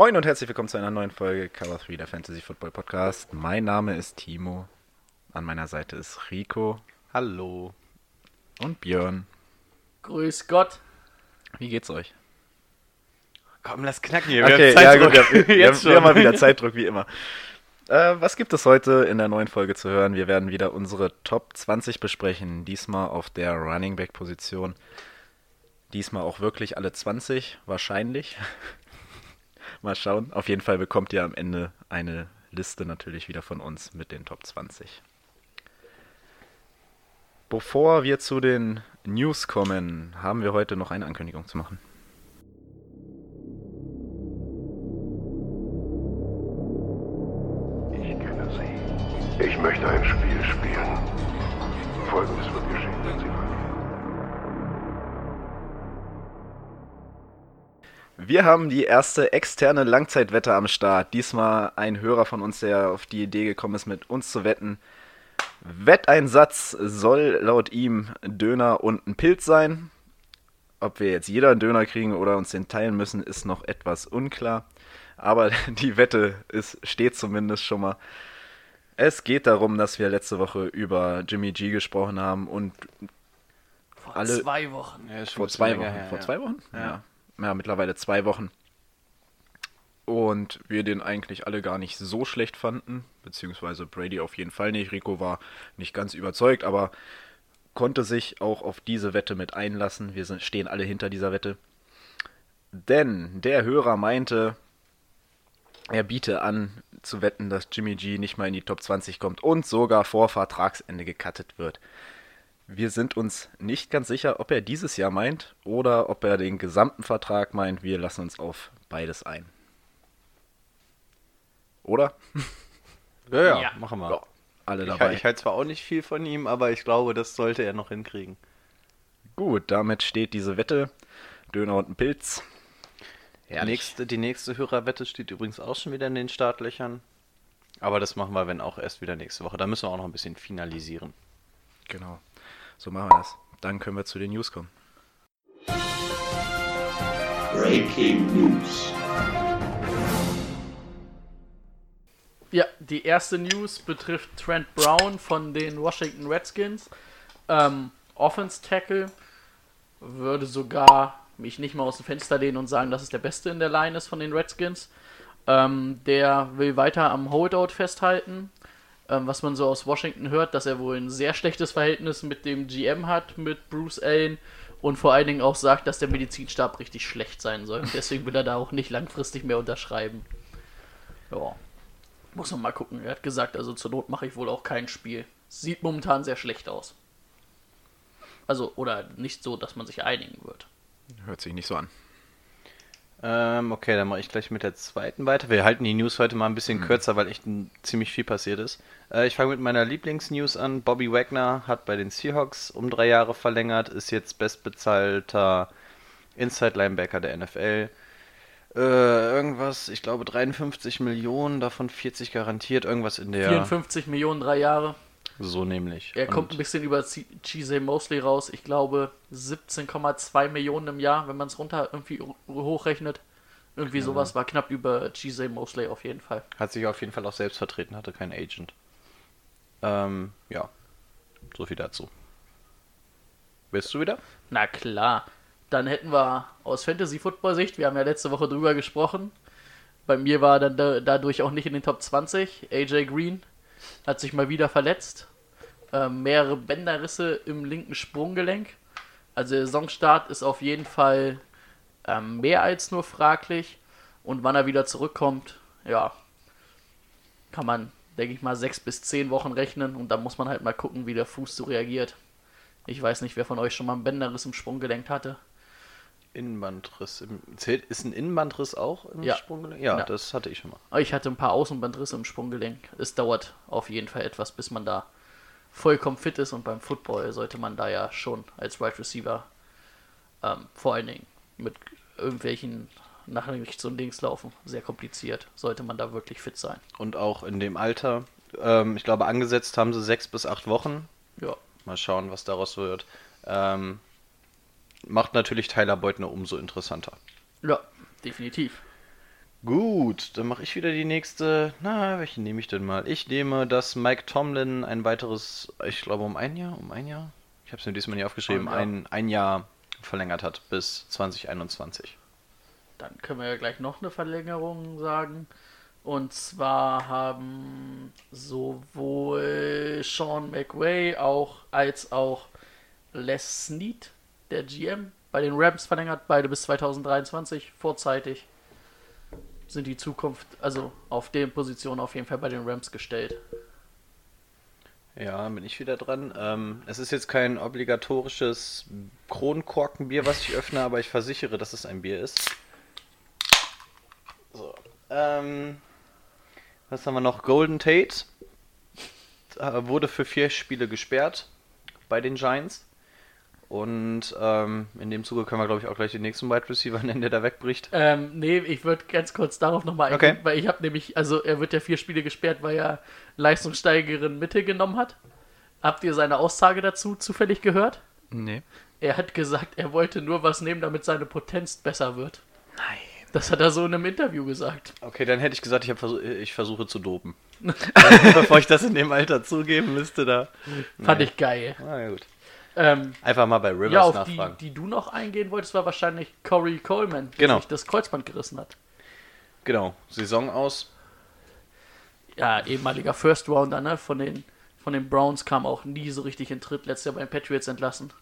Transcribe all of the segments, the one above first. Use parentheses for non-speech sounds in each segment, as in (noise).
Moin und herzlich willkommen zu einer neuen Folge Cover 3 der Fantasy Football Podcast. Mein Name ist Timo. An meiner Seite ist Rico. Hallo. Und Björn. Grüß Gott. Wie geht's euch? Komm, lass knacken hier. Okay, ja gut, wir, wir, wir, haben, wir (laughs) haben mal wieder Zeitdruck, wie immer. Äh, was gibt es heute in der neuen Folge zu hören? Wir werden wieder unsere Top 20 besprechen. Diesmal auf der Running Back Position. Diesmal auch wirklich alle 20, wahrscheinlich. Mal schauen. Auf jeden Fall bekommt ihr am Ende eine Liste natürlich wieder von uns mit den Top 20. Bevor wir zu den News kommen, haben wir heute noch eine Ankündigung zu machen. Ich kenne Sie. Ich möchte ein Spiel spielen. Folgendes wird Wir haben die erste externe Langzeitwette am Start. Diesmal ein Hörer von uns, der auf die Idee gekommen ist, mit uns zu wetten. Wetteinsatz soll laut ihm Döner und ein Pilz sein. Ob wir jetzt jeder einen Döner kriegen oder uns den teilen müssen, ist noch etwas unklar. Aber (laughs) die Wette ist, steht zumindest schon mal. Es geht darum, dass wir letzte Woche über Jimmy G gesprochen haben und Vor alle- zwei Wochen. Ja, vor zwei Wochen. her, vor ja. zwei Wochen? Ja. ja, mittlerweile zwei Wochen. Und wir den eigentlich alle gar nicht so schlecht fanden, beziehungsweise Brady auf jeden Fall nicht. Rico war nicht ganz überzeugt, aber konnte sich auch auf diese Wette mit einlassen. Wir sind, stehen alle hinter dieser Wette. Denn der Hörer meinte, er biete an zu wetten, dass Jimmy G nicht mal in die Top 20 kommt und sogar vor Vertragsende gecuttet wird. Wir sind uns nicht ganz sicher, ob er dieses Jahr meint oder ob er den gesamten Vertrag meint. Wir lassen uns auf beides ein. Oder? (laughs) Ja, ja, Ja. machen wir. Ja, alle Ich, dabei. ich halte zwar auch nicht viel von ihm, aber ich glaube, das sollte er noch hinkriegen. Gut, damit steht diese Wette. Döner und ein Pilz. Nächste, die nächste Hörerwette steht übrigens auch schon wieder in den Startlöchern. Aber das machen wir, wenn auch erst wieder nächste Woche. Da müssen wir auch noch ein bisschen finalisieren. Genau. So machen wir das. Dann können wir zu den News kommen. Breaking News. Ja, die erste News betrifft Trent Brown von den Washington Redskins. Ähm, Offense Tackle würde sogar mich nicht mal aus dem Fenster lehnen und sagen, dass es der Beste in der Line ist von den Redskins. Ähm, der will weiter am Holdout festhalten. Ähm, was man so aus Washington hört, dass er wohl ein sehr schlechtes Verhältnis mit dem GM hat, mit Bruce Allen. Und vor allen Dingen auch sagt, dass der Medizinstab richtig schlecht sein soll. (laughs) Deswegen will er da auch nicht langfristig mehr unterschreiben. Ja. Muss man mal gucken. Er hat gesagt, also zur Not mache ich wohl auch kein Spiel. Sieht momentan sehr schlecht aus. Also, oder nicht so, dass man sich einigen wird. Hört sich nicht so an. Ähm, okay, dann mache ich gleich mit der zweiten weiter. Wir halten die News heute mal ein bisschen Mhm. kürzer, weil echt ein, ziemlich viel passiert ist. Äh, ich fange mit meiner Lieblingsnews an. Bobby Wagner hat bei den Seahawks um drei Jahre verlängert, ist jetzt bestbezahlter Inside-Linebacker der NFL. Äh, irgendwas, ich glaube 53 Millionen, davon 40 garantiert, irgendwas in der... 54 Millionen, drei Jahre. So nämlich. Er kommt ein Und- bisschen über Cheesy Mosley raus. Ich glaube 17,2 Millionen im Jahr, wenn man es runter irgendwie hochrechnet. Irgendwie sowas war knapp über Cheesy Mosley auf jeden Fall. Hat sich auf jeden Fall auch selbst vertreten, hatte keinen Agent. Ähm, ja. So viel dazu. Bist du wieder? Na klar. Dann hätten wir aus Fantasy-Football-Sicht, wir haben ja letzte Woche drüber gesprochen, bei mir war er dann da, dadurch auch nicht in den Top 20. AJ Green hat sich mal wieder verletzt. Ähm, mehrere Bänderrisse im linken Sprunggelenk. Also der Saisonstart ist auf jeden Fall ähm, mehr als nur fraglich. Und wann er wieder zurückkommt, ja, kann man, denke ich mal, sechs bis zehn Wochen rechnen. Und dann muss man halt mal gucken, wie der Fuß so reagiert. Ich weiß nicht, wer von euch schon mal einen Bänderriss im Sprunggelenk hatte. Innenbandriss. Zählt, ist ein Innenbandriss auch im Ja. Sprunggelenk? Ja, Ja. das hatte ich schon mal. Ich hatte ein paar Außenbandrisse im Sprunggelenk. Es dauert auf jeden Fall etwas, bis man da vollkommen fit ist und beim Football sollte man da ja schon als Wide Receiver ähm, vor allen Dingen mit irgendwelchen nach rechts und links laufen. Sehr kompliziert. Sollte man da wirklich fit sein. Und auch in dem Alter. Ähm, ich glaube, angesetzt haben sie sechs bis acht Wochen. Ja. Mal schauen, was daraus wird. Ähm, macht natürlich Tyler Beutner umso interessanter. Ja, definitiv. Gut, dann mache ich wieder die nächste. Na, welche nehme ich denn mal? Ich nehme, dass Mike Tomlin ein weiteres, ich glaube um ein Jahr, um ein Jahr. Ich habe es mir diesmal nicht aufgeschrieben, Ein Jahr. ein, ein Jahr verlängert hat bis 2021. Dann können wir ja gleich noch eine Verlängerung sagen. Und zwar haben sowohl Sean McWay auch als auch Les Snead, der GM, bei den Rams verlängert, beide bis 2023, vorzeitig. Sind die Zukunft, also auf den Positionen auf jeden Fall bei den Rams gestellt. Ja, bin ich wieder dran. Ähm, es ist jetzt kein obligatorisches Kronkorkenbier, was ich öffne, aber ich versichere, dass es ein Bier ist. So. Ähm, was haben wir noch? Golden Tate äh, wurde für vier Spiele gesperrt bei den Giants. Und ähm, in dem Zuge können wir, glaube ich, auch gleich den nächsten Wide Receiver nennen, der da wegbricht. Ähm, nee, ich würde ganz kurz darauf nochmal Okay. eingehen, weil ich habe nämlich, also er wird ja vier Spiele gesperrt, weil er Leistungssteigerin Mitte genommen hat. Habt ihr seine Aussage dazu zufällig gehört? Nee. Er hat gesagt, er wollte nur was nehmen, damit seine Potenz besser wird. Nein. Das hat er so in einem Interview gesagt. Okay, dann hätte ich gesagt, ich, versuch, ich versuche zu dopen. (laughs) Bevor ich das in dem Alter zugeben müsste, da. Fand ich geil. Na ja, gut. Ähm, Einfach mal bei Rivers ja, auf die, nachfragen. die du noch eingehen wolltest, war wahrscheinlich Corey Coleman, der Genau. sich das Kreuzband gerissen hat. Genau, Saison aus. Ja, ehemaliger First Rounder, ne? Von den, von den Browns kam auch nie so richtig in Tritt. Letztes Jahr bei den Patriots entlassen.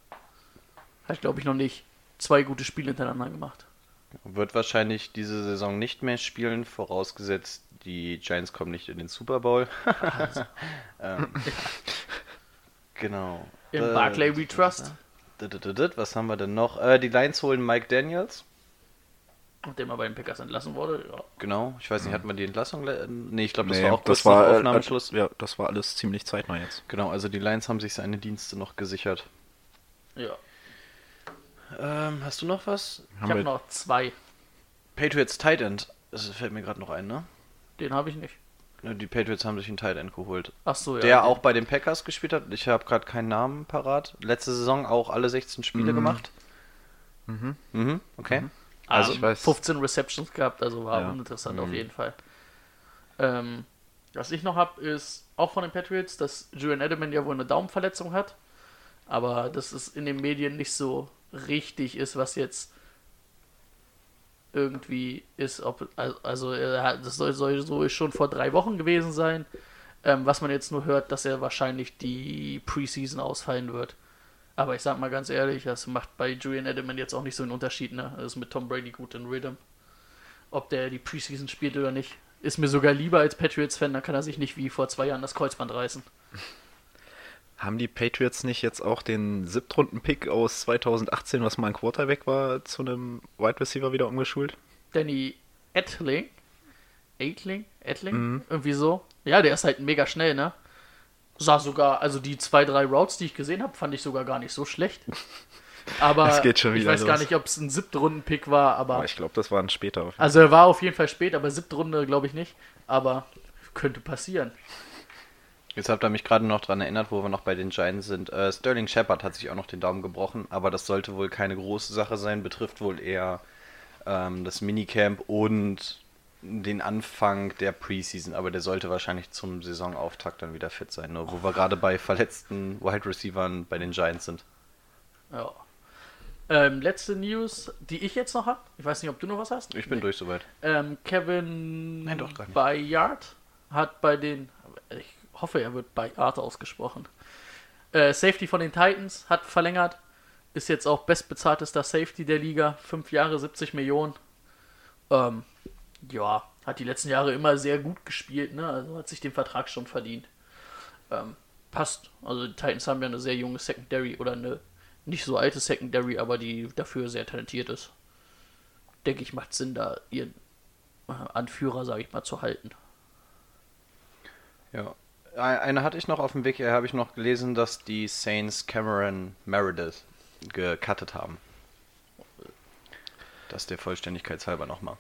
Hat, glaube ich, noch nicht zwei gute Spiele hintereinander gemacht. Wird wahrscheinlich diese Saison nicht mehr spielen, vorausgesetzt, die Giants kommen nicht in den Super Bowl. (laughs) ähm, (laughs) genau. Im Äh, Barclay We Trust, Was haben wir denn noch? Äh, die Lions holen Mike Daniels. nachdem er bei den Packers entlassen wurde. Ja. Genau. Ich weiß nicht, hatten wir die Entlassung? Nee, ich glaube, das Nee, war auch kurz das war, nach äh, Aufnahmeschluss. Ja, das war alles ziemlich zeitnah jetzt. Genau, also die Lions haben sich seine Dienste noch gesichert. ja. Ähm, hast du noch was? Ich Haben habe wir- noch zwei. Patriots Tight End. Das fällt mir gerade noch ein, ne? Den habe ich nicht. Ja, Die Patriots haben sich einen Tight End geholt. Ach so, ja. der den- auch bei den Packers gespielt hat. Ich habe gerade keinen Namen parat. Letzte Saison auch alle 16 Spiele gemacht. Mhm. Mhm, okay. Also ich weiß. 15 Receptions gehabt, also war Ja. uninteressant auf Mhm. jeden Fall. Ähm, was ich noch habe, ist auch von den Patriots, dass Julian Edelman ja wohl eine Daumenverletzung hat, aber dass es in den Medien nicht so richtig ist, was jetzt irgendwie ist, ob also- also hat- das soll, soll so schon vor drei Wochen gewesen sein. Ähm, was man jetzt nur hört, dass er wahrscheinlich die Preseason ausfallen wird. Aber ich sag mal ganz ehrlich, das macht bei Julian Edelman jetzt auch nicht so einen Unterschied, ne? Das ist mit Tom Brady gut in Rhythm. Ob der die Preseason spielt oder nicht. Ist mir sogar lieber als Patriots-Fan, dann kann er sich nicht wie vor zwei Jahren das Kreuzband reißen. Haben die Patriots nicht jetzt auch den Siebtrunden-Pick aus 2018, was mal ein Quarterback war, zu einem Wide Receiver wieder umgeschult? Danny Etling. Etling? Etling? Mhm. Irgendwie so. Ja, der ist halt mega schnell, ne? Sah sogar, also die zwei, drei Routes, die ich gesehen habe, fand ich sogar gar nicht so schlecht. (laughs) Aber Es geht schon ich weiß gar los. nicht, ob es ein siebte Runden-Pick war, aber. Aber ich glaube, das war ein später. Also er war auf jeden Fall spät, aber siebte Runde glaube ich nicht. Aber könnte passieren. Jetzt habt ihr mich gerade noch dran erinnert, wo wir noch bei den Giants sind. Äh, Sterling Shepard hat sich auch noch den Daumen gebrochen, aber das sollte wohl keine große Sache sein, betrifft wohl eher ähm, das Minicamp und den Anfang der Preseason, aber der sollte wahrscheinlich zum Saisonauftakt dann wieder fit sein, nur wo wir gerade bei verletzten Wide Receivern bei den Giants sind. Ja. Ähm, letzte News, die ich jetzt noch habe. Ich weiß nicht, ob du noch was hast. Ich bin durch soweit. Ähm, Kevin Nein. Bayard hat bei den, hoffe, er wird Bayard ausgesprochen. Äh, Safety von den Titans hat verlängert. Ist jetzt auch bestbezahltester Safety der Liga. Fünf Jahre, 70 Millionen. Ähm, ja, hat die letzten Jahre immer sehr gut gespielt, ne? Also hat sich den Vertrag schon verdient. Ähm, passt. Also die Titans haben ja eine sehr junge Secondary oder eine nicht so alte Secondary, aber die dafür sehr talentiert ist. denke ich, macht Sinn, da ihren äh, Anführer, sage ich mal, zu halten. Ja. Ein- Eine hatte ich noch auf dem Weg, hier habe ich noch gelesen, dass die Saints Cameron Meredith gecuttet haben. Das der Vollständigkeit halber nochmal.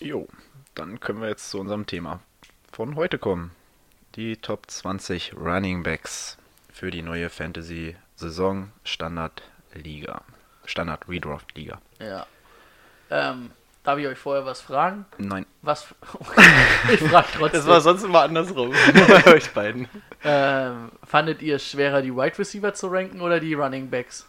Jo, dann können wir jetzt zu unserem Thema von heute kommen. Die Top 20 Running Backs für die neue Fantasy-Saison Standard Liga. Standard Redraft Liga. Ja. Ähm, darf ich euch vorher was fragen? Nein, Was. (laughs) ich frage trotzdem. Das war sonst immer andersrum (laughs) (laughs) bei euch beiden. ähm, fandet ihr es schwerer, die Wide Receiver zu ranken oder die Running Backs?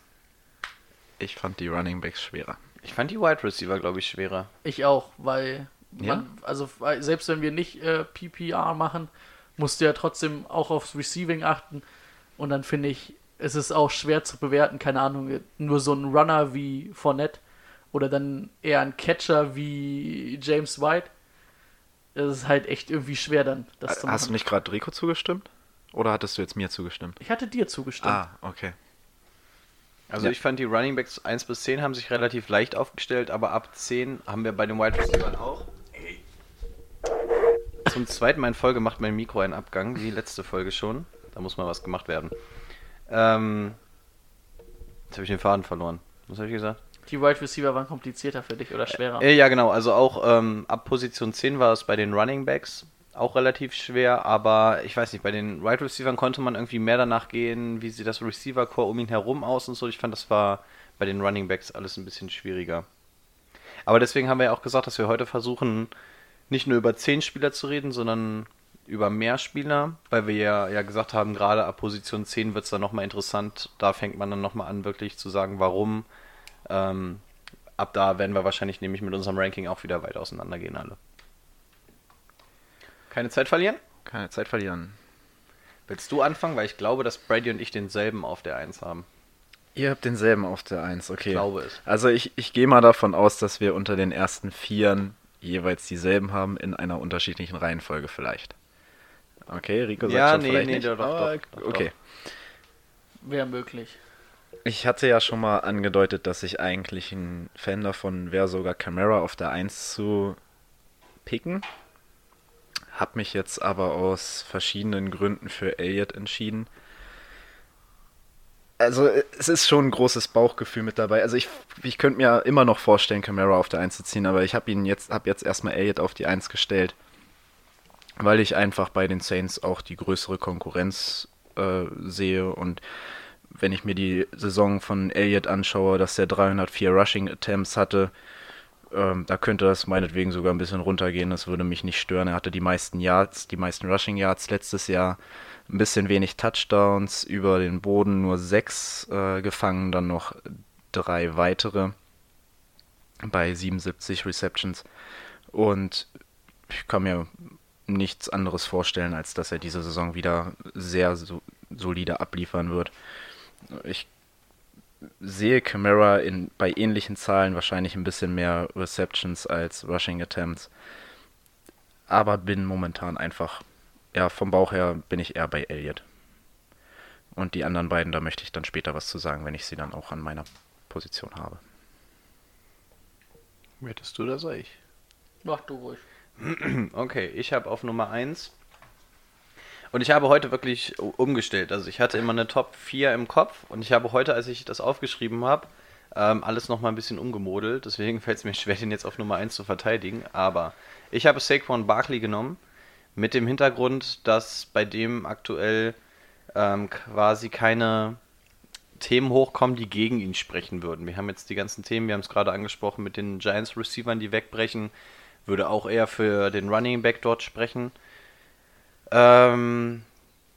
ich fand die Running Backs schwerer. Ich fand die Wide Receiver, glaube ich, schwerer. Ich auch, weil Ja? man, also weil selbst wenn wir nicht äh, PPR machen, musst du ja trotzdem auch aufs Receiving achten. Und dann finde ich, es ist auch schwer zu bewerten, keine Ahnung, nur so ein Runner wie Fournette oder dann eher ein Catcher wie James White. Es ist halt echt irgendwie schwer dann, das zu machen. Hast du nicht gerade Rico zugestimmt? Oder hattest du jetzt mir zugestimmt? Ich hatte dir zugestimmt. Ah, okay. Also Ja. ich fand die Running Backs 1 bis 10 haben sich relativ leicht aufgestellt, aber ab 10 haben wir bei den Wide Receivers auch. Zum zweiten Mal in Folge macht mein Mikro einen Abgang, wie letzte Folge schon. Da muss mal was gemacht werden. Ähm, jetzt habe ich den Faden verloren. Was habe ich gesagt? Die Wide Receiver waren komplizierter für dich oder schwerer? Äh, ja, genau. Also auch ähm, ab Position 10 war es bei den Running Backs auch relativ schwer, aber ich weiß nicht, bei den Wide Receivers konnte man irgendwie mehr danach gehen, wie sieht das Receiver Core um ihn herum aus und so. Ich fand, das war bei den Running Backs alles ein bisschen schwieriger. Aber deswegen haben wir ja auch gesagt, dass wir heute versuchen, nicht nur über 10 Spieler zu reden, sondern über mehr Spieler, weil wir ja, ja gesagt haben, gerade ab Position 10 wird es dann nochmal interessant. Da fängt man dann nochmal an, wirklich zu sagen, warum. Ähm, ab da werden wir wahrscheinlich nämlich mit unserem Ranking auch wieder weit auseinandergehen alle. Keine Zeit verlieren? Keine Zeit verlieren. Willst du anfangen? Weil ich glaube, dass Brady und ich denselben auf der 1 haben. Ihr habt denselben auf der 1, okay. Ich glaube es. Also ich, ich gehe mal davon aus, dass wir unter den ersten Vieren jeweils dieselben haben, in einer unterschiedlichen Reihenfolge vielleicht. Okay, Rico sagt Ja, schon nee, vielleicht nee, nicht. doch, doch, doch, doch, okay. Wäre möglich. Ich hatte ja schon mal angedeutet, dass ich eigentlich ein Fan davon wäre, sogar Camara auf der 1 zu picken. Hab mich jetzt aber aus verschiedenen Gründen für Elliott entschieden. Also es ist schon ein großes Bauchgefühl mit dabei. Also ich, ich könnte mir immer noch vorstellen, Camara auf der 1 zu ziehen, aber ich habe ihn jetzt, habe jetzt erstmal Elliott auf die 1 gestellt, weil ich einfach bei den Saints auch die größere Konkurrenz äh, sehe und wenn ich mir die Saison von Elliott anschaue, dass er 304 Rushing Attempts hatte, ähm, da könnte das meinetwegen sogar ein bisschen runtergehen. Das würde mich nicht stören. Er hatte die meisten Yards, die meisten Rushing Yards letztes Jahr. Ein bisschen wenig Touchdowns über den Boden, nur sechs äh, gefangen, dann noch drei weitere bei 77 Receptions. Und ich kann mir nichts anderes vorstellen, als dass er diese Saison wieder sehr so, solide abliefern wird. Ich sehe Camara in, bei ähnlichen Zahlen wahrscheinlich ein bisschen mehr Receptions als Rushing Attempts. Aber bin momentan einfach, ja, vom Bauch her bin ich eher bei Elliott. Und die anderen beiden, da möchte ich dann später was zu sagen, wenn ich sie dann auch an meiner Position habe. Möchtest du das oder ich? Mach du ruhig. (clears throat) Okay, ich habe auf Nummer 1. Und ich habe heute wirklich umgestellt. Also ich hatte immer eine Top 4 im Kopf und ich habe heute, als ich das aufgeschrieben habe, ähm, alles nochmal ein bisschen umgemodelt. Deswegen (laughs) fällt es mir schwer, den jetzt auf Nummer 1 zu verteidigen. Aber ich habe Saquon Barkley genommen, mit dem Hintergrund, dass bei dem aktuell ähm, quasi keine Themen hochkommen, die gegen ihn sprechen würden. Wir haben jetzt die ganzen Themen, wir haben es gerade angesprochen mit den Giants-Receivern, die wegbrechen. Würde auch eher für den Running Back dort sprechen. Ähm,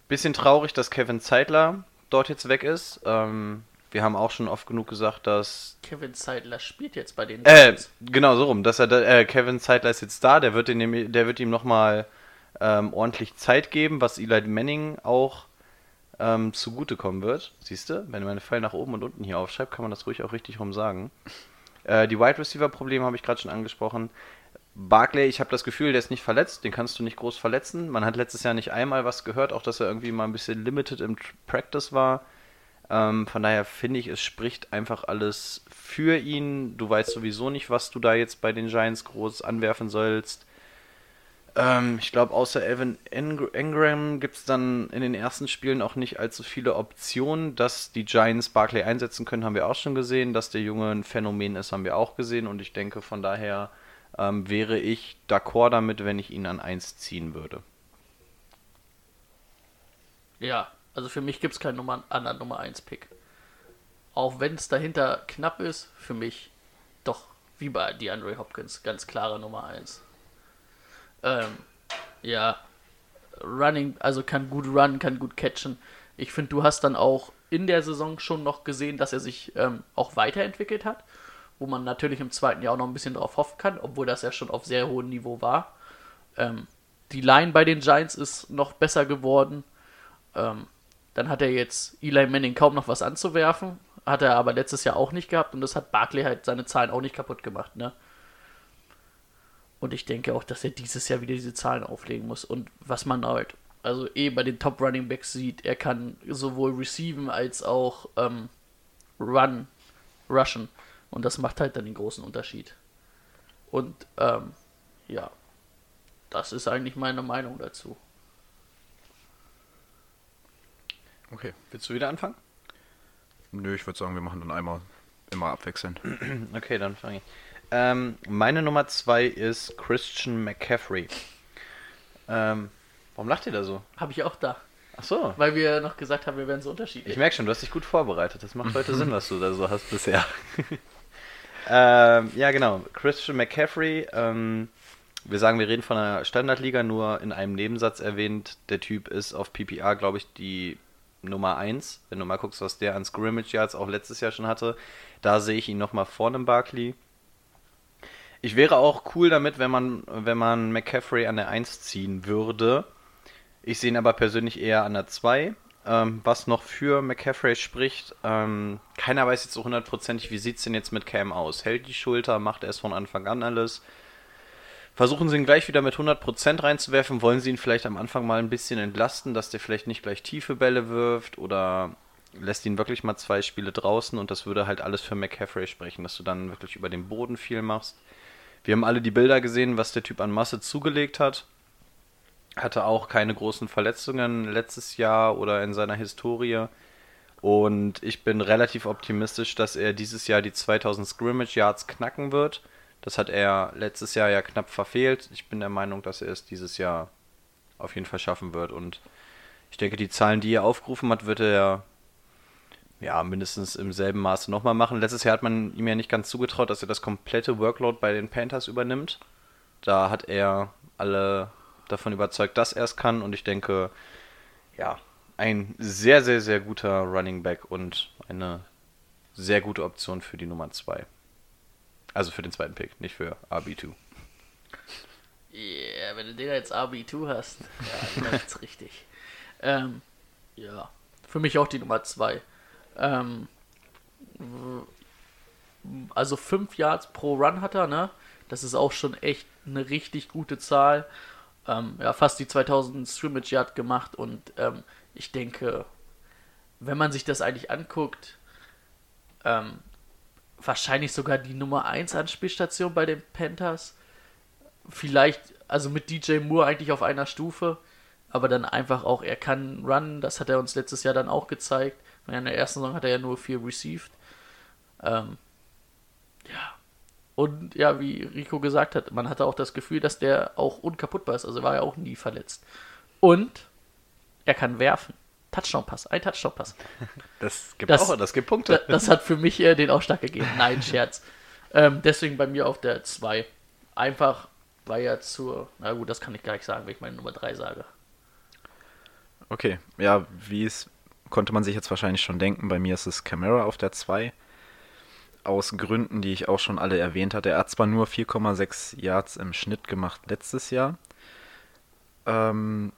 bisschen traurig, dass Kevin Zeitler dort jetzt weg ist. Ähm, wir haben auch schon oft genug gesagt, dass Kevin Zeidler spielt jetzt bei den äh, genau so rum, dass er äh, Kevin Zeitler ist jetzt da, der wird, den, nämlich- der wird ihm nochmal ähm, ordentlich Zeit geben, was Eli Manning auch ähm, zugutekommen wird. Siehst du, wenn du meine Pfeil nach oben und unten hier aufschreibst, kann man das ruhig auch richtig rum sagen. Äh, die Wide Receiver Probleme habe ich gerade schon angesprochen. Barclay, ich habe das Gefühl, der ist nicht verletzt, den kannst du nicht groß verletzen. Man hat letztes Jahr nicht einmal was gehört, auch dass er irgendwie mal ein bisschen limited im Practice war. Ähm, von daher finde ich, es spricht einfach alles für ihn. Du weißt sowieso nicht, was du da jetzt bei den Giants groß anwerfen sollst. Ähm, ich glaube, außer Evan Eng Engram gibt es dann in den ersten Spielen auch nicht allzu viele Optionen. Dass die Giants Barclay einsetzen können, haben wir auch schon gesehen. Dass der Junge ein Phänomen ist, haben wir auch gesehen. Und ich denke, von daher ähm, wäre ich d'accord damit, wenn ich ihn an 1 ziehen würde. Ja, also für mich gibt es keinen Nummer, anderen Nummer 1 Pick. Auch wenn es dahinter knapp ist, für mich doch wie bei DeAndre Hopkins ganz klare Nummer 1. Ähm, ja, Running, also kann gut runnen, kann gut catchen. Ich finde, du hast dann auch in der Saison schon noch gesehen, dass er sich ähm, auch weiterentwickelt hat, wo man natürlich im zweiten Jahr auch noch ein bisschen drauf hoffen kann, obwohl das ja schon auf sehr hohem Niveau war. Ähm, die Line bei den Giants ist noch besser geworden. Ähm, dann hat er jetzt Eli Manning kaum noch was anzuwerfen, hat er aber letztes Jahr auch nicht gehabt und das hat Barkley halt seine Zahlen auch nicht kaputt gemacht, ne? Und ich denke auch, dass er dieses Jahr wieder diese Zahlen auflegen muss. Und was man halt, also eh bei den Top Running Backs sieht, er kann sowohl receiven als auch ähm, run, rushen. Und das macht halt dann den großen Unterschied. Und ähm, ja, das ist eigentlich meine Meinung dazu. Okay, willst du wieder anfangen? Nö, ich würde sagen, wir machen dann einmal immer abwechselnd. (clears throat) Okay, dann fange ich. Ähm, meine Nummer 2 ist Christian McCaffrey. Ähm, warum lacht ihr da so? Habe ich auch da. Ach so. Weil wir noch gesagt haben, wir wären so unterschiedlich. Ich merke schon, du hast dich gut vorbereitet. Das macht heute (laughs) Sinn, was du da so hast bisher. Ähm, ja, genau. Christian McCaffrey. Ähm, wir sagen, wir reden von einer Standardliga, nur in einem Nebensatz erwähnt. Der Typ ist auf PPR, glaube ich, die Nummer 1. Wenn du mal guckst, was der an Scrimmage Yards auch letztes Jahr schon hatte, da sehe ich ihn nochmal vor einem Barkley. Ich wäre auch cool damit, wenn man, wenn man McCaffrey an der 1 ziehen würde. Ich sehe ihn aber persönlich eher an der 2. Ähm, was noch für McCaffrey spricht, ähm, keiner weiß jetzt so hundertprozentig, wie sieht es denn jetzt mit Cam aus? Hält die Schulter, macht er es von Anfang an alles? Versuchen sie ihn gleich wieder mit 100% reinzuwerfen? Wollen sie ihn vielleicht am Anfang mal ein bisschen entlasten, dass der vielleicht nicht gleich tiefe Bälle wirft? Oder lässt ihn wirklich mal zwei Spiele draußen? Und das würde halt alles für McCaffrey sprechen, dass du dann wirklich über den Boden viel machst. Wir haben alle die Bilder gesehen, was der Typ an Masse zugelegt hat. Hatte auch keine großen Verletzungen letztes Jahr oder in seiner Historie. Und ich bin relativ optimistisch, dass er dieses Jahr die 2000 Scrimmage Yards knacken wird. Das hat er letztes Jahr ja knapp verfehlt. Ich bin der Meinung, dass er es dieses Jahr auf jeden Fall schaffen wird. Und ich denke, die Zahlen, die er aufgerufen hat, wird er ja, mindestens im selben Maße nochmal machen. Letztes Jahr hat man ihm ja nicht ganz zugetraut, dass er das komplette Workload bei den Panthers übernimmt. Da hat er alle davon überzeugt, dass er es kann und ich denke, ja, ein sehr, sehr, sehr guter Running Back und eine sehr gute Option für die Nummer 2. Also für den zweiten Pick, nicht für RB2. Yeah, wenn du den als RB2 hast, (laughs) ja, dann ist richtig. Ähm, ja, für mich auch die Nummer 2. Ähm, also 5 Yards pro Run hat er, ne? Das ist auch schon echt eine richtig gute Zahl. Ähm, ja, fast die 2000 Scrimmage Yard gemacht und ähm, ich denke, wenn man sich das eigentlich anguckt, ähm, wahrscheinlich sogar die Nummer 1 Anspielstation bei den Panthers. Vielleicht, also mit DJ Moore eigentlich auf einer Stufe, aber dann einfach auch, er kann run, das hat er uns letztes Jahr dann auch gezeigt. In der ersten Saison hat er ja nur viel received. Ähm, ja. Und ja, wie Rico gesagt hat, man hatte auch das Gefühl, dass der auch unkaputtbar ist. Also war er auch nie verletzt. Und er kann werfen. Touchdown-Pass, ein Touchdown-Pass. (laughs) Das gibt Das- auch, das gibt Punkte. Da- Das hat für mich äh, den Ausschlag gegeben. Nein, Scherz. (laughs) Ähm, deswegen bei mir auf der 2. Einfach, weil er zur. Na gut, das kann ich gar nicht sagen, wenn ich meine Nummer 3 sage. Okay, ja, wie es konnte man sich jetzt wahrscheinlich schon denken, bei mir ist es Camara auf der 2. Aus Gründen, die ich auch schon alle erwähnt hatte. Er hat zwar nur 4,6 Yards im Schnitt gemacht letztes Jahr, ähm,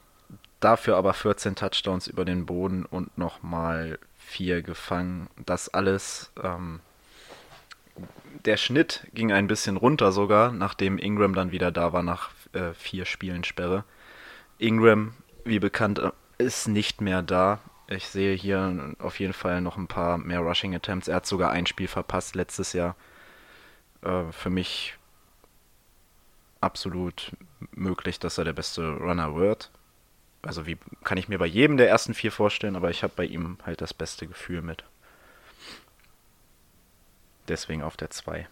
dafür aber 14 Touchdowns über den Boden und nochmal 4 gefangen. Das alles, ähm, der Schnitt ging ein bisschen runter sogar, nachdem Ingram dann wieder da war nach äh, vier Spielen Sperre. Ingram, wie bekannt, ist nicht mehr da. Ich sehe hier auf jeden Fall noch ein paar mehr Rushing Attempts. Er hat sogar ein Spiel verpasst letztes Jahr. Äh, für mich absolut möglich, dass er der beste Runner wird. Also wie kann ich mir bei jedem der ersten vier vorstellen, aber ich habe bei ihm halt das beste Gefühl mit. Deswegen auf der 2.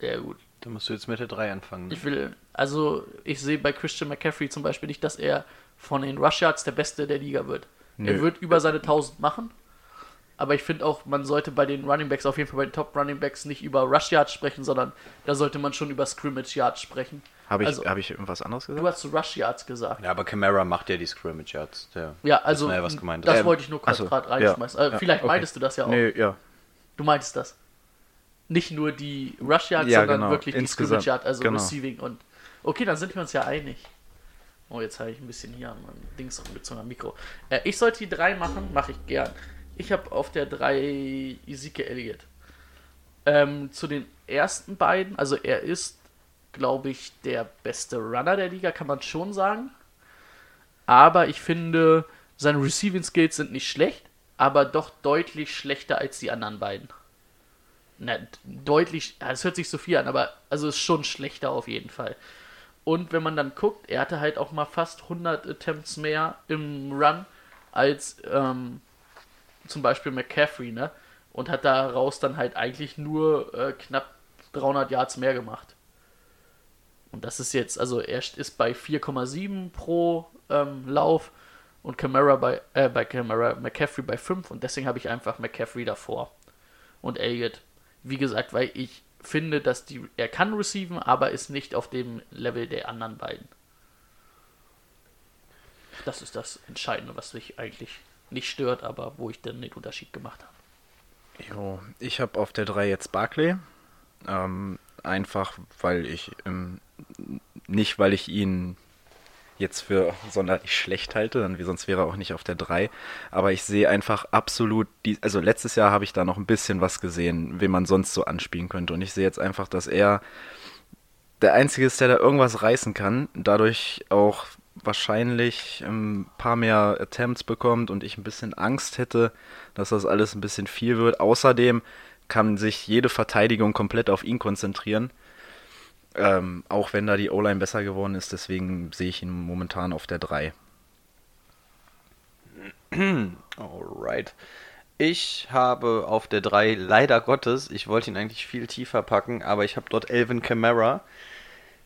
Ja, gut. Da musst du jetzt mit der 3 anfangen. Ne? Ich will, also ich sehe bei Christian McCaffrey zum Beispiel nicht, dass er von den Rush Yards der Beste der Liga wird. Er Nö. wird über seine 1000 machen. Aber ich finde auch, man sollte bei den Running Backs, auf jeden Fall bei den Top Running Backs, nicht über Rush Yards sprechen, sondern da sollte man schon über Scrimmage Yards sprechen. Habe ich, Also- hab ich irgendwas anderes Du gesagt? hast so Rush Yards gesagt. Ja, aber Camara macht ja die Scrimmage Yards. Der Ja, also ja, was gemeint das ist. Ähm, wollte ich nur kurz so, gerade ja, reinschmeißen. Äh, ja, vielleicht okay. meintest du das ja auch. Nee, ja. Du meintest das. Nicht nur die Rush Yards, Ja, sondern genau. wirklich die Scrimmage Yards, also genau. Receiving und. Okay, dann sind wir uns ja einig. Oh, jetzt habe ich ein bisschen hier an Dings rumgezogen am Mikro. Äh, ich sollte die drei machen, mache ich gern. Ich habe auf der 3 Ezekiel Elliott. Ähm, zu den ersten beiden, also er ist, glaube ich, der beste Runner der Liga, kann man schon sagen. Aber ich finde, seine Receiving Skills sind nicht schlecht, aber doch deutlich schlechter als die anderen beiden. Na, deutlich, es hört sich so viel an, aber also ist schon schlechter auf jeden Fall. Und wenn man dann guckt, er hatte halt auch mal fast 100 Attempts mehr im Run als ähm, zum Beispiel McCaffrey, ne? Und hat daraus dann halt eigentlich nur äh, knapp 300 Yards mehr gemacht. Und das ist jetzt, also er ist bei 4,7 pro ähm, Lauf und Camara bei, äh, bei Camara, McCaffrey bei 5 und deswegen habe ich einfach McCaffrey davor. Und Elliott, wie gesagt, weil ich finde, dass die, er kann receiven, aber ist nicht auf dem Level der anderen beiden. Das ist das Entscheidende, was mich eigentlich nicht stört, aber wo ich dann den Unterschied gemacht habe. Jo, ich habe auf der 3 jetzt Barclay. Ähm, einfach, weil ich ähm, nicht, weil ich ihn jetzt für sonderlich schlecht halte, dann wie sonst wäre er auch nicht auf der 3. Aber ich sehe einfach absolut, die, also letztes Jahr habe ich da noch ein bisschen was gesehen, wen man sonst so anspielen könnte. Und ich sehe jetzt einfach, dass er der Einzige ist, der da irgendwas reißen kann, dadurch auch wahrscheinlich ein paar mehr Attempts bekommt und ich ein bisschen Angst hätte, dass das alles ein bisschen viel wird. Außerdem kann sich jede Verteidigung komplett auf ihn konzentrieren. Ähm, auch wenn da die O-Line besser geworden ist, deswegen sehe ich ihn momentan auf der 3. (clears throat) Alright. Ich habe auf der 3 leider Gottes, ich wollte ihn eigentlich viel tiefer packen, aber ich habe dort Elvin Kamara.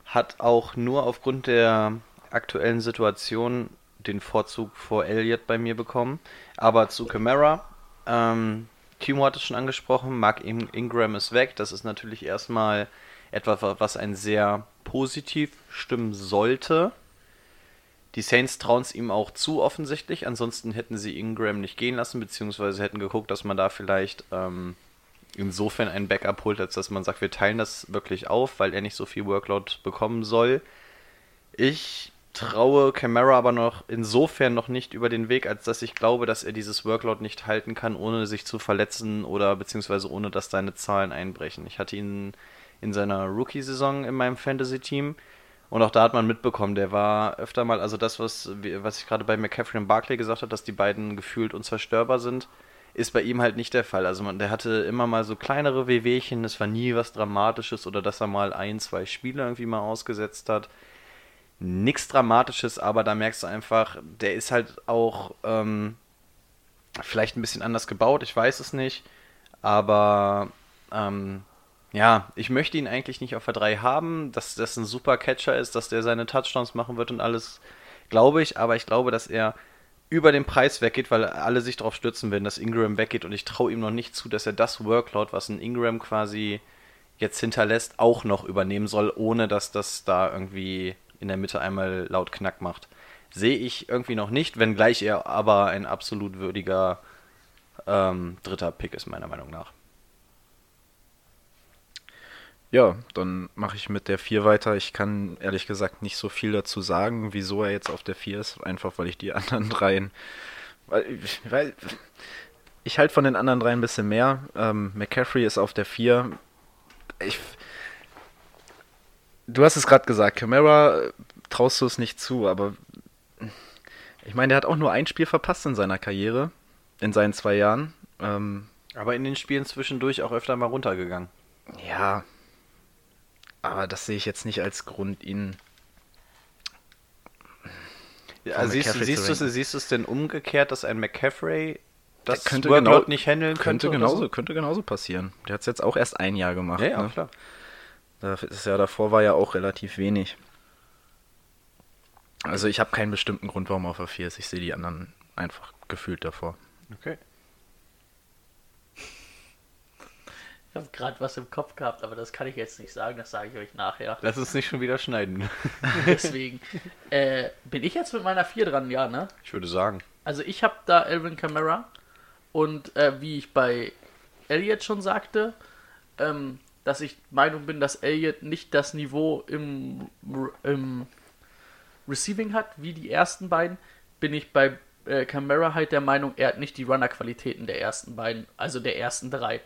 Hat auch nur aufgrund der aktuellen Situation den Vorzug vor Elliott bei mir bekommen. Aber zu Kamara, ähm, Timo hat es schon angesprochen, Mark In- Ingram ist weg. Das ist natürlich erstmal etwas, was einen sehr positiv stimmen sollte. Die Saints trauen es ihm auch zu offensichtlich, ansonsten hätten sie Ingram nicht gehen lassen, beziehungsweise hätten geguckt, dass man da vielleicht ähm, insofern ein Backup holt, als dass man sagt, wir teilen das wirklich auf, weil er nicht so viel Workload bekommen soll. Ich traue Camara aber noch insofern noch nicht über den Weg, als dass ich glaube, dass er dieses Workload nicht halten kann, ohne sich zu verletzen oder beziehungsweise ohne dass seine Zahlen einbrechen. Ich hatte ihn in seiner Rookie-Saison in meinem Fantasy-Team und auch da hat man mitbekommen, der war öfter mal, also das, was, was ich gerade bei McCaffrey und Barclay gesagt habe, dass die beiden gefühlt unzerstörbar sind, ist bei ihm halt nicht der Fall. Also man, der hatte immer mal so kleinere Wehwehchen, es war nie was Dramatisches oder dass er mal ein, zwei Spiele irgendwie mal ausgesetzt hat. Nichts Dramatisches, aber da merkst du einfach, der ist halt auch ähm, vielleicht ein bisschen anders gebaut, ich weiß es nicht, aber ähm, ja, ich möchte ihn eigentlich nicht auf der 3 haben, dass das ein super Catcher ist, dass der seine Touchdowns machen wird und alles, glaube ich, aber ich glaube, dass er über den Preis weggeht, weil alle sich darauf stürzen werden, dass Ingram weggeht und ich traue ihm noch nicht zu, dass er das Workload, was ein Ingram quasi jetzt hinterlässt, auch noch übernehmen soll, ohne dass das da irgendwie in der Mitte einmal laut Knack macht. Sehe ich irgendwie noch nicht, wenngleich er aber ein absolut würdiger ähm, dritter Pick ist, meiner Meinung nach. Ja, dann mache ich mit der 4 weiter. Ich kann ehrlich gesagt nicht so viel dazu sagen, wieso er jetzt auf der 4 ist. Einfach weil ich die (laughs) anderen dreien. Weil, weil ich halte von den anderen dreien ein bisschen mehr. Ähm, McCaffrey ist auf der 4. Ich, du hast es gerade gesagt, Camara äh, traust du es nicht zu, aber Ich meine, der hat auch nur ein Spiel verpasst in seiner Karriere, in seinen zwei Jahren. Ähm, Aber in den Spielen zwischendurch auch öfter mal runtergegangen. ja, aber das sehe ich jetzt nicht als Grund, ihn. Ja, siehst, siehst, du siehst du es denn umgekehrt, dass ein McCaffrey das könnte Workload genau- nicht handeln könnte? Könnte genauso, so? könnte genauso passieren. Der hat es jetzt auch erst ein Jahr gemacht. Ja, ja, ne? klar. Das ist ja davor war ja auch relativ wenig. Also ich habe keinen bestimmten Grund, warum er auf der 4 ist. Ich sehe die anderen einfach gefühlt davor. Okay. Ich habe gerade was im Kopf gehabt, aber das kann ich jetzt nicht sagen, das sage ich euch nachher. Lass uns nicht schon wieder schneiden. (laughs) Deswegen äh, bin ich jetzt mit meiner 4 dran, ja, ne? Ich würde sagen. Also ich habe da Elvin Kamara und äh, wie ich bei Elliott schon sagte, ähm, dass ich Meinung bin, dass Elliott nicht das Niveau im, im Receiving hat wie die ersten beiden, bin ich bei äh, Kamara halt der Meinung, er hat nicht die Runner-Qualitäten der ersten beiden, also der ersten drei.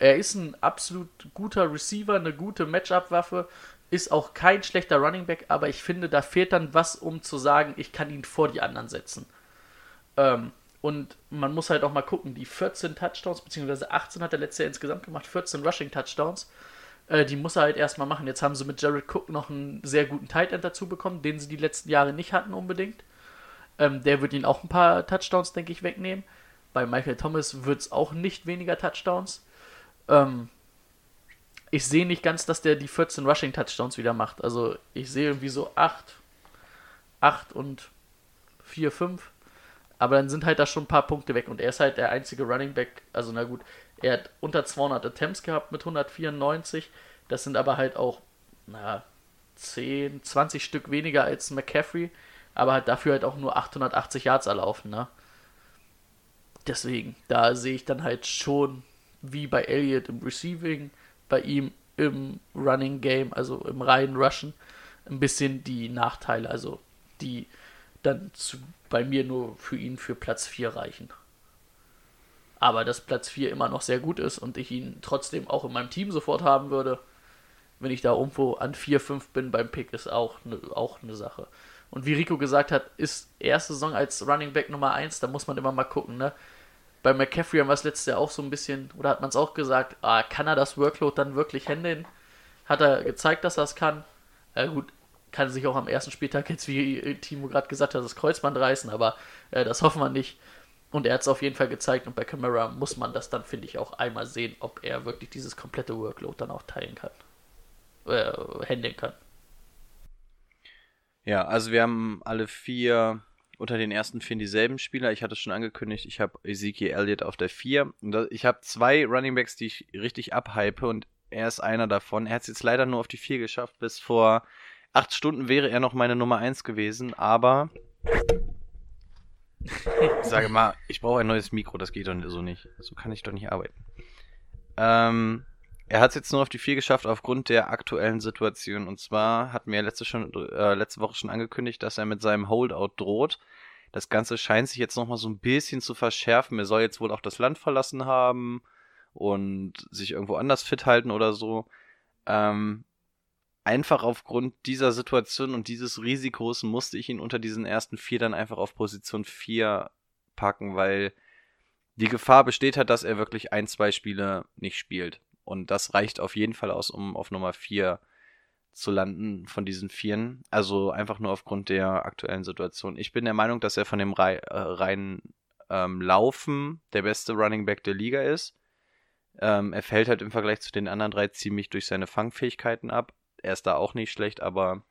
Er ist ein absolut guter Receiver, eine gute Matchup-Waffe, ist auch kein schlechter Running Back, aber ich finde, da fehlt dann was, um zu sagen, ich kann ihn vor die anderen setzen. Ähm, und man muss halt auch mal gucken, die 14 Touchdowns, beziehungsweise 18 hat er letztes Jahr insgesamt gemacht, 14 Rushing Touchdowns, äh, die muss er halt erstmal machen. Jetzt haben sie mit Jared Cook noch einen sehr guten Tight End dazu bekommen, den sie die letzten Jahre nicht hatten unbedingt. Ähm, der wird ihnen auch ein paar Touchdowns, denke ich, wegnehmen. Bei Michael Thomas wird es auch nicht weniger Touchdowns. Ähm, ich sehe nicht ganz, dass der die 14 Rushing Touchdowns wieder macht. Also ich sehe irgendwie so 8, 8 und 4, 5. Aber dann sind halt da schon ein paar Punkte weg. Und er ist halt der einzige Running Back. Also na gut, er hat unter 200 Attempts gehabt mit 194. Das sind aber halt auch, na, 10, 20 Stück weniger als McCaffrey. Aber hat dafür halt auch nur 880 Yards erlaufen, ne? Deswegen, da sehe ich dann halt schon, wie bei Elliott im Receiving, bei ihm im Running Game, also im reinen Rushen, ein bisschen die Nachteile, also die dann zu, bei mir nur für ihn für Platz 4 reichen. Aber dass Platz 4 immer noch sehr gut ist und ich ihn trotzdem auch in meinem Team sofort haben würde, wenn ich da irgendwo an 4, 5 bin beim Pick, ist auch eine auch ne Sache. Und wie Rico gesagt hat, ist erste Saison als Running Back Nummer 1, da muss man immer mal gucken, ne? Bei McCaffrey haben wir es letztes Jahr auch so ein bisschen, oder hat man es auch gesagt, ah, kann er das Workload dann wirklich handeln? Hat er gezeigt, dass er es kann? Äh, gut, kann sich auch am ersten Spieltag jetzt, wie Timo gerade gesagt hat, das Kreuzband reißen, aber äh, das hoffen wir nicht. Und er hat es auf jeden Fall gezeigt und bei Camara muss man das dann, finde ich, auch einmal sehen, ob er wirklich dieses komplette Workload dann auch teilen kann. Äh, handeln kann. Ja, also wir haben alle vier unter den ersten vier dieselben Spieler. Ich hatte es schon angekündigt, ich habe Ezekiel Elliott auf der 4. Und da- ich habe zwei Runningbacks, die ich richtig abhype und er ist einer davon. Er hat es jetzt leider nur auf die 4 geschafft. Bis vor acht Stunden wäre er noch meine Nummer 1 gewesen, aber ich sage mal, ich brauche ein neues Mikro, das geht doch so nicht. So kann ich doch nicht arbeiten. Ähm, er hat es jetzt nur auf die 4 geschafft aufgrund der aktuellen Situation. Und zwar hatten wir letzte, schon, äh, letzte Woche schon angekündigt, dass er mit seinem Holdout droht. Das Ganze scheint sich jetzt nochmal so ein bisschen zu verschärfen. Er soll jetzt wohl auch das Land verlassen haben und sich irgendwo anders fit halten oder so. Ähm, einfach aufgrund dieser Situation und dieses Risikos musste ich ihn unter diesen ersten vier dann einfach auf Position 4 packen, weil die Gefahr besteht hat, dass er wirklich ein, zwei Spiele nicht spielt. Und das reicht auf jeden Fall aus, um auf Nummer 4 zu landen von diesen Vieren. Also einfach nur aufgrund der aktuellen Situation. Ich bin der Meinung, dass er von dem Rei äh, reinen ähm, Laufen der beste Running Back der Liga ist. Ähm, er fällt halt im Vergleich zu den anderen drei ziemlich durch seine Fangfähigkeiten ab. Er ist da auch nicht schlecht, aber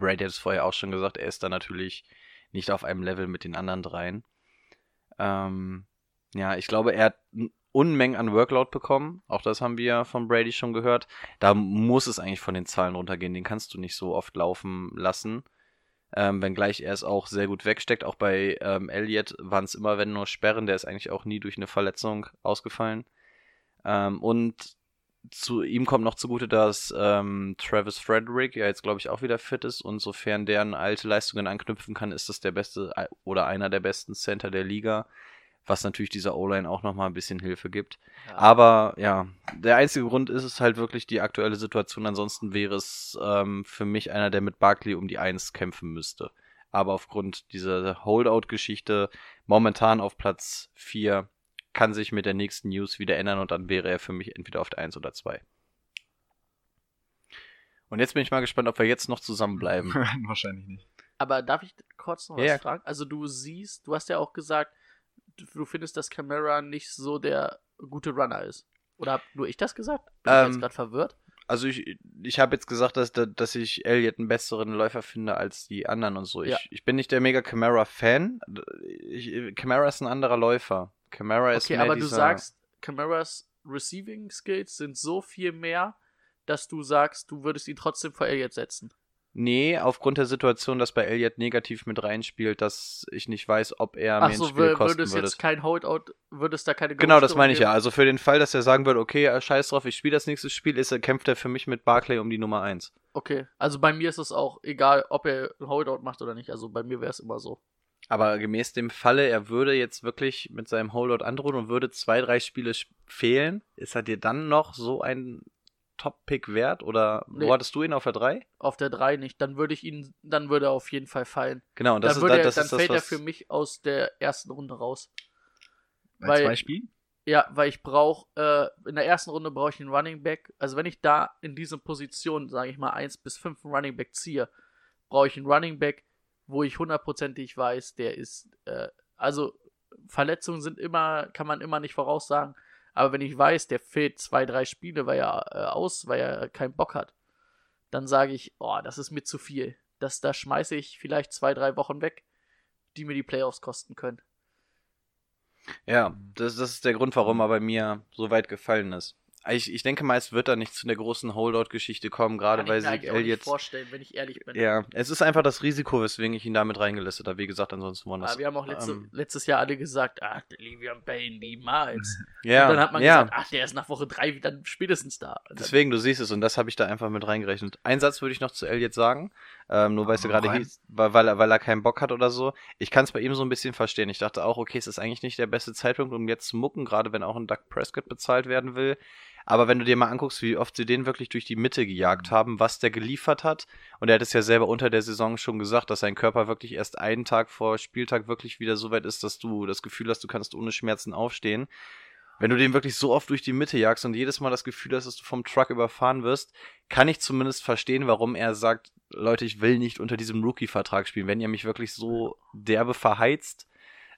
Brady hat es vorher auch schon gesagt, er ist da natürlich nicht auf einem Level mit den anderen dreien. Ähm, ja, ich glaube, er hat Unmengen an Workload bekommen. Auch das haben wir von Brady schon gehört. Da muss es eigentlich von den Zahlen runtergehen. Den kannst du nicht so oft laufen lassen. Ähm, wenngleich er es auch sehr gut wegsteckt. Auch bei ähm, Elliott waren es immer, wenn nur Sperren. Der ist eigentlich auch nie durch eine Verletzung ausgefallen. Ähm, und zu ihm kommt noch zugute, dass ähm, Travis Frederick ja jetzt, glaube ich, auch wieder fit ist. Und sofern der an alte Leistungen anknüpfen kann, ist das der beste äh, oder einer der besten Center der Liga was natürlich dieser O-Line auch nochmal ein bisschen Hilfe gibt. Ja. Aber ja, der einzige Grund ist es halt wirklich die aktuelle Situation. Ansonsten wäre es ähm, für mich einer, der mit Barkley um die Eins kämpfen müsste. Aber aufgrund dieser Holdout-Geschichte momentan auf Platz 4 kann sich mit der nächsten News wieder ändern und dann wäre er für mich entweder auf der 1 oder 2. Und jetzt bin ich mal gespannt, ob wir jetzt noch zusammenbleiben. (laughs) Wahrscheinlich nicht. Aber darf ich kurz noch was Ja, ja. fragen? Also du siehst, du hast ja auch gesagt, du, du findest, dass Camara nicht so der gute Runner ist. Oder hab nur ich das gesagt? Bin ich Ähm, jetzt gerade verwirrt? Also ich, ich habe jetzt gesagt, dass, dass ich Elliott einen besseren Läufer finde als die anderen und so. Ja. Ich, ich bin nicht der mega Camara-Fan. Ich- Camara ist ein anderer Läufer. Camara ist Okay, mehr aber du dieser, sagst, Camaras Receiving Skills sind so viel mehr, dass du sagst, du würdest ihn trotzdem vor Elliott setzen. Nee, aufgrund der Situation, dass bei Elliott negativ mit reinspielt, dass ich nicht weiß, ob er mir ein Achso, Spiel würde kosten es würde. jetzt kein Holdout, würde es da keine Genau, das Gerüchte meine ich ja. geben? Also für den Fall, dass er sagen würde, okay, äh, scheiß drauf, ich spiele das nächste Spiel, ist, er- kämpft er für mich mit Barclay um die Nummer 1. Okay, also bei mir ist es auch egal, ob er ein Holdout macht oder nicht. Also bei mir wäre es immer so. Aber gemäß dem Falle, er würde jetzt wirklich mit seinem Holdout androhen und würde zwei, drei Spiele fehlen, ist er dir dann noch so ein Top-Pick wert? Oder Nee. wo hattest du ihn auf der 3? Auf der 3 nicht. Dann würde ich ihn, dann würde er auf jeden Fall fallen. Genau, und das dann ist, er, das, dann ist das, fällt er was... für mich aus der ersten Runde raus. Bei Weil- zwei Spielen? Ja, weil ich brauche, äh, in der ersten Runde brauche ich einen Running Back. Also wenn ich da in diese Position, sage ich mal, 1 bis 5 einen Running Back ziehe, brauche ich einen Running Back, wo ich hundertprozentig weiß, der ist, äh, also Verletzungen sind immer, kann man immer nicht voraussagen. Aber wenn ich weiß, der fehlt zwei, drei Spiele, weil er äh, aus, weil er keinen Bock hat, dann sage ich, oh, das ist mir zu viel. Das, da schmeiße ich vielleicht zwei, drei Wochen weg, die mir die Playoffs kosten können. Ja, das, das ist der Grund, warum er bei mir so weit gefallen ist. Ich, ich denke mal, es wird da nicht zu der großen Holdout-Geschichte kommen, gerade weil ich mir Sieg eigentlich auch nicht Elliott... vorstellen, wenn ich ehrlich bin. Ja, es ist einfach das Risiko, weswegen ich ihn damit reingelistet habe. Wie gesagt, ansonsten waren das... Aber wir haben auch letzte, ähm, letztes Jahr alle gesagt, ach, der Le'Veon Bell niemals. (laughs) ja, und dann hat man ja. gesagt, ach, der ist nach Woche 3 dann spätestens da. Deswegen, du siehst es und das habe ich da einfach mit reingerechnet. Ein Satz würde ich noch zu Elliot sagen, ähm, nur weil es gerade hieß, weil, weil, er, weil er keinen Bock hat oder so. Ich kann es bei ihm so ein bisschen verstehen. Ich dachte auch, okay, es ist eigentlich nicht der beste Zeitpunkt, um jetzt zu mucken, gerade wenn auch ein Doug Prescott bezahlt werden will. Aber wenn du dir mal anguckst, wie oft sie den wirklich durch die Mitte gejagt haben, was der geliefert hat, und er hat es ja selber unter der Saison schon gesagt, dass sein Körper wirklich erst einen Tag vor Spieltag wirklich wieder so weit ist, dass du das Gefühl hast, du kannst ohne Schmerzen aufstehen. Wenn du den wirklich so oft durch die Mitte jagst und jedes Mal das Gefühl hast, dass du vom Truck überfahren wirst, kann ich zumindest verstehen, warum er sagt, Leute, ich will nicht unter diesem Rookie-Vertrag spielen. Wenn ihr mich wirklich so derbe verheizt,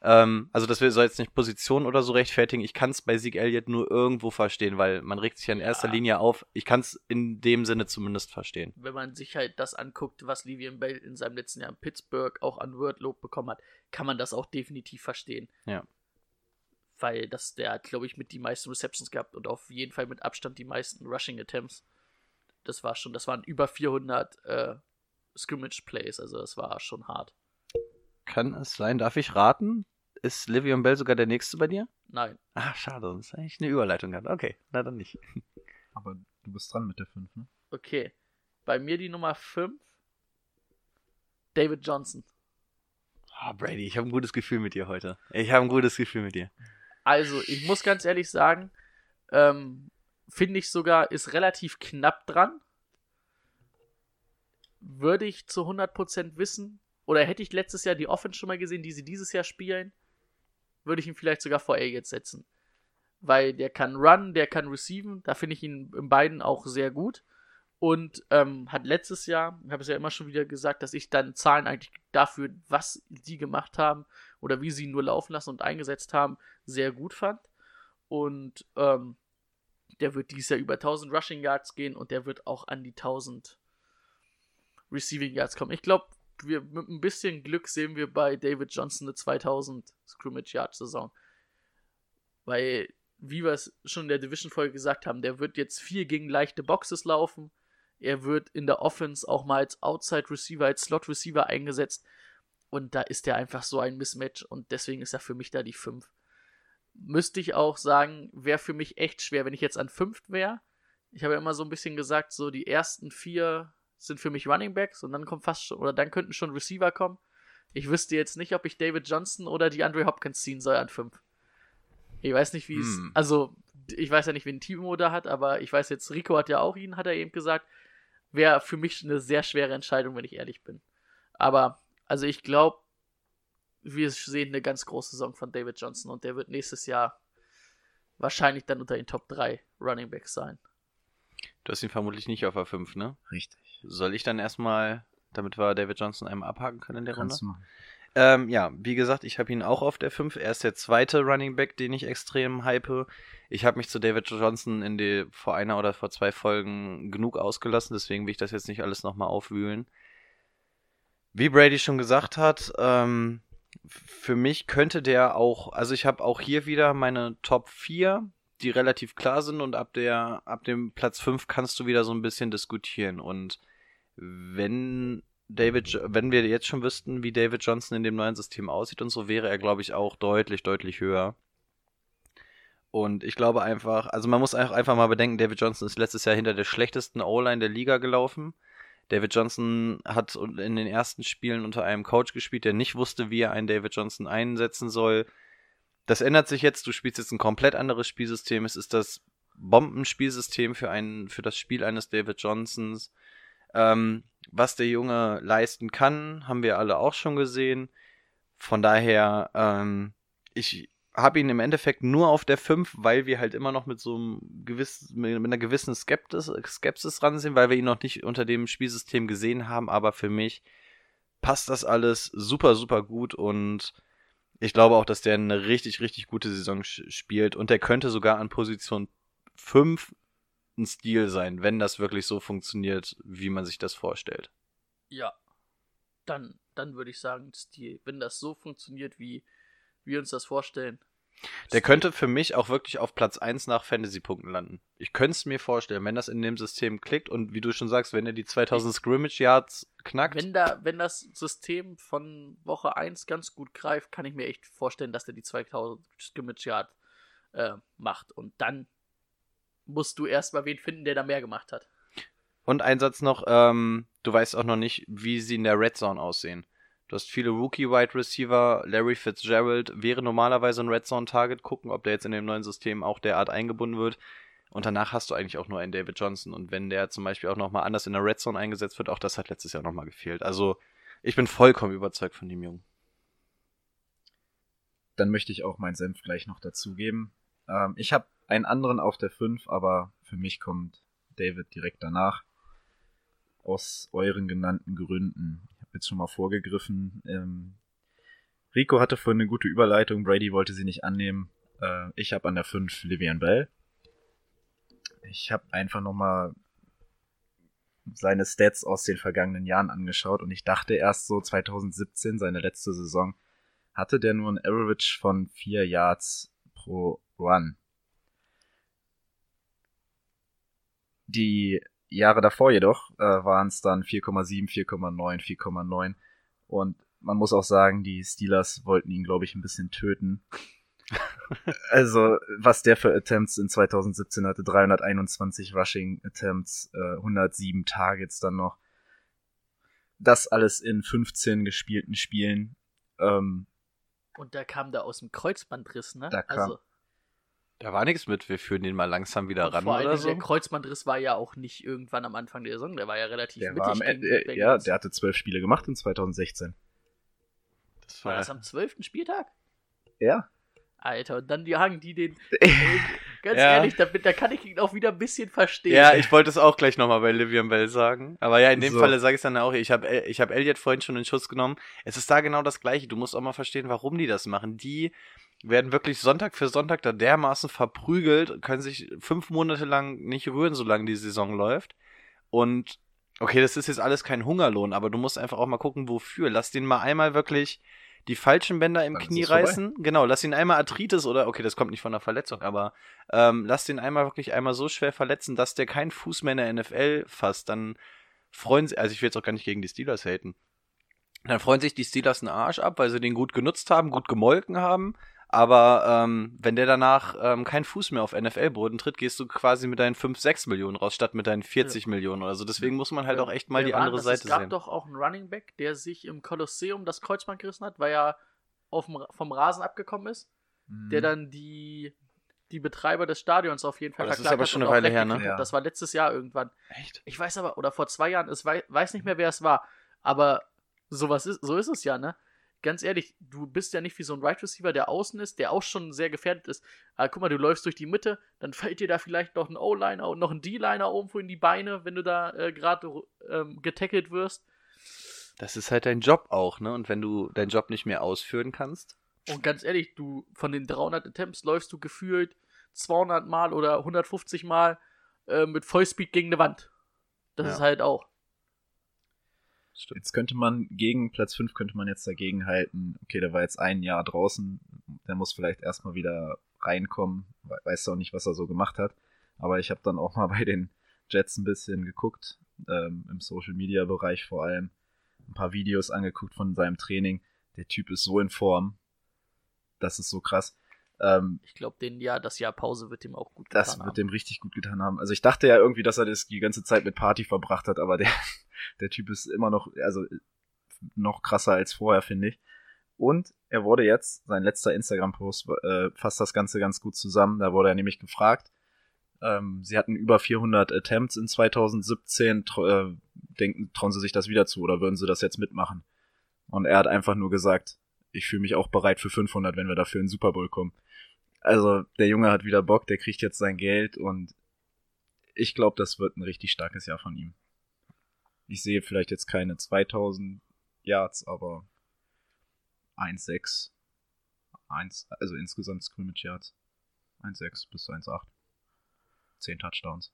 ähm, also das soll jetzt nicht Position oder so rechtfertigen, ich kann es bei Sieg Elliott nur irgendwo verstehen, weil man regt sich ja in erster Ja. Linie auf. Ich kann es in dem Sinne zumindest verstehen. wenn man sich halt das anguckt, was Livian Bell in seinem letzten Jahr in Pittsburgh auch an Wordlob bekommen hat, kann man das auch definitiv verstehen. Ja. Weil das, der hat, glaube ich, mit die meisten Receptions gehabt und auf jeden Fall mit Abstand die meisten Rushing Attempts. Das war schon, das waren über 400 äh, Scrimmage Plays, also das war schon hart. Kann es sein? Darf ich raten? Ist Livion Bell sogar der nächste bei dir? Nein, Ah, schade, sonst hätte ich eine Überleitung gehabt. Okay, na dann nicht. Aber du bist dran mit der 5, ne? okay. Bei mir die Nummer 5, David Johnson. Ah, Brady, ich habe ein gutes Gefühl mit dir heute. Ich habe ein gutes Gefühl mit dir. Also, ich muss ganz ehrlich sagen, ähm, finde ich sogar, ist relativ knapp dran. Würde ich zu 100% wissen, oder hätte ich letztes Jahr die Offense schon mal gesehen, die sie dieses Jahr spielen, würde ich ihn vielleicht sogar vor Elliott setzen. Weil der kann run, der kann receiven, da finde ich ihn in beiden auch sehr gut. Und ähm, hat letztes Jahr, ich habe es ja immer schon wieder gesagt, dass ich dann Zahlen eigentlich dafür, was sie gemacht haben oder wie sie ihn nur laufen lassen und eingesetzt haben, sehr gut fand. Und ähm, der wird dieses Jahr über 1000 Rushing Yards gehen und der wird auch an die 1000 Receiving Yards kommen. Ich glaube, wir mit ein bisschen Glück sehen wir bei David Johnson eine 2000 Scrimmage Yard Saison. Weil, wie wir es schon in der Division-Folge gesagt haben, der wird jetzt viel gegen leichte Boxes laufen. Er wird in der Offense auch mal als Outside Receiver, als Slot Receiver eingesetzt. Und da ist er einfach so ein Mismatch und deswegen ist er für mich da die 5. Müsste ich auch sagen, wäre für mich echt schwer, wenn ich jetzt an 5 wäre. Ich habe ja immer so ein bisschen gesagt, so die ersten vier sind für mich Running Backs und dann kommt fast schon, oder dann könnten schon Receiver kommen. Ich wüsste jetzt nicht, ob ich David Johnson oder die Andre Hopkins ziehen soll an 5. Ich weiß nicht, wie es, Hm. also ich weiß ja nicht, wen Timo da hat, aber ich weiß jetzt, Rico hat ja auch ihn, hat er eben gesagt. Wäre für mich eine sehr schwere Entscheidung, wenn ich ehrlich bin. Aber Also ich glaube, wir sehen eine ganz große Saison von David Johnson und der wird nächstes Jahr wahrscheinlich dann unter den Top 3 Running Backs sein. Du hast ihn vermutlich nicht auf A5, ne? Richtig. Soll ich dann erstmal, damit wir David Johnson einmal abhaken können in der Kannst du Runde? machen. Ähm, ja, wie gesagt, ich habe ihn auch auf der 5. Er ist der zweite Running Back, den ich extrem hype. Ich habe mich zu David Johnson in die vor einer oder vor zwei Folgen genug ausgelassen, deswegen will ich das jetzt nicht alles nochmal aufwühlen. Wie Brady schon gesagt hat, ähm, für mich könnte der auch, also ich habe auch hier wieder meine Top 4, die relativ klar sind und ab der, ab dem Platz 5 kannst du wieder so ein bisschen diskutieren. Und wenn David, wenn wir jetzt schon wüssten, wie David Johnson in dem neuen System aussieht und so, wäre er, glaube ich, auch deutlich, deutlich höher. Und ich glaube einfach, also man muss einfach mal bedenken, David Johnson ist letztes Jahr hinter der schlechtesten O-Line der Liga gelaufen. David Johnson hat in den ersten Spielen unter einem Coach gespielt, der nicht wusste, wie er einen David Johnson einsetzen soll. Das ändert sich jetzt. Du spielst jetzt ein komplett anderes Spielsystem. Es ist das Bombenspielsystem für, einen, für das Spiel eines David Johnsons. Ähm, was der Junge leisten kann, haben wir alle auch schon gesehen. Von daher, ähm, ich habe ihn im Endeffekt nur auf der 5, weil wir halt immer noch mit so einem gewiss, mit einer gewissen Skeptis, Skepsis ransehen, weil wir ihn noch nicht unter dem Spielsystem gesehen haben. Aber für mich passt das alles super, super gut und ich glaube auch, dass der eine richtig, richtig gute Saison spielt und der könnte sogar an Position 5 ein Stil sein, wenn das wirklich so funktioniert, wie man sich das vorstellt. Ja. Dann, dann würde ich sagen, Stil. Wenn das so funktioniert, wie wir uns das vorstellen. Der könnte für mich auch wirklich auf Platz 1 nach Fantasy-Punkten landen. Ich könnte es mir vorstellen, wenn das in dem System klickt und wie du schon sagst, wenn er die 2000 Scrimmage Yards knackt. Wenn, da, wenn das System von Woche 1 ganz gut greift, kann ich mir echt vorstellen, dass der die 2000 Scrimmage Yard äh, macht. Und dann musst du erstmal wen finden, der da mehr gemacht hat. Und ein Satz noch, ähm, du weißt auch noch nicht, wie sie in der Red Zone aussehen. Du hast viele Rookie-Wide Receiver, Larry Fitzgerald wäre normalerweise ein Red Zone-Target, gucken, ob der jetzt in dem neuen System auch derart eingebunden wird. Und danach hast du eigentlich auch nur einen David Johnson. Und wenn der zum Beispiel auch nochmal anders in der Red Zone eingesetzt wird, auch das hat letztes Jahr nochmal gefehlt. Also ich bin vollkommen überzeugt von dem Jungen. Dann möchte ich auch meinen Senf gleich noch dazugeben. Ähm, ich habe einen anderen auf der 5, aber für mich kommt David direkt danach. Aus euren genannten Gründen. Jetzt schon mal vorgegriffen. Ähm, Rico hatte vorhin eine gute Überleitung, Brady wollte sie nicht annehmen. Äh, ich habe an der 5 Livian Bell. Ich habe einfach nochmal seine Stats aus den vergangenen Jahren angeschaut und ich dachte erst so 2017, seine letzte Saison, hatte der nur ein Average von 4 Yards pro Run. Die Jahre davor jedoch äh, waren es dann 4,7, 4,9, 4,9 und man muss auch sagen, die Steelers wollten ihn, glaube ich, ein bisschen töten. (laughs) also, was der für Attempts in 2017 hatte, 321 Rushing Attempts, äh, 107 Targets dann noch. Das alles in 15 gespielten Spielen. Ähm, Und da kam der aus dem Kreuzbandriss, ne? Da kam- also, Da war nichts mit, wir führen den mal langsam wieder ran vor allem oder der so. Kreuzbandriss war ja auch nicht irgendwann am Anfang der Saison, der war ja relativ der mittig war am Ende, äh, ja, der hatte zwölf Spiele gemacht in 2016. Das war war, das am 12. Spieltag? Ja. Alter, und dann jagen die den. Ey, (laughs) ganz Ja. ehrlich, da, da kann ich ihn auch wieder ein bisschen verstehen. ja, ich wollte es auch gleich nochmal bei Livian Bell sagen. Aber ja, in dem So. Falle sage ich es dann auch. Ich habe ich hab Elliot vorhin schon in Schuss genommen. Es ist da genau das Gleiche. Du musst auch mal verstehen, warum die das machen. Die werden wirklich Sonntag für Sonntag da dermaßen verprügelt, können sich fünf Monate lang nicht rühren, solange die Saison läuft. Und okay, das ist jetzt alles kein Hungerlohn, aber du musst einfach auch mal gucken, wofür. Lass den mal einmal wirklich die falschen Bänder im Dann Knie es vorbei. reißen. Genau, lass ihn einmal Arthritis oder, okay, das kommt nicht von einer Verletzung, aber ähm, lass den einmal wirklich einmal so schwer verletzen, dass der keinen Fuß mehr in der NFL fasst. Dann freuen sie, also ich will jetzt auch gar nicht gegen die Steelers haten. Dann freuen sich die Steelers einen Arsch ab, weil sie den gut genutzt haben, gut gemolken haben. Aber ähm, wenn der danach ähm, keinen Fuß mehr auf NFL-Boden tritt, gehst du quasi mit deinen 5, 6 Millionen raus, statt mit deinen 40 Millionen oder so. Deswegen muss man halt auch echt mal Wer die war andere? Seite Es gab sehen. doch auch einen Running Back, der sich im Kolosseum das Kreuzband gerissen hat, weil er auf dem, vom Rasen abgekommen ist, Mhm. der dann die, die Betreiber des Stadions auf jeden Fall Aber das ist aber hat schon eine Weile her, ne? Ja. Das war letztes Jahr irgendwann. Echt? Ich weiß aber, oder vor zwei Jahren, ich weiß, weiß nicht mehr, wer es war, aber sowas ist, so ist es ja, ne? Ganz ehrlich, du bist ja nicht wie so ein Right Receiver, der außen ist, der auch schon sehr gefährdet ist. Aber guck mal, du läufst durch die Mitte, dann (laughs) fällt dir da vielleicht noch ein O-Liner und noch ein D-Liner irgendwo in die Beine, wenn du da äh, gerade ähm, getackelt wirst. Das ist halt dein Job auch, ne? Und wenn du deinen Job nicht mehr ausführen kannst. Und ganz ehrlich, du von den 300 Attempts läufst du gefühlt 200 Mal oder 150 Mal äh, mit Vollspeed gegen eine Wand. Das Ja. ist halt auch. Jetzt könnte man gegen Platz 5 könnte man jetzt dagegen halten, okay, der war jetzt ein Jahr draußen, der muss vielleicht erstmal wieder reinkommen, we- weiß auch nicht, was er so gemacht hat. Aber ich habe dann auch mal (laughs) bei den Jets ein bisschen geguckt, ähm, im Social Media Bereich vor allem, ein paar Videos angeguckt von seinem Training. Der Typ ist so in Form. Das ist so krass. Ähm, Ich glaube, den Jahr, das Jahr Pause wird ihm auch gut das getan wird haben. dem richtig gut getan haben. Also ich dachte ja irgendwie, dass er das die ganze Zeit mit Party verbracht hat, aber der, (laughs) der Typ ist immer noch, also noch krasser als vorher, finde ich. Und er wurde jetzt, sein letzter Instagram-Post äh, fasst das Ganze ganz gut zusammen. Da wurde er nämlich gefragt, ähm, sie hatten über 400 Attempts in 2017, tr äh, denken, trauen sie sich das wieder zu oder würden sie das jetzt mitmachen? Und er hat einfach nur gesagt, ich fühle mich auch bereit für 500, wenn wir dafür in den Super Bowl kommen. Also der Junge hat wieder Bock, der kriegt jetzt sein Geld und ich glaube, das wird ein richtig starkes Jahr von ihm. Ich sehe vielleicht jetzt keine 2000 Yards, aber 1,6. 1, also insgesamt Scrimmage Yards. 1,6 bis 1,8. 10 Touchdowns.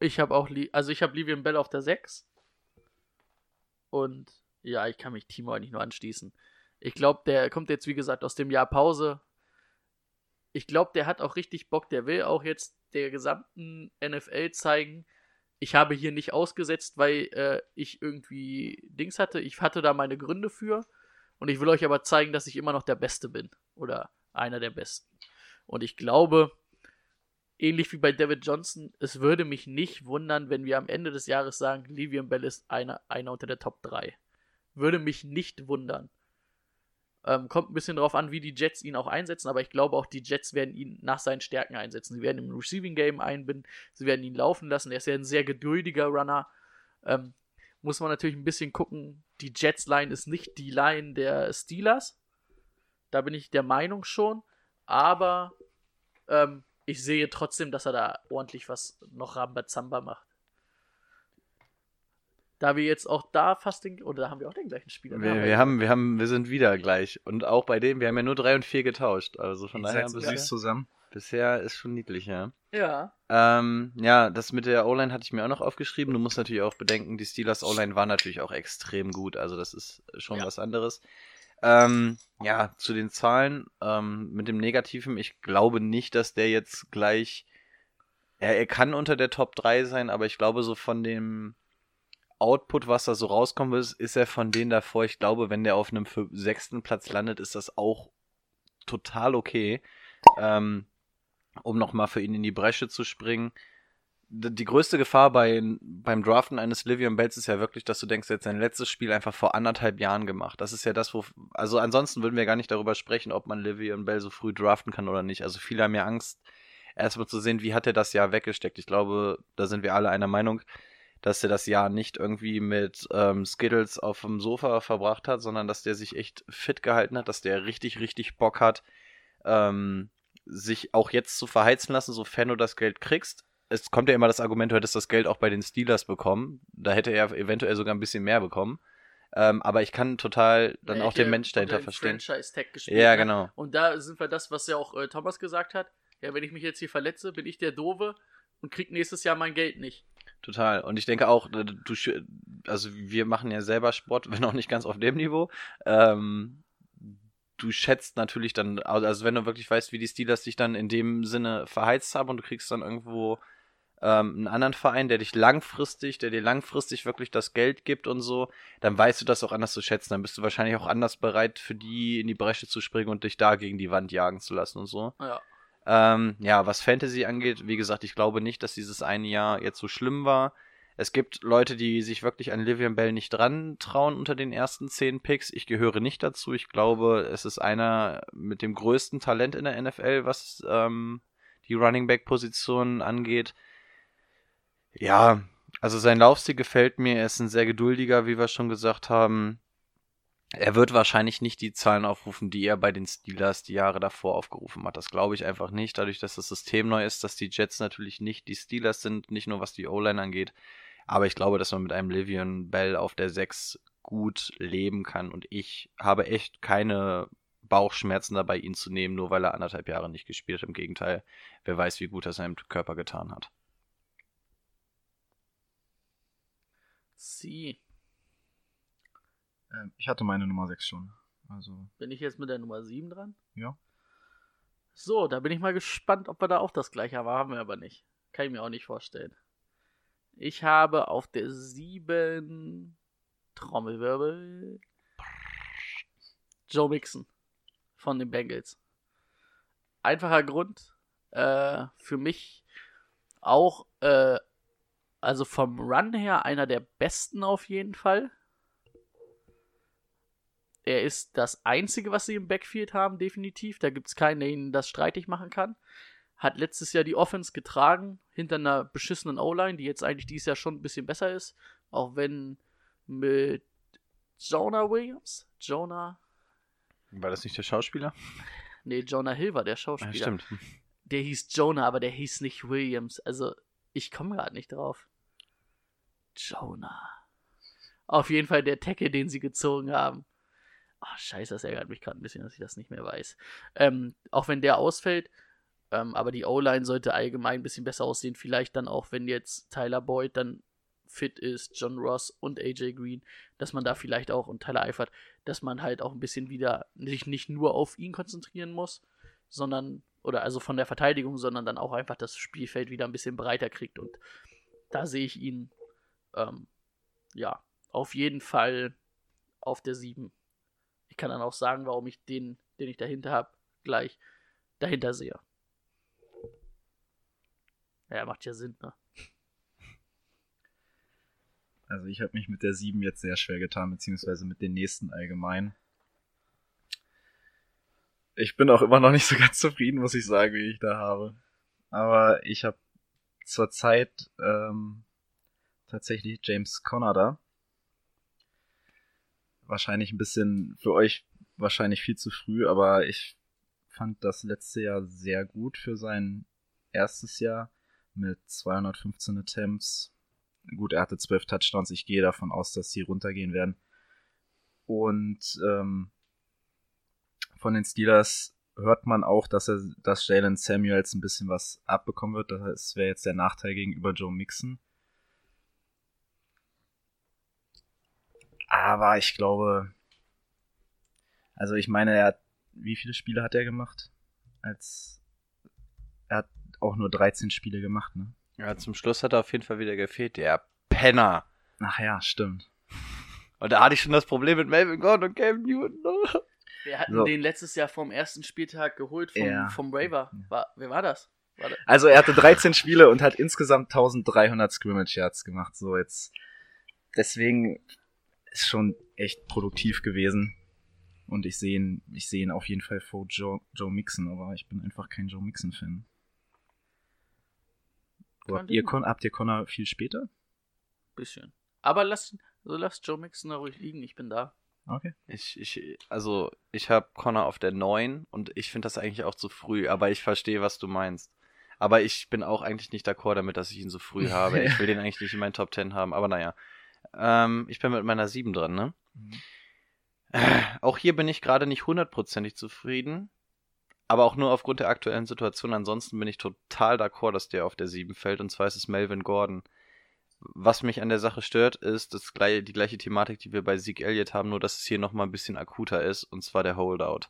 Ich habe auch, also ich habe Livian Bell auf der 6. Und ja, ich kann mich Timo eigentlich nur anschließen. Ich glaube, der kommt jetzt, wie gesagt, aus dem Jahr Pause. Ich glaube, der hat auch richtig Bock. Der will auch jetzt der gesamten NFL zeigen. Ich habe hier nicht ausgesetzt, weil äh, ich irgendwie Dings hatte. Ich hatte da meine Gründe für. Und ich will euch aber zeigen, dass ich immer noch der Beste bin. Oder einer der Besten. Und ich glaube, ähnlich wie bei David Johnson, es würde mich nicht wundern, wenn wir am Ende des Jahres sagen, Livian Bell ist einer, einer unter der Top 3. Würde mich nicht wundern. Ähm, kommt ein bisschen drauf an, wie die Jets ihn auch einsetzen, aber ich glaube auch, die Jets werden ihn nach seinen Stärken einsetzen. Sie werden im Receiving Game einbinden, sie werden ihn laufen lassen. Er ist ja ein sehr geduldiger Runner. Ähm, muss man natürlich ein bisschen gucken. Die Jets-Line ist nicht die Line der Steelers. Da bin ich der Meinung schon. Aber ähm, ich sehe trotzdem, dass er da ordentlich was noch Rambazamba macht. Da wir jetzt auch da fast den, oder da haben wir auch den gleichen Spieler. Wir, wir, haben, wir, haben, wir sind wieder gleich. Und auch bei dem, wir haben ja nur 3 und 4 getauscht. Also von daher so bisher, süß zusammen. bisher ist schon niedlich, ja. Ja. Ähm, ja, das mit der O-Line hatte ich mir auch noch aufgeschrieben. Du musst natürlich auch bedenken, die Steelers O-Line war natürlich auch extrem gut. Also das ist schon Ja. was anderes. Ähm, ja, zu den Zahlen ähm, mit dem Negativen. Ich glaube nicht, dass der jetzt gleich. Er, er kann unter der Top 3 sein, aber ich glaube, so von dem Output, was da so rauskommen wird, ist er von denen davor. Ich glaube, wenn der auf einem sechsten Platz landet, ist das auch total okay. Ähm, um nochmal für ihn in die Bresche zu springen. Die größte Gefahr bei, beim Draften eines Livian Bells ist ja wirklich, dass du denkst, er hat sein letztes Spiel einfach vor anderthalb Jahren gemacht. Das ist ja das, wo. Also ansonsten würden wir gar nicht darüber sprechen, ob man Livian Bell so früh draften kann oder nicht. Also viele haben ja Angst, erstmal zu sehen, wie hat er das Jahr weggesteckt. Ich glaube, da sind wir alle einer Meinung, dass er das Jahr nicht irgendwie mit ähm, Skittles auf dem Sofa verbracht hat, sondern dass der sich echt fit gehalten hat, dass der richtig, richtig Bock hat, ähm, sich auch jetzt zu verheizen lassen, sofern du das Geld kriegst. Es kommt ja immer das Argument, du hättest das Geld auch bei den Steelers bekommen. Da hätte er eventuell sogar ein bisschen mehr bekommen. Ähm, aber ich kann total dann Er auch den Mensch dahinter verstehen. Franchise-Tag gespielt. Ja, ne? genau. Und da sind wir das, was ja auch äh, Thomas gesagt hat. Ja, wenn ich mich jetzt hier verletze, bin ich der Doofe und krieg nächstes Jahr mein Geld nicht. Total. Und ich denke auch, du, sch- also wir machen ja selber Sport, (laughs) wenn auch nicht ganz auf dem Niveau. Ähm, du schätzt natürlich dann, also wenn du wirklich weißt, wie die Steelers dich dann in dem Sinne verheizt haben und du kriegst dann irgendwo ähm, einen anderen Verein, der dich langfristig, der dir langfristig wirklich das Geld gibt und so, dann weißt du das auch anders zu schätzen. Dann bist du wahrscheinlich auch anders bereit, für die in die Bresche zu springen und dich da gegen die Wand jagen zu lassen und so. Ja. Ähm, ja, was Fantasy angeht, wie gesagt, ich glaube nicht, dass dieses eine Jahr jetzt so schlimm war. Es gibt Leute, die sich wirklich an Livian Bell nicht dran trauen unter den ersten zehn Picks. Ich gehöre nicht dazu. Ich glaube, es ist einer mit dem größten Talent in der NFL, was ähm, die Running Back Position angeht. Ja, Also sein Laufstil gefällt mir. Er ist ein sehr geduldiger, wie wir schon gesagt haben. Er wird wahrscheinlich nicht die Zahlen aufrufen, die er bei den Steelers die Jahre davor aufgerufen hat. Das glaube ich einfach nicht. Dadurch, dass das System neu ist, dass die Jets natürlich nicht die Steelers sind, nicht nur was die O-Line angeht. Aber ich glaube, dass man mit einem Livian Bell auf der 6 gut leben kann. Und ich habe echt keine Bauchschmerzen dabei, ihn zu nehmen, nur weil er anderthalb Jahre nicht gespielt hat. Im Gegenteil, wer weiß, wie gut er seinem Körper getan hat. Sie. Ähm, ich hatte meine Nummer 6 schon. Also, Bin ich jetzt mit der Nummer 7 dran? ja. So, da bin ich mal gespannt, ob wir da auch das gleiche haben. Haben wir aber nicht. Kann ich mir auch nicht vorstellen. Ich habe auf der 7 Trommelwirbel Joe Mixon von den Bengals. Einfacher Grund. Äh, für mich auch, äh, also vom Run her einer der besten auf jeden Fall. Er ist das Einzige, was sie im Backfield haben, definitiv. Da gibt es keinen, der ihnen das streitig machen kann. Hat letztes Jahr die Offense getragen, hinter einer beschissenen O-Line, die jetzt eigentlich dieses Jahr schon ein bisschen besser ist. Auch wenn mit Jonah Williams, Jonah, War das nicht der Schauspieler? nee, Jonah Hill war der Ja, Schauspieler. stimmt. Der hieß Jonah, aber der hieß nicht Williams. Also, ich komme gerade nicht drauf. Jonah. Auf jeden Fall der Tackle, den sie gezogen haben. Ah, scheiße, das ärgert mich gerade ein bisschen, dass ich das nicht mehr weiß. Ähm, auch wenn der ausfällt, ähm, aber die O-Line sollte allgemein ein bisschen besser aussehen. Vielleicht dann auch, wenn jetzt Tyler Boyd dann fit ist, John Ross und AJ Green, dass man da vielleicht auch, und Tyler Eifert, dass man halt auch ein bisschen wieder sich nicht nur auf ihn konzentrieren muss, sondern, oder also von der Verteidigung, sondern dann auch einfach das Spielfeld wieder ein bisschen breiter kriegt. Und da sehe ich ihn, ähm, ja, auf jeden Fall auf der 7. Kann dann auch sagen, warum ich den, den ich dahinter habe, gleich dahinter sehe. Ja, macht ja Sinn, ne? Also ich habe mich mit der 7 jetzt sehr schwer getan, beziehungsweise mit den nächsten allgemein. Ich bin auch immer noch nicht so ganz zufrieden, muss ich sagen, wie ich da habe. Aber ich habe zurzeit ähm, tatsächlich James Conner da. Wahrscheinlich ein bisschen für euch wahrscheinlich viel zu früh, aber ich fand das letzte Jahr sehr gut für sein erstes Jahr mit 215 Attempts. Gut, er hatte 12 Touchdowns. Ich gehe davon aus, dass sie runtergehen werden. Und ähm, von den Steelers hört man auch, dass er, dass Jalen Samuels ein bisschen was abbekommen wird. Das wäre jetzt der Nachteil gegenüber Joe Mixon. Aber ich glaube, also ich meine, er hat, wie viele Spiele hat er gemacht? Als er hat auch nur 13 Spiele gemacht, ne? Ja, zum Schluss hat er auf jeden Fall wieder gefehlt, der Penner. Ach ja, stimmt. Und da hatte ich schon das Problem mit Melvin Gordon und Cam Newton. ne? Wir hatten So. den letztes Jahr vom ersten Spieltag geholt vom, Ja. vom Raver. War, wer war das? War das? Also er hatte 13 Spiele und hat insgesamt 1300 Scrimmage Yards gemacht. So jetzt. Deswegen ist schon echt produktiv gewesen. Und ich sehe ihn, ich sehe ihn auf jeden Fall vor Joe, Joe Mixon, aber ich bin einfach kein Joe Mixon-Fan. Habt ihr. Con habt ihr Connor viel später? Bisschen. Aber lass, also lass Joe Mixon da ruhig liegen, ich bin da. Okay. Ich, ich, also, ich habe Connor auf der 9 und ich finde das eigentlich auch zu früh, aber ich verstehe, was du meinst. Aber ich bin auch eigentlich nicht d'accord damit, dass ich ihn so früh (laughs) habe. Ich will den eigentlich nicht in meinen Top 10 haben, aber naja. Ähm, ich bin mit meiner 7 dran, ne? Äh, Auch hier bin ich gerade nicht hundertprozentig zufrieden, aber auch nur aufgrund der aktuellen Situation. Ansonsten bin ich total d'accord, dass der auf der 7 fällt, und zwar ist es Melvin Gordon. Was mich an der Sache stört, ist das gleiche, die gleiche Thematik, die wir bei Zeke Elliott haben, nur dass es hier nochmal ein bisschen akuter ist, und zwar der Holdout.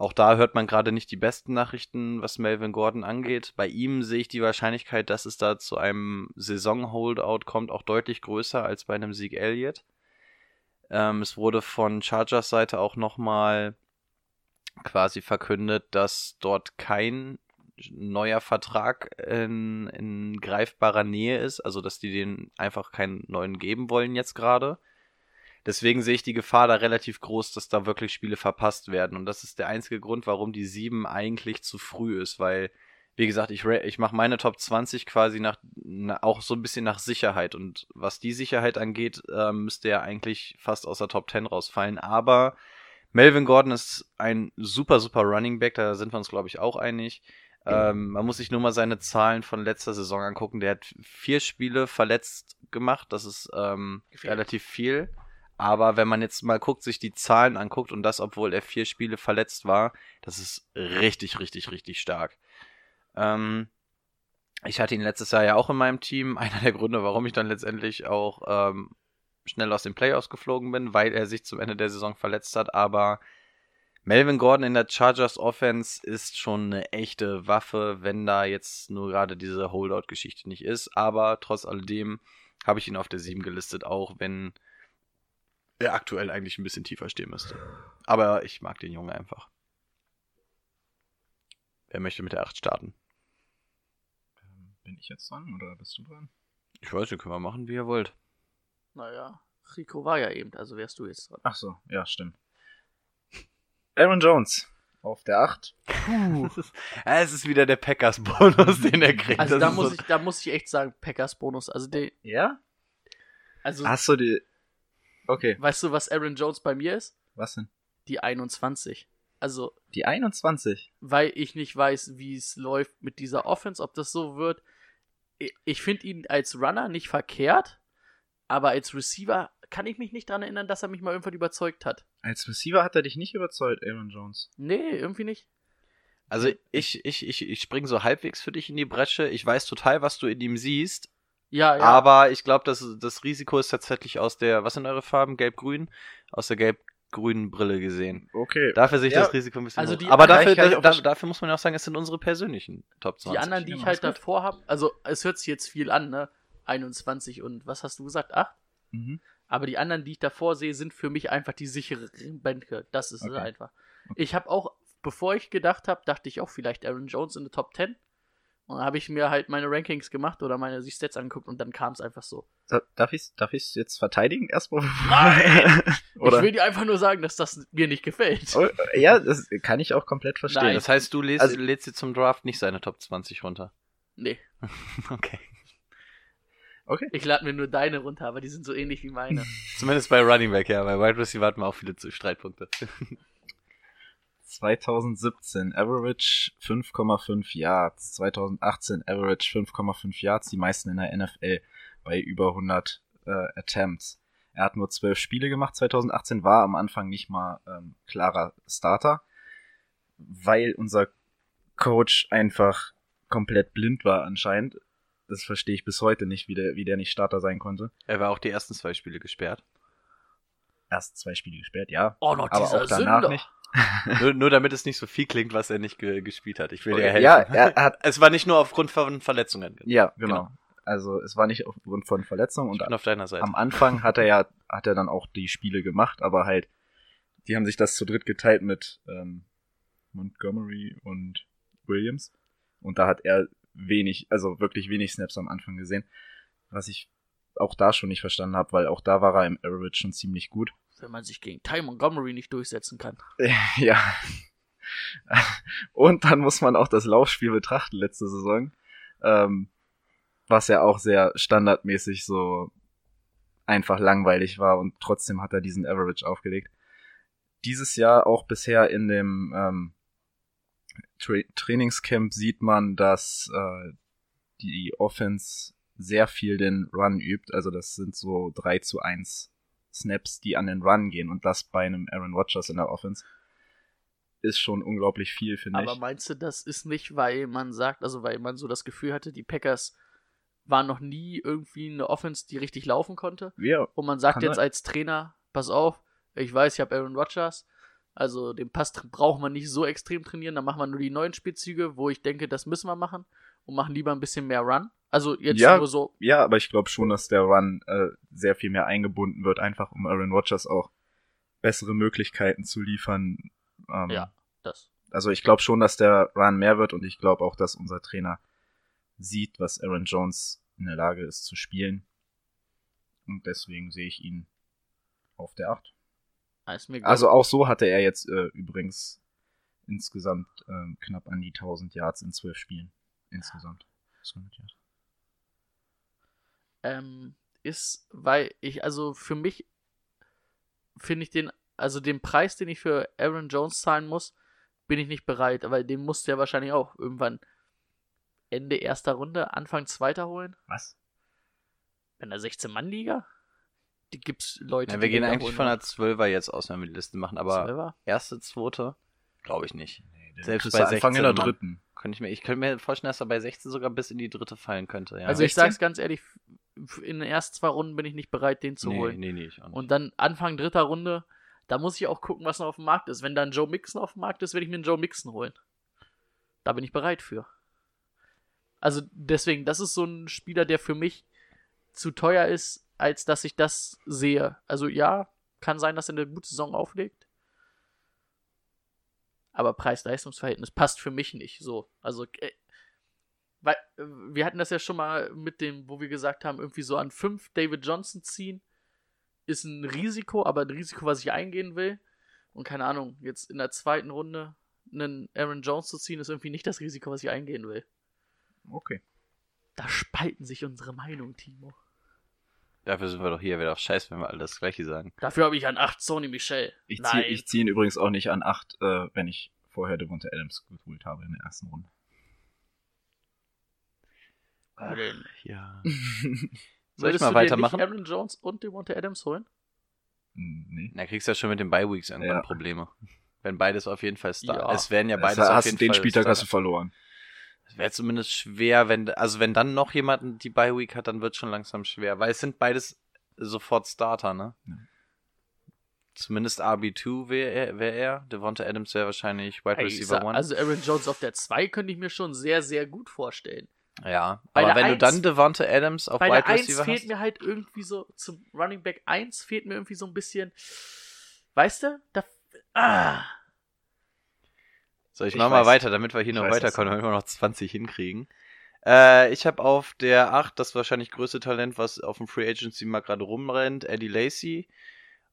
Auch da hört man gerade nicht die besten Nachrichten, was Melvin Gordon angeht. Bei ihm sehe ich die Wahrscheinlichkeit, dass es da zu einem Saison-Holdout kommt, auch deutlich größer als bei einem Zeke Elliott. Ähm, es wurde von Chargers Seite auch nochmal quasi verkündet, dass dort kein neuer Vertrag in, in greifbarer Nähe ist, also dass die den einfach keinen neuen geben wollen jetzt gerade. Deswegen sehe ich die Gefahr da relativ groß, dass da wirklich Spiele verpasst werden. Und das ist der einzige Grund, warum die 7 eigentlich zu früh ist, weil wie gesagt, ich, ich mache meine Top 20 quasi nach, na, auch so ein bisschen nach Sicherheit. Und was die Sicherheit angeht, äh, müsste er eigentlich fast aus der Top 10 rausfallen. Aber Melvin Gordon ist ein super, super Running Back, da sind wir uns, glaube ich, auch einig. Ähm, man muss sich nur mal seine Zahlen von letzter Saison angucken. Der hat vier Spiele verletzt gemacht, das ist ähm, relativ viel. Aber wenn man jetzt mal guckt, sich die Zahlen anguckt und das, obwohl er vier Spiele verletzt war, das ist richtig, richtig, richtig stark. Ähm, ich hatte ihn letztes Jahr ja auch in meinem Team. (laughs) Einer der Gründe, warum ich dann letztendlich auch ähm, schnell aus den Playoffs geflogen bin, weil er sich zum Ende der Saison verletzt hat. Aber Melvin Gordon in der Chargers Offense ist schon eine echte Waffe, wenn da jetzt nur gerade diese Holdout-Geschichte nicht ist. Aber trotz alledem habe ich ihn auf der 7 gelistet, auch wenn er aktuell eigentlich ein bisschen tiefer stehen müsste. Aber ich mag den Jungen einfach. Wer möchte mit der 8 starten? Bin ich jetzt dran oder bist du dran? Ich weiß nicht, können wir machen, wie ihr wollt. Naja, Rico war ja eben, also wärst du jetzt dran. Ach so, ja, stimmt. Aaron Jones auf der 8. Ja, (laughs) es ist wieder der Packers-Bonus, den er kriegt. Also Das da muss, so- ich, da muss ich echt sagen, Packers Bonus. Also, der, Ja? also Hast du die. Okay, weißt du, was Aaron Jones bei mir ist? was denn? Die 21. Also, Die 21. weil ich nicht weiß, wie es läuft mit dieser Offense, ob das so wird. Ich- finde ihn als Runner nicht verkehrt, aber als Receiver kann ich mich nicht daran erinnern, dass er mich mal irgendwann überzeugt hat. Als Receiver hat er dich nicht überzeugt, Aaron Jones. Nee, irgendwie nicht. Also ich, ich, ich, ich spring so halbwegs für dich in die Bresche. Ich weiß total, was du in ihm siehst. Ja, ja. Aber ich glaube, das, das Risiko ist tatsächlich aus der, was sind eure Farben? Gelb-Grün? Aus der gelb-grünen Brille gesehen. Okay. Dafür sehe ich Ja. das Risiko ein bisschen Also hoch. die Aber dafür, ich da, auch da, dafür muss man ja auch sagen, es sind unsere persönlichen Top 20. die anderen, die Ja, ich halt gut. davor habe, also es hört sich jetzt viel an, ne? 21 und was hast du gesagt? 8? Mhm. Aber die anderen, die ich davor sehe, sind für mich einfach die sicheren Bänke. Das ist es Okay. einfach. Ich habe auch, bevor ich gedacht habe, dachte ich auch vielleicht Aaron Jones in der Top 10. Und dann habe ich mir halt meine Rankings gemacht oder meine die Stats angeguckt und dann kam es einfach so. Da- Darf ich darf ich's jetzt verteidigen erstmal? Nein! (laughs) Oder? Ich will dir einfach nur sagen, dass das mir nicht gefällt. Oh, ja, das kann ich auch komplett verstehen. Nein. Das heißt, du lädst, Also- lädst dir zum Draft nicht seine Top 20 runter. Nee, (laughs) Okay. Okay. ich lade mir nur deine runter, aber die sind so ähnlich wie meine. Zumindest bei Running Back, ja. Bei Wide Receiver hatten wir auch viele Streitpunkte. 2017 Average 5,5 Yards, 2018 Average 5,5 Yards, die meisten in der NFL bei über 100 äh, Attempts. Er hat nur 12 Spiele gemacht 2018, war am Anfang nicht mal ähm, klarer Starter, weil unser Coach einfach komplett blind war anscheinend. Das verstehe ich bis heute nicht, wie der, wie der nicht Starter sein konnte. Er war auch die ersten zwei Spiele gesperrt. Erst zwei Spiele gesperrt, ja. Oh, noch Aber auch danach Sünder. nicht. Nur, nur damit es nicht so viel klingt, was er nicht ge gespielt hat. Ich will dir helfen. Ja, er hat (laughs) es war nicht nur aufgrund von Verletzungen. Ja, genau. Genau. Also es war nicht aufgrund von Verletzungen und auf deiner Seite. am Anfang hat er ja hat er dann auch die Spiele gemacht, aber halt die haben sich das zu dritt geteilt mit ähm, Montgomery und Williams und da hat er wenig, also wirklich wenig Snaps am Anfang gesehen, was ich auch da schon nicht verstanden habe, weil auch da war er im Average schon ziemlich gut. Wenn man sich gegen Ty Montgomery nicht durchsetzen kann. (laughs) ja. Und dann muss man auch das Laufspiel betrachten letzte Saison, ähm, was ja auch sehr standardmäßig so einfach langweilig war und trotzdem hat er diesen Average aufgelegt. Dieses Jahr auch bisher in dem ähm, Tra Trainingscamp sieht man, dass äh, die Offense sehr viel den Run übt. Also das sind so 3 zu 1 Snaps, die an den Run gehen und das bei einem Aaron Rodgers in der Offense ist schon unglaublich viel, finde Aber ich. meinst du, das ist nicht, weil man sagt, also weil man so das Gefühl hatte, die Packers waren noch nie irgendwie eine Offense, die richtig laufen konnte? Ja, Und man sagt jetzt sein. als Trainer, pass auf, ich weiß, ich habe Aaron Rodgers, also den Pass braucht man nicht so extrem trainieren, dann machen wir nur die neuen Spielzüge, wo ich denke, das müssen wir machen und machen lieber ein bisschen mehr Run. Also jetzt Ja. nur so, ja, aber ich glaube schon, dass der Run äh, sehr viel mehr eingebunden wird, einfach um Aaron Rodgers auch bessere Möglichkeiten zu liefern. Ähm, ja, das. Also ich glaube schon, dass der Run mehr wird und ich glaube auch, dass unser Trainer sieht, was Aaron Jones in der Lage ist zu spielen. Und deswegen sehe ich ihn auf der 8. Ist mir Also auch so hatte er jetzt äh, übrigens insgesamt ähm, knapp an die 1000 Yards in 12 Spielen. insgesamt. 200 Yards. Ähm, ist, weil ich, also für mich finde ich den, also den Preis, den ich für Aaron Jones zahlen muss, bin ich nicht bereit, aber den musst du ja wahrscheinlich auch irgendwann Ende erster Runde, Anfang zweiter holen. Was? In der 16-Mann-Liga? Die gibt's Leute, Ja, wir die gehen eigentlich holen von einer Zwölfer jetzt aus, wenn wir die Liste machen, aber Zwölfer? erste, zweite, glaube ich nicht. Den Selbst bei Anfang in 16 der Mann. dritten. Könnte ich, mir, ich könnte mir vorstellen, dass er bei 16 sogar bis in die dritte fallen könnte. Ja. Also ich 16? sag's ganz ehrlich, in den ersten zwei Runden bin ich nicht bereit, den zu nee, holen. nee, nee, ich. Und dann Anfang dritter Runde, da muss ich auch gucken, was noch auf dem Markt ist. Wenn dann Joe Mixon auf dem Markt ist, werde ich mir einen Joe Mixon holen. Da bin ich bereit für. Also deswegen, das ist so ein Spieler, der für mich zu teuer ist, als dass ich das sehe. Also ja, kann sein, dass er eine gute Saison auflegt. Aber Preis-Leistungs-Verhältnis passt für mich nicht so. Also, äh, weil, äh, wir hatten das ja schon mal mit dem, wo wir gesagt haben, irgendwie so an 5 David Johnson ziehen ist ein Risiko, aber ein Risiko, was ich eingehen will. Und keine Ahnung, jetzt in der zweiten Runde einen Aaron Jones zu ziehen, ist irgendwie nicht das Risiko, was ich eingehen will. Okay. Da spalten sich unsere Meinungen, Timo. Dafür sind wir doch hier wieder auf Scheiß, wenn wir alle das Gleiche sagen. Dafür habe ich an 8 Sony Michel. Ich Nein. ziehe ich zieh ihn übrigens auch nicht an 8, äh, wenn ich vorher Devonta Adams geholt habe in der ersten Runde. Ja. (laughs) Soll ich mal du dir weitermachen? Nicht Aaron Jones und Devonta Adams holen? Nee. Na, kriegst ja schon mit den Bye-Weeks irgendwann Ja. Probleme. Wenn beides auf jeden Fall Star. Ja. Es werden ja beides Das auf hast jeden den Fall Spieltag Star- hast du verloren. Es wäre zumindest schwer, wenn, also wenn dann noch jemand die Bye Week hat, dann wird schon langsam schwer, weil es sind beides sofort Starter, ne? Ja. Zumindest RB2 wäre er, wär er. Devonta Adams wäre wahrscheinlich Wide Receiver sag, 1. also Aaron Jones auf der 2 könnte ich mir schon sehr, sehr gut vorstellen. Ja, bei aber wenn du Eins- dann Devonta Adams auf Bei Wide 1 Receiver fehlt hast. mir halt irgendwie so, zum Running Back 1 fehlt mir irgendwie so ein bisschen, weißt du? Da, ah, So, ich Ich mach mal weiter, damit wir hier noch weiterkommen, du damit wir noch 20 hinkriegen. Äh, ich habe auf der 8 das wahrscheinlich größte Talent, was auf dem Free Agency mal gerade rumrennt, Eddie Lacey.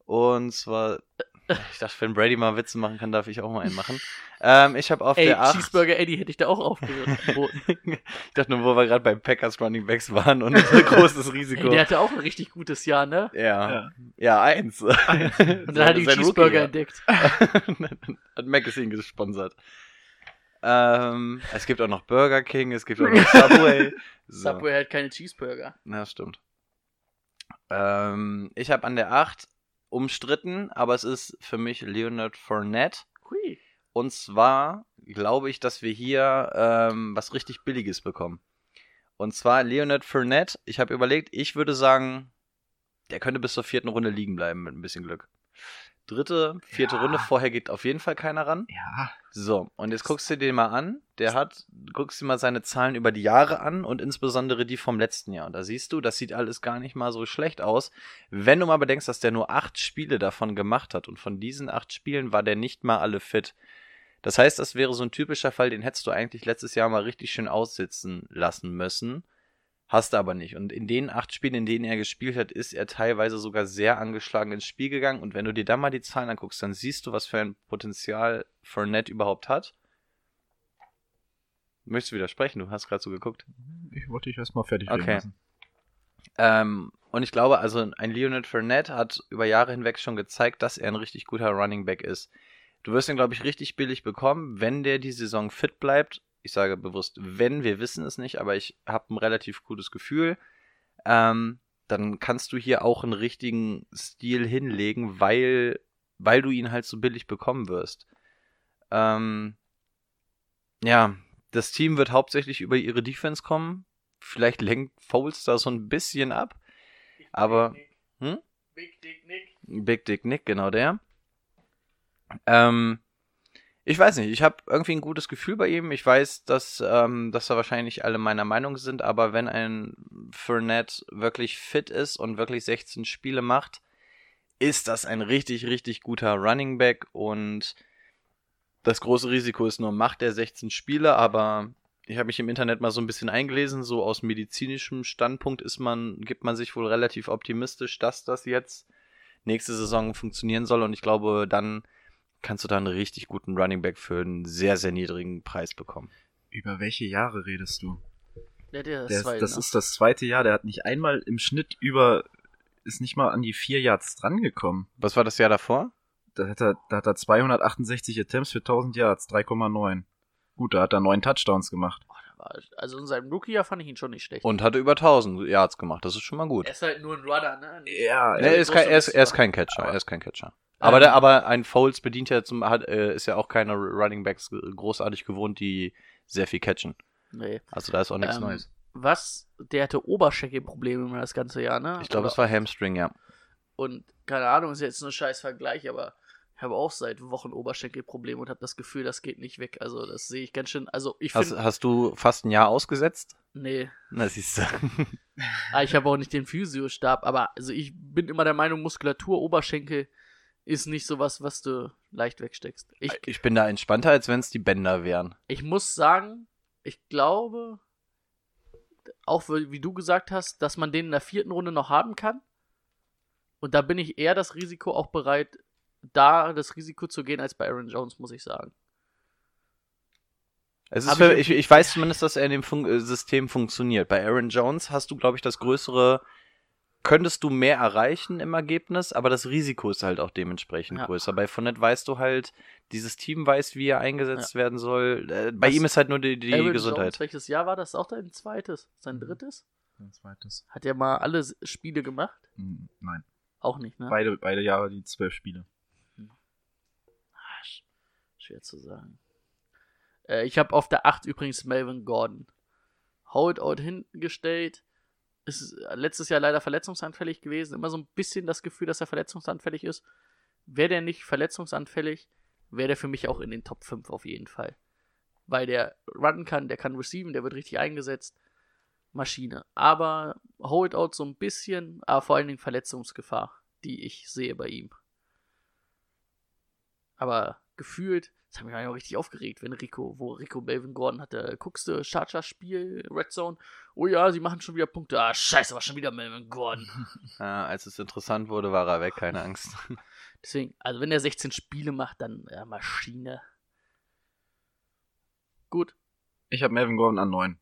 Und zwar, (laughs) ich dachte, wenn Brady mal Witze machen kann, darf ich auch mal einen machen. Ähm, ich habe auf ey, der 8. Cheeseburger Eddie hätte ich da auch aufgeboten. (laughs) ich dachte nur, wo wir gerade beim Packers Running Backs waren und (laughs) ein großes ey, Risiko. der hatte auch ein richtig gutes Jahr, ne? ja. Ja. ja, eins. Und dann hat er die Cheeseburger entdeckt. hat Magazine gesponsert. Ähm, es gibt auch noch Burger King, es gibt auch noch Subway. So. Subway hat keine Cheeseburger. Ja, stimmt. Ähm, ich habe an der 8 umstritten, aber es ist für mich Leonard Fournette. Hui. Und zwar glaube ich, dass wir hier ähm, was richtig Billiges bekommen. Und zwar Leonard Fournette. Ich habe überlegt, ich würde sagen, der könnte bis zur vierten Runde liegen bleiben mit ein bisschen Glück. Dritte, vierte Ja. Runde, vorher geht auf jeden Fall keiner ran. Ja. So, und jetzt guckst du dir den mal an. Der hat, guckst dir mal seine Zahlen über die Jahre an und insbesondere die vom letzten Jahr. Und da siehst du, das sieht alles gar nicht mal so schlecht aus. Wenn du mal bedenkst, dass der nur acht Spiele davon gemacht hat und von diesen acht Spielen war der nicht mal alle fit. Das heißt, das wäre so ein typischer Fall, den hättest du eigentlich letztes Jahr mal richtig schön aussitzen lassen müssen. Hast du aber nicht. Und in den acht Spielen, in denen er gespielt hat, ist er teilweise sogar sehr angeschlagen ins Spiel gegangen. Und wenn du dir da mal die Zahlen anguckst, dann siehst du, was für ein Potenzial Fournette überhaupt hat. Möchtest du widersprechen? Du hast gerade so geguckt. Ich wollte dich erstmal fertig Okay. lassen. Ähm, und ich glaube, also ein Leonard Fournette hat über Jahre hinweg schon gezeigt, dass er ein richtig guter Running Back ist. Du wirst ihn, glaube ich, richtig billig bekommen, wenn der die Saison fit bleibt. Ich sage bewusst, wenn, wir wissen es nicht, aber ich habe ein relativ gutes Gefühl. Ähm, dann kannst du hier auch einen richtigen Stil hinlegen, weil, weil du ihn halt so billig bekommen wirst. Ähm, ja, das Team wird hauptsächlich über ihre Defense kommen. Vielleicht lenkt Foles da so ein bisschen ab. Aber- Hm? Big Dick Nick. Big Dick Nick, genau der. Ähm, ich weiß nicht, ich habe irgendwie ein gutes Gefühl bei ihm. Ich weiß, dass, ähm, dass da wahrscheinlich alle meiner Meinung sind, aber wenn ein Fournette wirklich fit ist und wirklich 16 Spiele macht, ist das ein richtig, richtig guter Running Back und das große Risiko ist nur, macht er 16 Spiele, aber ich habe mich im Internet mal so ein bisschen eingelesen, so aus medizinischem Standpunkt ist man, gibt man sich wohl relativ optimistisch, dass das jetzt nächste Saison funktionieren soll und ich glaube, dann kannst du da einen richtig guten Running Back für einen sehr, sehr niedrigen Preis bekommen. Über welche Jahre redest du? Der das Der, zweite, das ne? ist das zweite Jahr, der hat nicht einmal im Schnitt über, ist nicht mal an die vier Yards drangekommen. Was war das Jahr davor? Da hat er, da hat er 268 Attempts für 1000 Yards, 3,9. Gut, da hat er neun Touchdowns gemacht. Also in seinem Rookie-Jahr fand ich ihn schon nicht schlecht. Und hatte über 1000 Yards gemacht. Das ist schon mal gut. er ist halt nur ein Runner, ne? Nicht- Ja, er, ist kein, er, ist, er ist kein Catcher. Er ist kein Catcher. Aber, der, aber ein Foles bedient ja zum, hat, äh, ist ja auch keine Running Backs großartig gewohnt, die sehr viel catchen. Nee. Also da ist auch nichts Ähm, Neues. Was? Der hatte Oberschenkelprobleme immer das ganze Jahr, ne? Ich glaube, es war Hamstring, ja. Und keine Ahnung, ist jetzt nur scheiß Vergleich, aber ich habe auch seit Wochen Oberschenkelprobleme und habe das Gefühl, das geht nicht weg. Also das sehe ich ganz schön. Also ich Hast, hast du fast ein Jahr ausgesetzt? nee, Na, siehst du. (laughs) Ah, ich habe auch nicht den Physiostab, aber also ich bin immer der Meinung, Muskulatur, Oberschenkel ist nicht sowas, was du leicht wegsteckst. Ich, Ich bin da entspannter, als wenn es die Bänder wären. ich muss sagen, ich glaube, auch wie du gesagt hast, dass man den in der vierten Runde noch haben kann. Und da bin ich eher das Risiko auch bereit, da das Risiko zu gehen, als bei Aaron Jones, muss ich sagen. Für, ich- ich, ich weiß zumindest, dass er in dem Fun äh, System funktioniert. Bei Aaron Jones hast du, glaube ich, das größere, könntest du mehr erreichen im Ergebnis, aber das Risiko ist halt auch dementsprechend Ja. größer. Bei Fournette weißt du halt, dieses Team weiß, wie er eingesetzt werden soll. Äh, bei Was- ihm ist halt nur die, die Aaron Gesundheit. Jones, welches Jahr war das? Auch dein zweites? Sein drittes? Ein zweites. Hat er mal alle Spiele gemacht? Hm, Nein. Auch nicht, ne? Beide, beide Jahre die zwölf Spiele. Ah, sch- Schwer zu sagen. Äh, ich habe auf der 8 übrigens Melvin Gordon. Holdout hingestellt. Ist äh, letztes Jahr leider verletzungsanfällig gewesen. Immer so ein bisschen das Gefühl, dass er verletzungsanfällig ist. Wäre der nicht verletzungsanfällig, wäre der für mich auch in den Top 5 auf jeden Fall. Weil der runnen kann, der kann receiven, der wird richtig eingesetzt. Maschine. Aber Holdout so ein bisschen, aber vor allen Dingen Verletzungsgefahr, die ich sehe bei ihm. Aber gefühlt, das hat mich eigentlich auch richtig aufgeregt, wenn Rico, wo Rico Melvin Gordon hatte, guckst du Chargers-Spiel, Red Zone, oh ja, sie machen schon wieder Punkte, ah, scheiße, war schon wieder Melvin Gordon. (laughs) Ja, als es interessant wurde, war er weg, keine Angst. (laughs) Deswegen, also wenn er 16 Spiele macht, dann ja, Maschine. Gut, Ich habe Melvin Gordon an neun.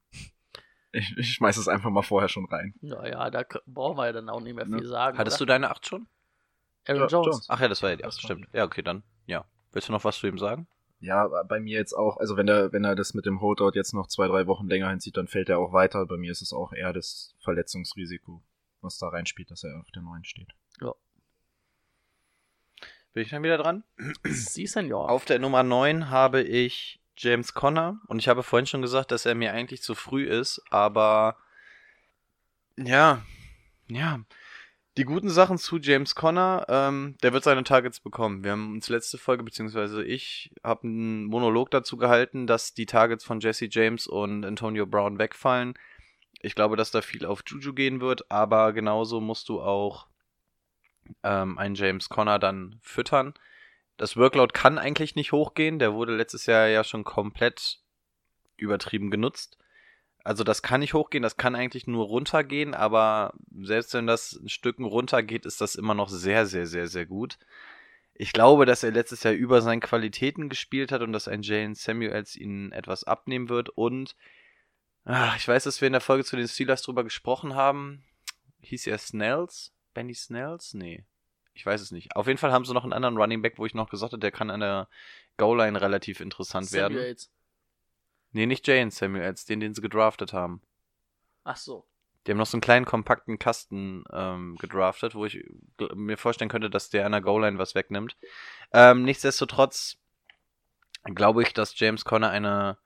Ich, ich schmeiß es einfach mal vorher schon rein. naja, da brauchen wir ja dann auch nicht mehr viel Ja. sagen. Hattest du oder? deine 8 schon? Aaron Ja, Jones? Jones. Ach ja, das war ja die Das 8, war stimmt. Ja, okay, dann. Ja. Willst du noch was zu ihm sagen? Ja, bei mir jetzt auch, also wenn er, wenn er das mit dem Holdout jetzt noch zwei, drei Wochen länger hinzieht, dann fällt er auch weiter. Bei mir ist es auch eher das Verletzungsrisiko, was da reinspielt, dass er auf der neuen steht. Bin ich dann wieder dran? (clears throat) Sie, Senior. Auf der Nummer 9 habe ich James Conner und ich habe vorhin schon gesagt, dass er mir eigentlich zu früh ist, aber ja, ja. Die guten Sachen zu James Conner, ähm, der wird seine Targets bekommen. Wir haben uns letzte Folge, beziehungsweise ich, habe einen Monolog dazu gehalten, dass die Targets von Jesse James und Antonio Brown wegfallen. Ich glaube, dass da viel auf Juju gehen wird, aber genauso musst du auch ähm, einen James Conner dann füttern. Das Workload kann eigentlich nicht hochgehen. Der wurde letztes Jahr ja schon komplett übertrieben genutzt. Also das kann nicht hochgehen, das kann eigentlich nur runtergehen, aber selbst wenn das ein Stück runtergeht, ist das immer noch sehr, sehr, sehr, sehr gut. Ich glaube, dass er letztes Jahr über seinen Qualitäten gespielt hat und dass ein Jalen Samuels ihn etwas abnehmen wird. Und ach, ich weiß, dass wir in der Folge zu den Steelers drüber gesprochen haben. Hieß er Snells? Benny Snells? Nee. Ich weiß es nicht. Auf jeden Fall haben sie noch einen anderen Running Back, wo ich noch gesagt habe, der kann an der Goal-Line relativ interessant werden. Nee, nicht Jane Samuels, den, den sie gedraftet haben. Ach so. Die haben noch so einen kleinen, kompakten Kasten ähm, gedraftet, wo ich mir vorstellen könnte, dass der an der Goal-Line was wegnimmt. Ähm, nichtsdestotrotz glaube ich, dass James Conner eine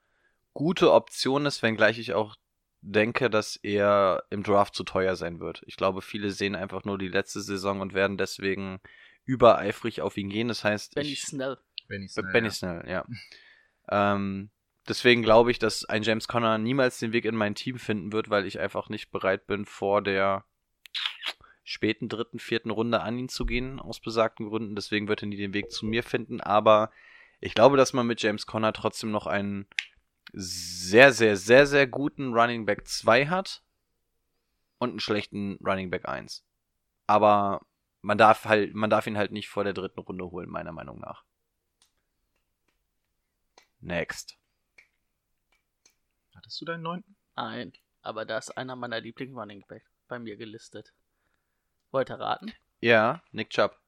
gute Option ist, wenngleich ich auch denke, dass er im Draft zu teuer sein wird. Ich glaube, viele sehen einfach nur die letzte Saison und werden deswegen übereifrig auf ihn gehen. Das heißt, Benny ich, Snell. Benny Benny Snell, ja. (laughs) ähm, deswegen glaube ich, dass ein James Conner niemals den Weg in mein Team finden wird, weil ich einfach nicht bereit bin, vor der späten dritten, vierten Runde an ihn zu gehen, aus besagten Gründen. Deswegen wird er nie den Weg zu mir finden. Aber ich glaube, dass man mit James Conner trotzdem noch einen sehr, sehr, sehr, sehr guten Running Back 2 hat und einen schlechten Running Back 1. Aber man darf halt, man darf ihn halt nicht vor der dritten Runde holen, meiner Meinung nach. Next. Hattest du deinen neunten? Nein, aber da ist einer meiner Lieblings-Running Back bei mir gelistet. Wollt ihr raten? Ja, Nick Chubb.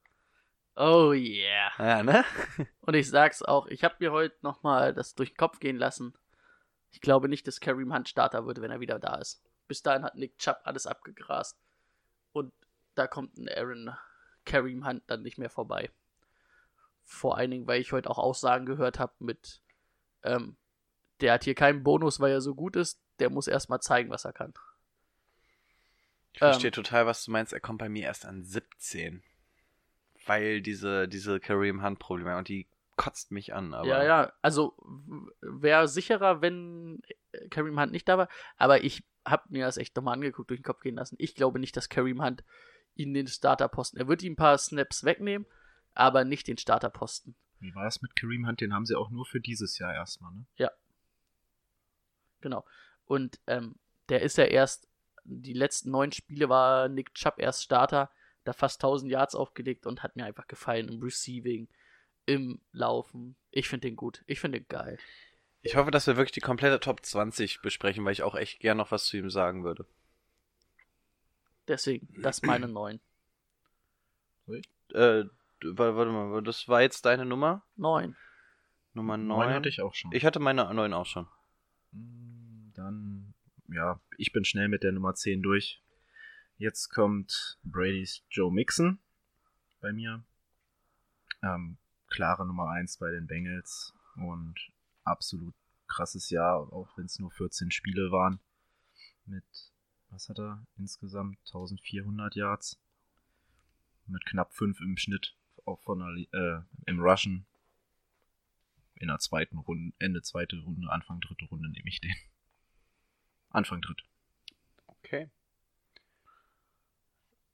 Oh yeah. Ja, ne? (laughs) Und ich sag's auch, ich habe mir heute nochmal das durch den Kopf gehen lassen. Ich glaube nicht, dass Kareem Hunt Starter wird, wenn er wieder da ist. Bis dahin hat Nick Chubb alles abgegrast. Und da kommt ein Aaron Kareem Hunt dann nicht mehr vorbei. Vor allen Dingen, weil ich heute auch Aussagen gehört habe mit, ähm, der hat hier keinen Bonus, weil er so gut ist. Der muss erstmal zeigen, was er kann. Ich verstehe Ähm. total, was du meinst. Er kommt bei mir erst an 17. Weil diese, diese Kareem Hunt Probleme und die kotzt mich an. Aber Ja, ja, also wäre sicherer, wenn Kareem Hunt nicht da war, aber ich habe mir das echt nochmal angeguckt, durch den Kopf gehen lassen. Ich glaube nicht, dass Kareem Hunt ihn den Starterposten, er wird ihm ein paar Snaps wegnehmen, aber nicht den Starterposten. Wie war das mit Kareem Hunt? Den haben sie auch nur für dieses Jahr erstmal, ne? Genau. Und ähm, der ist ja erst, die letzten neun Spiele war Nick Chubb erst Starter, da fast 1000 Yards aufgelegt und hat mir einfach gefallen im Receiving, im Laufen. Ich finde den gut. Ich finde den geil. Ich hoffe, dass wir wirklich die komplette Top 20 besprechen, weil ich auch echt gern noch was zu ihm sagen würde. Deswegen, das ist meine neun. Äh, warte, mal, das war jetzt deine Nummer? Neun. Nummer 9. Neun hatte ich auch schon. Ich hatte meine 9 auch schon. Dann, ja, ich bin schnell mit der Nummer 10 durch. Jetzt kommt Brady's Joe Mixon bei mir. Ähm, klare Nummer 1 bei den Bengals und absolut krasses Jahr, auch wenn es nur 14 Spiele waren. Mit, was hat er insgesamt? 1400 Yards. Mit knapp 5 im Schnitt, auch von der, äh, im Rushen. In der zweiten Runde, Ende zweite Runde, Anfang dritte Runde nehme ich den. Anfang dritte. Okay.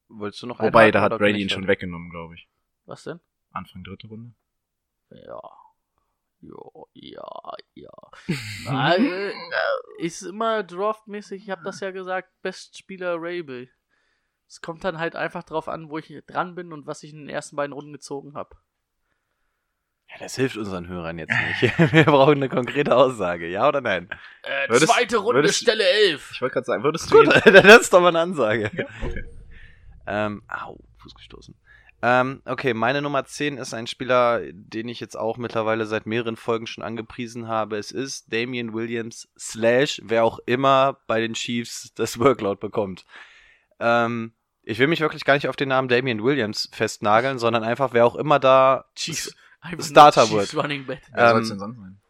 Wolltest du noch Wobei, da hat Brady ihn schon weggenommen, glaube ich. Was denn? Anfang dritte Runde. Ja. Ja, ja, ja. (laughs) Na, äh, ist immer draftmäßig, ich habe das ja gesagt, Bestspieler Rabel. Es kommt dann halt einfach drauf an, wo ich dran bin und was ich in den ersten beiden Runden gezogen habe. Ja, das hilft unseren Hörern jetzt nicht. (laughs) Wir brauchen eine konkrete Aussage, ja oder nein? Äh, Würdest- zweite Runde, würdest- Stelle 11. Ich wollte gerade sagen, würdest du Gut, ihn... (laughs) das ist doch mal eine Ansage. Okay. Ähm, au, Fuß gestoßen. Ähm, okay, meine Nummer 10 ist ein Spieler, den ich jetzt auch mittlerweile seit mehreren Folgen schon angepriesen habe. Es ist Damian Williams slash wer auch immer bei den Chiefs das Workload bekommt. Ähm, ich will mich wirklich gar nicht auf den Namen Damian Williams festnageln, sondern einfach wer auch immer da Chiefs. Starter wird. Running Back. Wer Ähm, soll's denn sonst sein?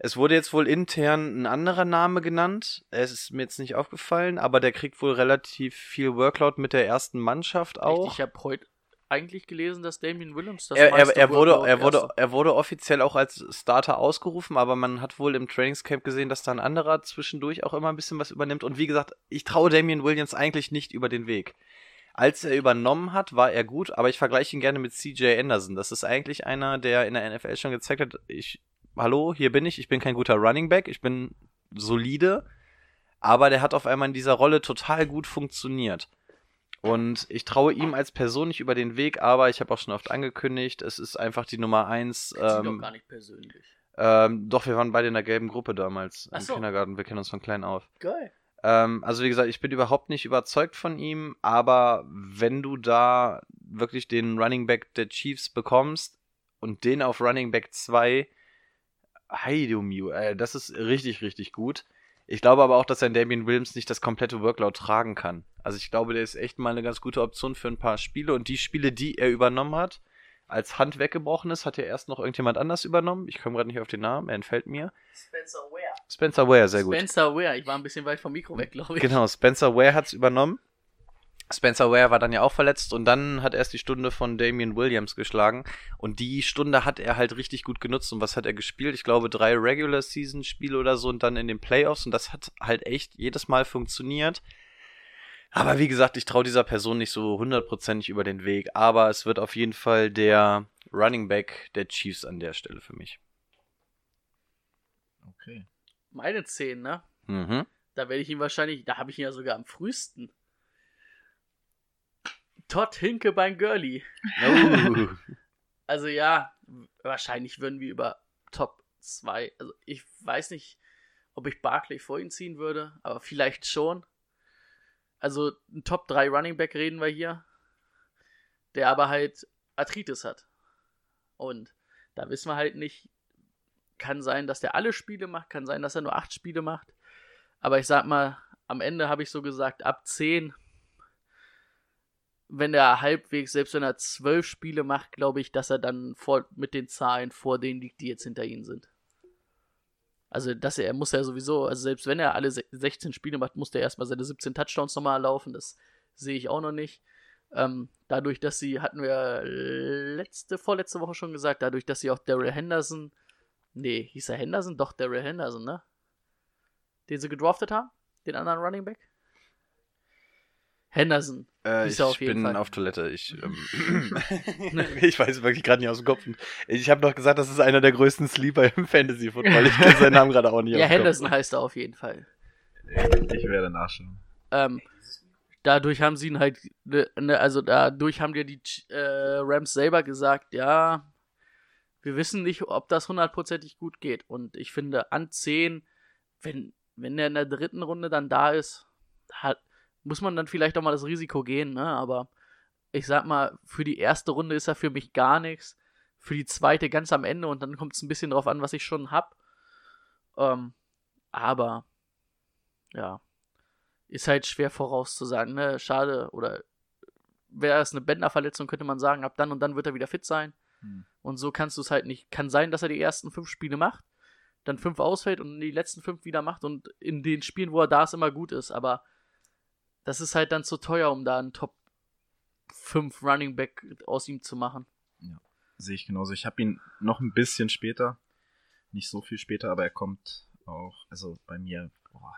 Es wurde jetzt wohl intern ein anderer Name genannt. Es ist mir jetzt nicht aufgefallen, aber der kriegt wohl relativ viel Workload mit der ersten Mannschaft auch. Ich habe heute eigentlich gelesen, dass Damien Williams das er, er, er, wurde, er, wurde, er wurde offiziell auch als Starter ausgerufen, aber man hat wohl im Trainingscamp gesehen, dass da ein anderer zwischendurch auch immer ein bisschen was übernimmt. Und wie gesagt, ich traue Damian Williams eigentlich nicht über den Weg. Als er übernommen hat, war er gut, aber ich vergleiche ihn gerne mit CJ Anderson. Das ist eigentlich einer, der in der NFL schon gezeigt hat, ich, hallo, hier bin ich, ich bin kein guter Running Back, ich bin solide, aber der hat auf einmal in dieser Rolle total gut funktioniert. Und ich traue ihm als Person nicht über den Weg, aber ich habe auch schon oft angekündigt, es ist einfach die Nummer eins. Ich zieh doch Ähm, gar nicht persönlich. ähm, doch, wir waren beide in der gelben Gruppe damals Ach im so. Kindergarten. Wir kennen uns von klein auf. Geil. Ähm, also wie gesagt, ich bin überhaupt nicht überzeugt von ihm, aber wenn du da wirklich den Running Back der Chiefs bekommst und den auf Running Back 2, Heidumiu, äh, das ist richtig, richtig gut. Ich glaube aber auch, dass ein Damian Williams nicht das komplette Workload tragen kann. Also ich glaube, der ist echt mal eine ganz gute Option für ein paar Spiele und die Spiele, die er übernommen hat, als Hand weggebrochen ist, hat ja erst noch irgendjemand anders übernommen. Ich komme gerade nicht auf den Namen, er entfällt mir. Spencer Ware. Spencer Ware, sehr gut. Spencer Ware. Ich war ein bisschen weit vom Mikro weg, glaube ich. Genau, Spencer Ware hat's übernommen. Spencer Ware war dann ja auch verletzt und dann hat erst die Stunde von Damian Williams geschlagen und die Stunde hat er halt richtig gut genutzt und was hat er gespielt? Ich glaube drei Regular Season Spiele oder so und dann in den Playoffs und das hat halt echt jedes Mal funktioniert. Aber wie gesagt, ich traue dieser Person nicht so hundertprozentig über den Weg, aber es wird auf jeden Fall der Running Back der Chiefs an der Stelle für mich. Okay. Meine 10, ne? Mhm. Da werde ich ihn wahrscheinlich, da habe ich ihn ja sogar am frühesten. Todd Hinkebein Gurley. Oh. (laughs) Also ja, wahrscheinlich würden wir über Top 2, also ich weiß nicht, ob ich Barkley vor ihn ziehen würde, aber vielleicht schon. Also ein Top 3 Running Back reden wir hier, der aber halt Arthritis hat. Und da wissen wir halt nicht, kann sein, dass der alle Spiele macht, kann sein, dass er nur 8 Spiele macht. Aber ich sag mal, am Ende habe ich so gesagt, ab 10, wenn er halbwegs, selbst wenn er 12 Spiele macht, glaube ich, dass er dann vor, mit den Zahlen vor denen liegt, die jetzt hinter ihm sind. Also, dass er, muss ja sowieso, also selbst wenn er alle 16 Spiele macht, muss er erstmal seine 17 Touchdowns nochmal laufen. Das sehe ich auch noch nicht. Ähm, dadurch, dass sie, hatten wir letzte, vorletzte Woche schon gesagt, dadurch, dass sie auch Daryl Henderson, nee, hieß er Henderson? Doch, Daryl Henderson, ne? Den sie gedraftet haben? Den anderen Running Back? Henderson. Äh, ich auf bin Fall. auf Toilette. Ich, ähm, (laughs) (laughs) ich weiß wirklich gerade nicht aus dem Kopf. Ich habe noch gesagt, das ist einer der größten Sleeper im Fantasy Football. Ich kenne seinen Namen gerade auch nicht. Ja, aus dem Henderson heißt er auf jeden Fall. Ich werde nachschauen. Ähm, dadurch haben sie ihn halt, ne, ne, also dadurch haben dir die äh, Rams selber gesagt, ja, wir wissen nicht, ob das hundertprozentig gut geht. Und ich finde, an 10, wenn, wenn er in der dritten Runde dann da ist, hat, muss man dann vielleicht auch mal das Risiko gehen, ne? Aber ich sag mal, für die erste Runde ist er für mich gar nichts. Für die zweite ganz am Ende und dann kommt es ein bisschen drauf an, was ich schon hab. Ähm, aber ja, ist halt schwer vorauszusagen, ne? Schade, oder wäre es eine Bänderverletzung, könnte man sagen, ab dann und dann wird er wieder fit sein. Hm. Und so kannst du es halt nicht. Kann sein, dass er die ersten fünf Spiele macht, dann fünf ausfällt und die letzten fünf wieder macht und in den Spielen, wo er da ist, immer gut ist. Aber das ist halt dann zu teuer, um da einen Top 5 Running Back aus ihm zu machen. Sehe ich genauso. Ich habe ihn noch ein bisschen später. Nicht so viel später, aber er kommt auch, also bei mir, boah,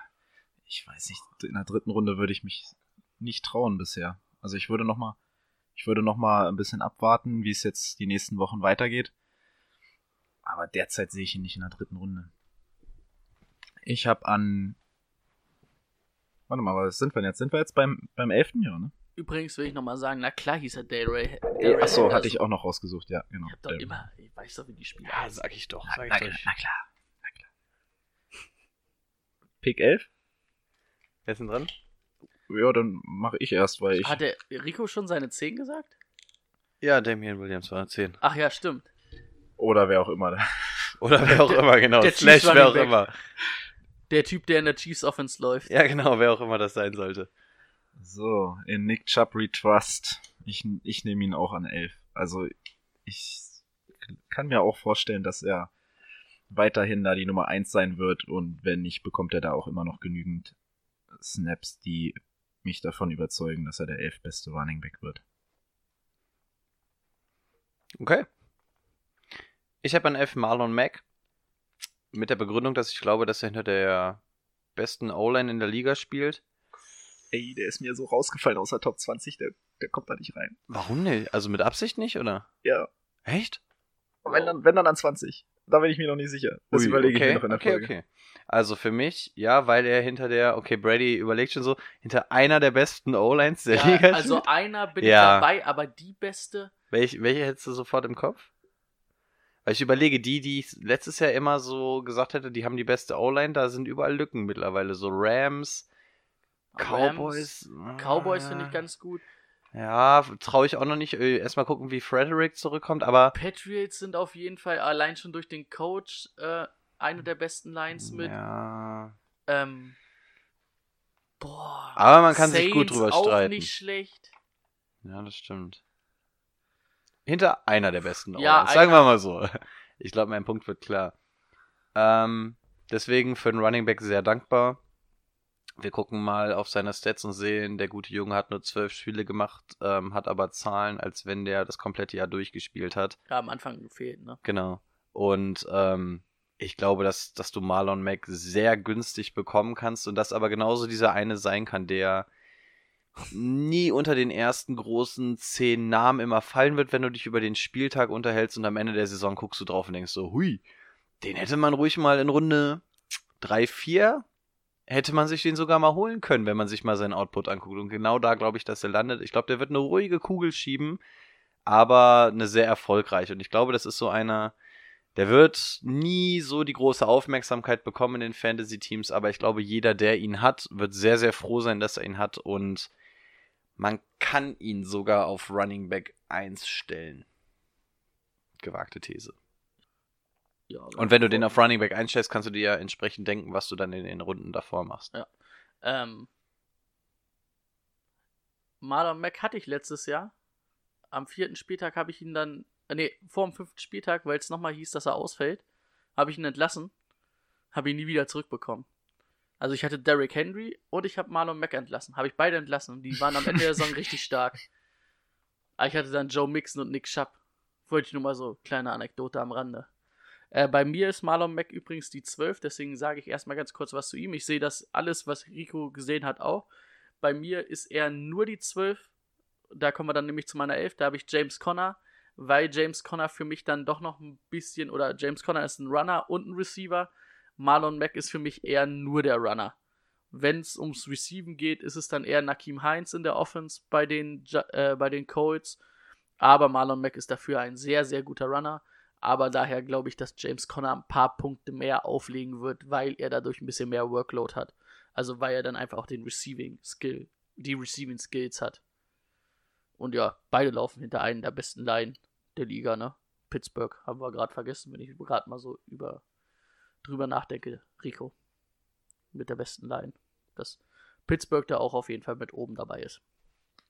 ich weiß nicht, in der dritten Runde würde ich mich nicht trauen bisher. Also ich würde noch mal, ich würde noch mal ein bisschen abwarten, wie es jetzt die nächsten Wochen weitergeht. Aber derzeit sehe ich ihn nicht in der dritten Runde. Ich habe an, warte mal, was sind wir denn jetzt? Sind wir jetzt beim beim elften Jahr, ne? Übrigens will ich nochmal sagen, na klar hieß er Delray. Achso, hatte ich auch noch rausgesucht, ja, genau. Ich hab doch immer, ich weiß doch, wie die Spiele Ja, sag ich doch. Na, Sag na, ich doch. na klar, na klar. Pick 11? Wer ist denn dran? Ja, dann mache ich erst, weil ich. Hat der Rico schon seine 10 gesagt? Ja, Damian Williams war 10. Ach ja, stimmt. Oder wer auch immer. (laughs) Oder wer auch immer, genau. der Slash, wer auch Running immer. Der Typ, der in der Chiefs Offense läuft. Ja, genau, wer auch immer das sein sollte. So, in Nick Chubb Retrust. Ich, ich nehme ihn auch an 11. Also, ich kann mir auch vorstellen, dass er weiterhin da die Nummer 1 sein wird und wenn nicht, bekommt er da auch immer noch genügend Snaps, die mich davon überzeugen, dass er der 11 beste Running Back wird. Okay. Ich habe an 11 Marlon Mack. Mit der Begründung, dass ich glaube, dass er hinter der besten O-Line in der Liga spielt. Ey, der ist mir so rausgefallen aus der Top 20, der, der kommt da nicht rein. Warum nicht? Also mit Absicht nicht, oder? Ja, Echt? wenn dann, wenn dann an 20. Da bin ich mir noch nicht sicher. Das Ui, überlege okay, ich mir noch in der okay, Folge. Okay. Also für mich, ja, weil er hinter der, okay, Brady überlegt schon so, hinter einer der besten O-Lines der Ja, Liga also spielt. einer bin Ja. ich dabei, aber die beste. Welche, welche hättest du sofort im Kopf? Weil ich überlege, die, die ich letztes Jahr immer so gesagt hätte, die haben die beste O-Line, da sind überall Lücken mittlerweile. So Rams, Cowboys. Rams, Cowboys finde ich ganz gut. Ja, traue ich auch noch nicht. Äh, Erstmal gucken, wie Frederick zurückkommt, aber. Patriots sind auf jeden Fall allein schon durch den Coach äh, eine der besten Lines mit. Ja. Ähm, boah. Aber man kann sich gut Saints drüber auch streiten. nicht schlecht. Ja, das stimmt. Hinter einer der besten Ja, O-Lines, sagen wir mal so. (laughs) Ich glaube, mein Punkt wird klar. Ähm, deswegen für den Running Back sehr dankbar. Wir gucken mal auf seine Stats und sehen, der gute Junge hat nur zwölf Spiele gemacht, ähm, hat aber Zahlen, als wenn der das komplette Jahr durchgespielt hat. Ja, am Anfang gefehlt, ne? Genau. Und ähm, ich glaube, dass, dass du Marlon Mack sehr günstig bekommen kannst und das aber genauso dieser eine sein kann, der nie unter den ersten großen zehn Namen immer fallen wird, wenn du dich über den Spieltag unterhältst und am Ende der Saison guckst du drauf und denkst so, hui, den hätte man ruhig mal in Runde 3, 4, hätte man sich den sogar mal holen können, wenn man sich mal seinen Output anguckt. Und genau da glaube ich, dass er landet. Ich glaube, der wird eine ruhige Kugel schieben, aber eine sehr erfolgreiche. Und ich glaube, das ist so einer, Der wird nie so die große Aufmerksamkeit bekommen in den Fantasy-Teams, aber ich glaube, jeder, der ihn hat, wird sehr, sehr froh sein, dass er ihn hat und man kann ihn sogar auf Running Back 1 stellen. Gewagte These. Ja, Und wenn du den auf Running Back einstellst, kannst du dir ja entsprechend denken, was du dann in den Runden davor machst. Ja. Ähm, Marlon Mack hatte ich letztes Jahr. Am vierten Spieltag habe ich ihn dann, äh, nee, vor dem fünften Spieltag, weil es nochmal hieß, dass er ausfällt, habe ich ihn entlassen. Habe ihn nie wieder zurückbekommen. Also ich hatte Derrick Henry und ich habe Marlon Mack entlassen. Habe ich beide entlassen. Und die waren am Ende der Saison (laughs) richtig stark. Aber ich hatte dann Joe Mixon und Nick Schapp. Wollte ich nur mal so, kleine Anekdote am Rande. Äh, bei mir ist Marlon Mack übrigens die 12, deswegen sage ich erstmal ganz kurz was zu ihm. Ich sehe das alles, was Rico gesehen hat, auch. Bei mir ist er nur die 12. Da kommen wir dann nämlich zu meiner 11. Da habe ich James Conner, weil James Conner für mich dann doch noch ein bisschen, oder James Conner ist ein Runner und ein Receiver. Marlon Mack ist für mich eher nur der Runner. Wenn es ums Receiven geht, ist es dann eher Nakim Heinz in der Offense bei den, äh, bei den Colts. Aber Marlon Mack ist dafür ein sehr, sehr guter Runner. Aber daher glaube ich, dass James Conner ein paar Punkte mehr auflegen wird, weil er dadurch ein bisschen mehr Workload hat. Also weil er dann einfach auch den Receiving Skill, die Receiving Skills hat. Und ja, beide laufen hinter einen der besten Line der Liga, ne? Pittsburgh haben wir gerade vergessen, wenn ich gerade mal so über drüber nachdenke, Rico. Mit der besten Line. Dass Pittsburgh da auch auf jeden Fall mit oben dabei ist.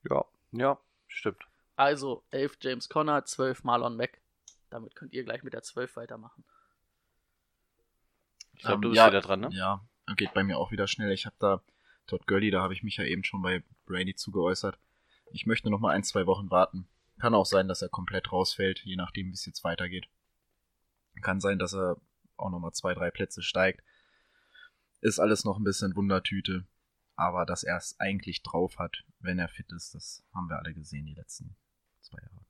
Ja, ja, stimmt. Also 11 James Conner, 12 Marlon Mack. Damit könnt ihr gleich mit der 12 weitermachen. Ich glaube, Ähm, du bist ja, wieder dran, ne? Ja, geht bei mir auch wieder schnell. Ich habe da Todd Gurley, da habe ich mich ja eben schon bei Brady zugeäußert. Ich möchte noch mal ein, zwei Wochen warten. Kann auch sein, dass er komplett rausfällt, je nachdem, wie es jetzt weitergeht. Kann sein, dass er auch noch mal zwei, drei Plätze steigt. Ist alles noch ein bisschen Wundertüte. Aber dass er es eigentlich drauf hat, wenn er fit ist, das haben wir alle gesehen die letzten zwei Jahre.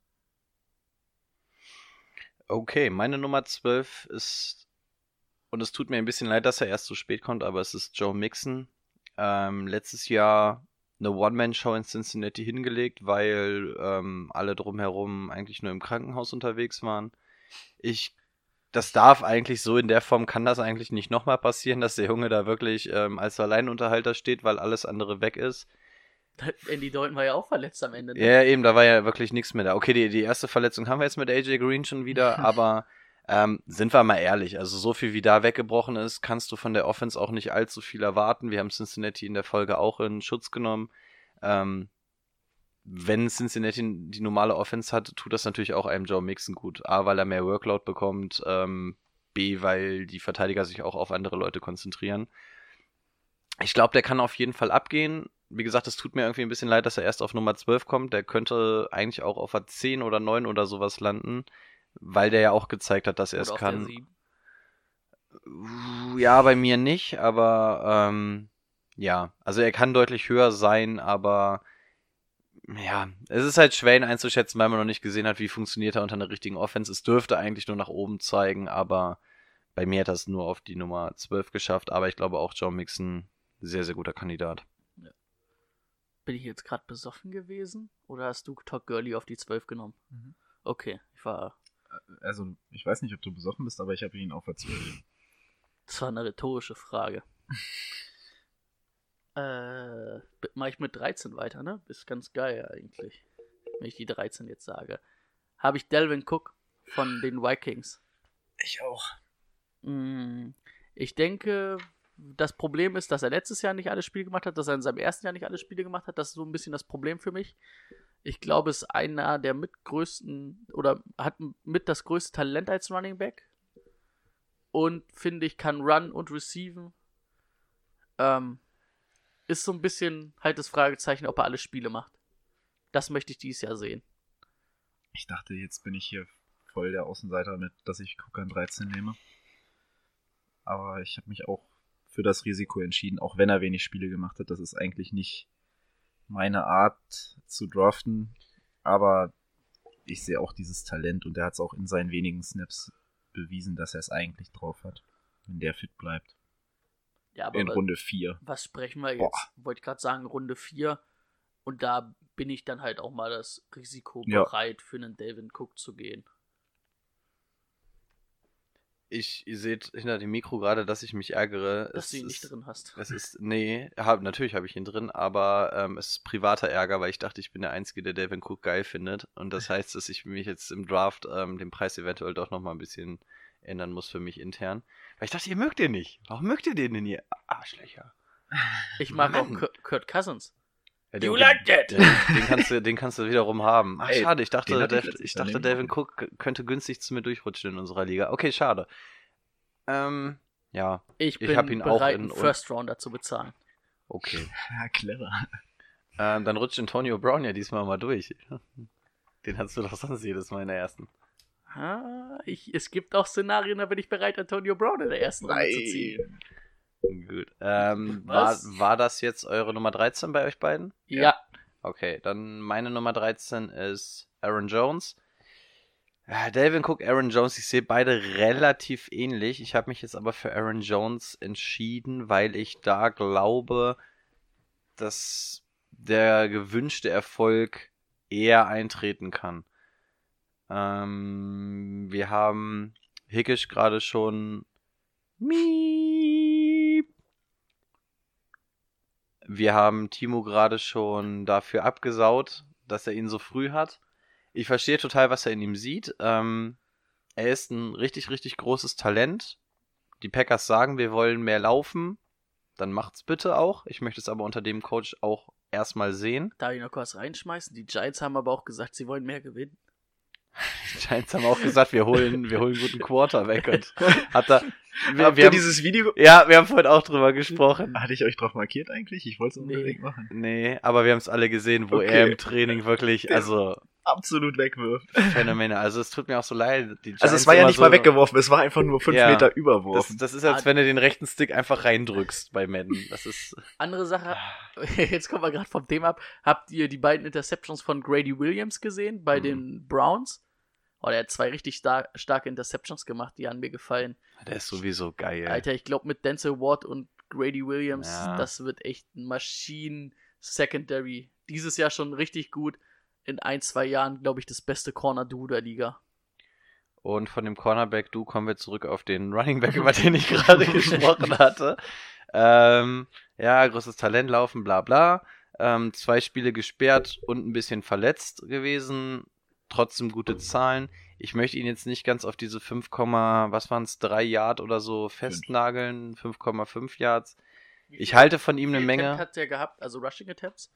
Okay, meine Nummer 12 ist, und es tut mir ein bisschen leid, dass er erst so spät kommt, aber es ist Joe Mixon. Ähm, letztes Jahr eine One-Man-Show in Cincinnati hingelegt, weil ähm, alle drumherum eigentlich nur im Krankenhaus unterwegs waren. Ich, das darf eigentlich so in der Form, kann das eigentlich nicht nochmal passieren, dass der Junge da wirklich ähm, als Alleinunterhalter steht, weil alles andere weg ist. Andy Dalton war ja auch verletzt am Ende. ne? Ja, eben, da war ja wirklich nichts mehr da. Okay, die, die erste Verletzung haben wir jetzt mit AJ Green schon wieder, (laughs) aber ähm, sind wir mal ehrlich, also so viel wie da weggebrochen ist, kannst du von der Offense auch nicht allzu viel erwarten. Wir haben Cincinnati in der Folge auch in Schutz genommen. Ähm, wenn Cincinnati die normale Offense hat, tut das natürlich auch einem Joe Mixon gut. A, weil er mehr Workload bekommt, ähm, B, weil die Verteidiger sich auch auf andere Leute konzentrieren. Ich glaube, der kann auf jeden Fall abgehen. Wie gesagt, es tut mir irgendwie ein bisschen leid, dass er erst auf Nummer 12 kommt. Der könnte eigentlich auch auf der 10 oder 9 oder sowas landen, weil der ja auch gezeigt hat, dass er es kann. sieben. Ja, bei mir nicht, aber ähm, ja, also er kann deutlich höher sein, aber ja, es ist halt schwer ihn einzuschätzen, weil man noch nicht gesehen hat, wie funktioniert er unter einer richtigen Offense. Es dürfte eigentlich nur nach oben zeigen, aber bei mir hat er es nur auf die Nummer 12 geschafft, aber ich glaube auch Joe Mixon, sehr, sehr guter Kandidat. Bin ich jetzt gerade besoffen gewesen? Oder hast du Todd Gurley auf die 12 genommen? Mhm. Okay, ich war. Also, ich weiß nicht, ob du besoffen bist, aber ich habe ihn auf der 12. Das war eine rhetorische Frage. (laughs) äh, mach ich mit 13 weiter, ne? Ist ganz geil eigentlich. Wenn ich die 13 jetzt sage. Habe ich Delvin Cook von den Vikings. Ich auch. Mm, Ich denke, das Problem ist, dass er letztes Jahr nicht alle Spiele gemacht hat, dass er in seinem ersten Jahr nicht alle Spiele gemacht hat. Das ist so ein bisschen das Problem für mich. Ich glaube, es ist einer der mitgrößten oder hat mit das größte Talent als Running Back. Und finde ich, kann run und receiven. Ähm, ist so ein bisschen halt das Fragezeichen, ob er alle Spiele macht. Das möchte ich dieses Jahr sehen. Ich dachte, jetzt bin ich hier voll der Außenseiter mit, dass ich Cook an 13 nehme. Aber ich habe mich auch für das Risiko entschieden, auch wenn er wenig Spiele gemacht hat. Das ist eigentlich nicht meine Art zu draften. Aber ich sehe auch dieses Talent und er hat es auch in seinen wenigen Snaps bewiesen, dass er es eigentlich drauf hat, wenn der fit bleibt. Ja, aber In wa- Runde 4. was sprechen wir jetzt? Boah. Wollte ich gerade sagen, Runde 4. Und da bin ich dann halt auch mal das Risiko Ja. bereit, für einen Delvin Cook zu gehen. Ich, ihr seht hinter dem Mikro gerade, dass ich mich ärgere. dass Es du ihn ist, nicht drin hast. Es ist, nee, hab, natürlich habe ich ihn drin, aber ähm, es ist privater Ärger, weil ich dachte, ich bin der Einzige, der Devin Cook geil findet. Und das (laughs) heißt, dass ich mich jetzt im Draft ähm, den Preis eventuell doch nochmal ein bisschen ändern muss für mich intern. Weil ich dachte, ihr mögt den nicht. Warum mögt ihr den denn ihr Arschlöcher? Ich mag auch Mann. Kurt, Kurt Cousins. Ja, You den, like that? Den, den, kannst du, den kannst du wiederum haben. Ach, Ey, schade, ich dachte, hatte ich ich dachte Devin auch. Cook könnte günstig zu mir durchrutschen in unserer Liga. Okay, schade. Ähm, ja, Ich Ich bin hab ihn auch bereit, in- einen First Rounder zu bezahlen. okay. (laughs) Ja, clever. Ähm, dann rutscht Antonio Brown ja diesmal mal durch. Den hast du doch sonst jedes Mal in der ersten. Ah, ich, es gibt auch Szenarien, da bin ich bereit, Antonio Brown in der ersten Runde zu ziehen. Gut. Ähm, war, war das jetzt eure Nummer 13 bei euch beiden? Ja. Okay, dann meine Nummer 13 ist Aaron Jones. Ja, Delvin Cook, Aaron Jones, ich sehe beide relativ ähnlich. Ich habe mich jetzt aber für Aaron Jones entschieden, weil ich da glaube, dass der gewünschte Erfolg eher eintreten kann. Ähm, wir haben Hickisch gerade schon. Miep. Wir haben Timo gerade schon dafür abgesaut, dass er ihn so früh hat. Ich verstehe total, was er in ihm sieht. Ähm, er ist ein richtig, richtig großes Talent. Die Packers sagen, wir wollen mehr laufen. Dann macht's bitte auch. Ich möchte es aber unter dem Coach auch erstmal sehen. Darf ich noch kurz reinschmeißen? Die Giants haben aber auch gesagt, sie wollen mehr gewinnen. (laughs) Die Giants haben auch gesagt, wir holen, wir holen einen guten Quarterback und (laughs) hat da. Wir, Habt wir haben, dieses Video? ja, wir haben vorhin auch drüber gesprochen. Hatte ich euch drauf markiert eigentlich? Ich wollte es Nee. unbedingt machen. Nee, aber wir haben es alle gesehen, wo Okay. er im Training wirklich, also Absolut wegwirft. Phänomene. Also es tut mir auch so leid. Die Also es war ja nicht so, mal weggeworfen, es war einfach nur fünf Ja. Meter Das, überworfen. das ist, als wenn du den rechten Stick einfach reindrückst bei Madden. Das ist. Andere Sache, (laughs) jetzt kommen wir gerade vom Thema ab. Habt ihr die beiden Interceptions von Grady Williams gesehen bei Mhm. den Browns? Oh, der hat zwei richtig star starke Interceptions gemacht, die an mir gefallen. Der ist sowieso geil. Alter, ich glaube mit Denzel Ward und Grady Williams, Ja. das wird echt ein Maschinen-Secondary. Dieses Jahr schon richtig gut. In ein, zwei Jahren, glaube ich, das beste Corner-Duo der Liga. Und von dem Cornerback, du kommen wir zurück auf den Running Back, (laughs) über den ich gerade (laughs) gesprochen hatte. Ähm, ja, großes Talent laufen, bla bla. Ähm, zwei Spiele gesperrt und ein bisschen verletzt gewesen. Trotzdem gute Zahlen. Ich möchte ihn jetzt nicht ganz auf diese 5, was waren es, 3 Yard oder so festnageln. 5,5 Yards. Ich halte von ihm eine Menge. Hat der gehabt? Also Rushing Attempts?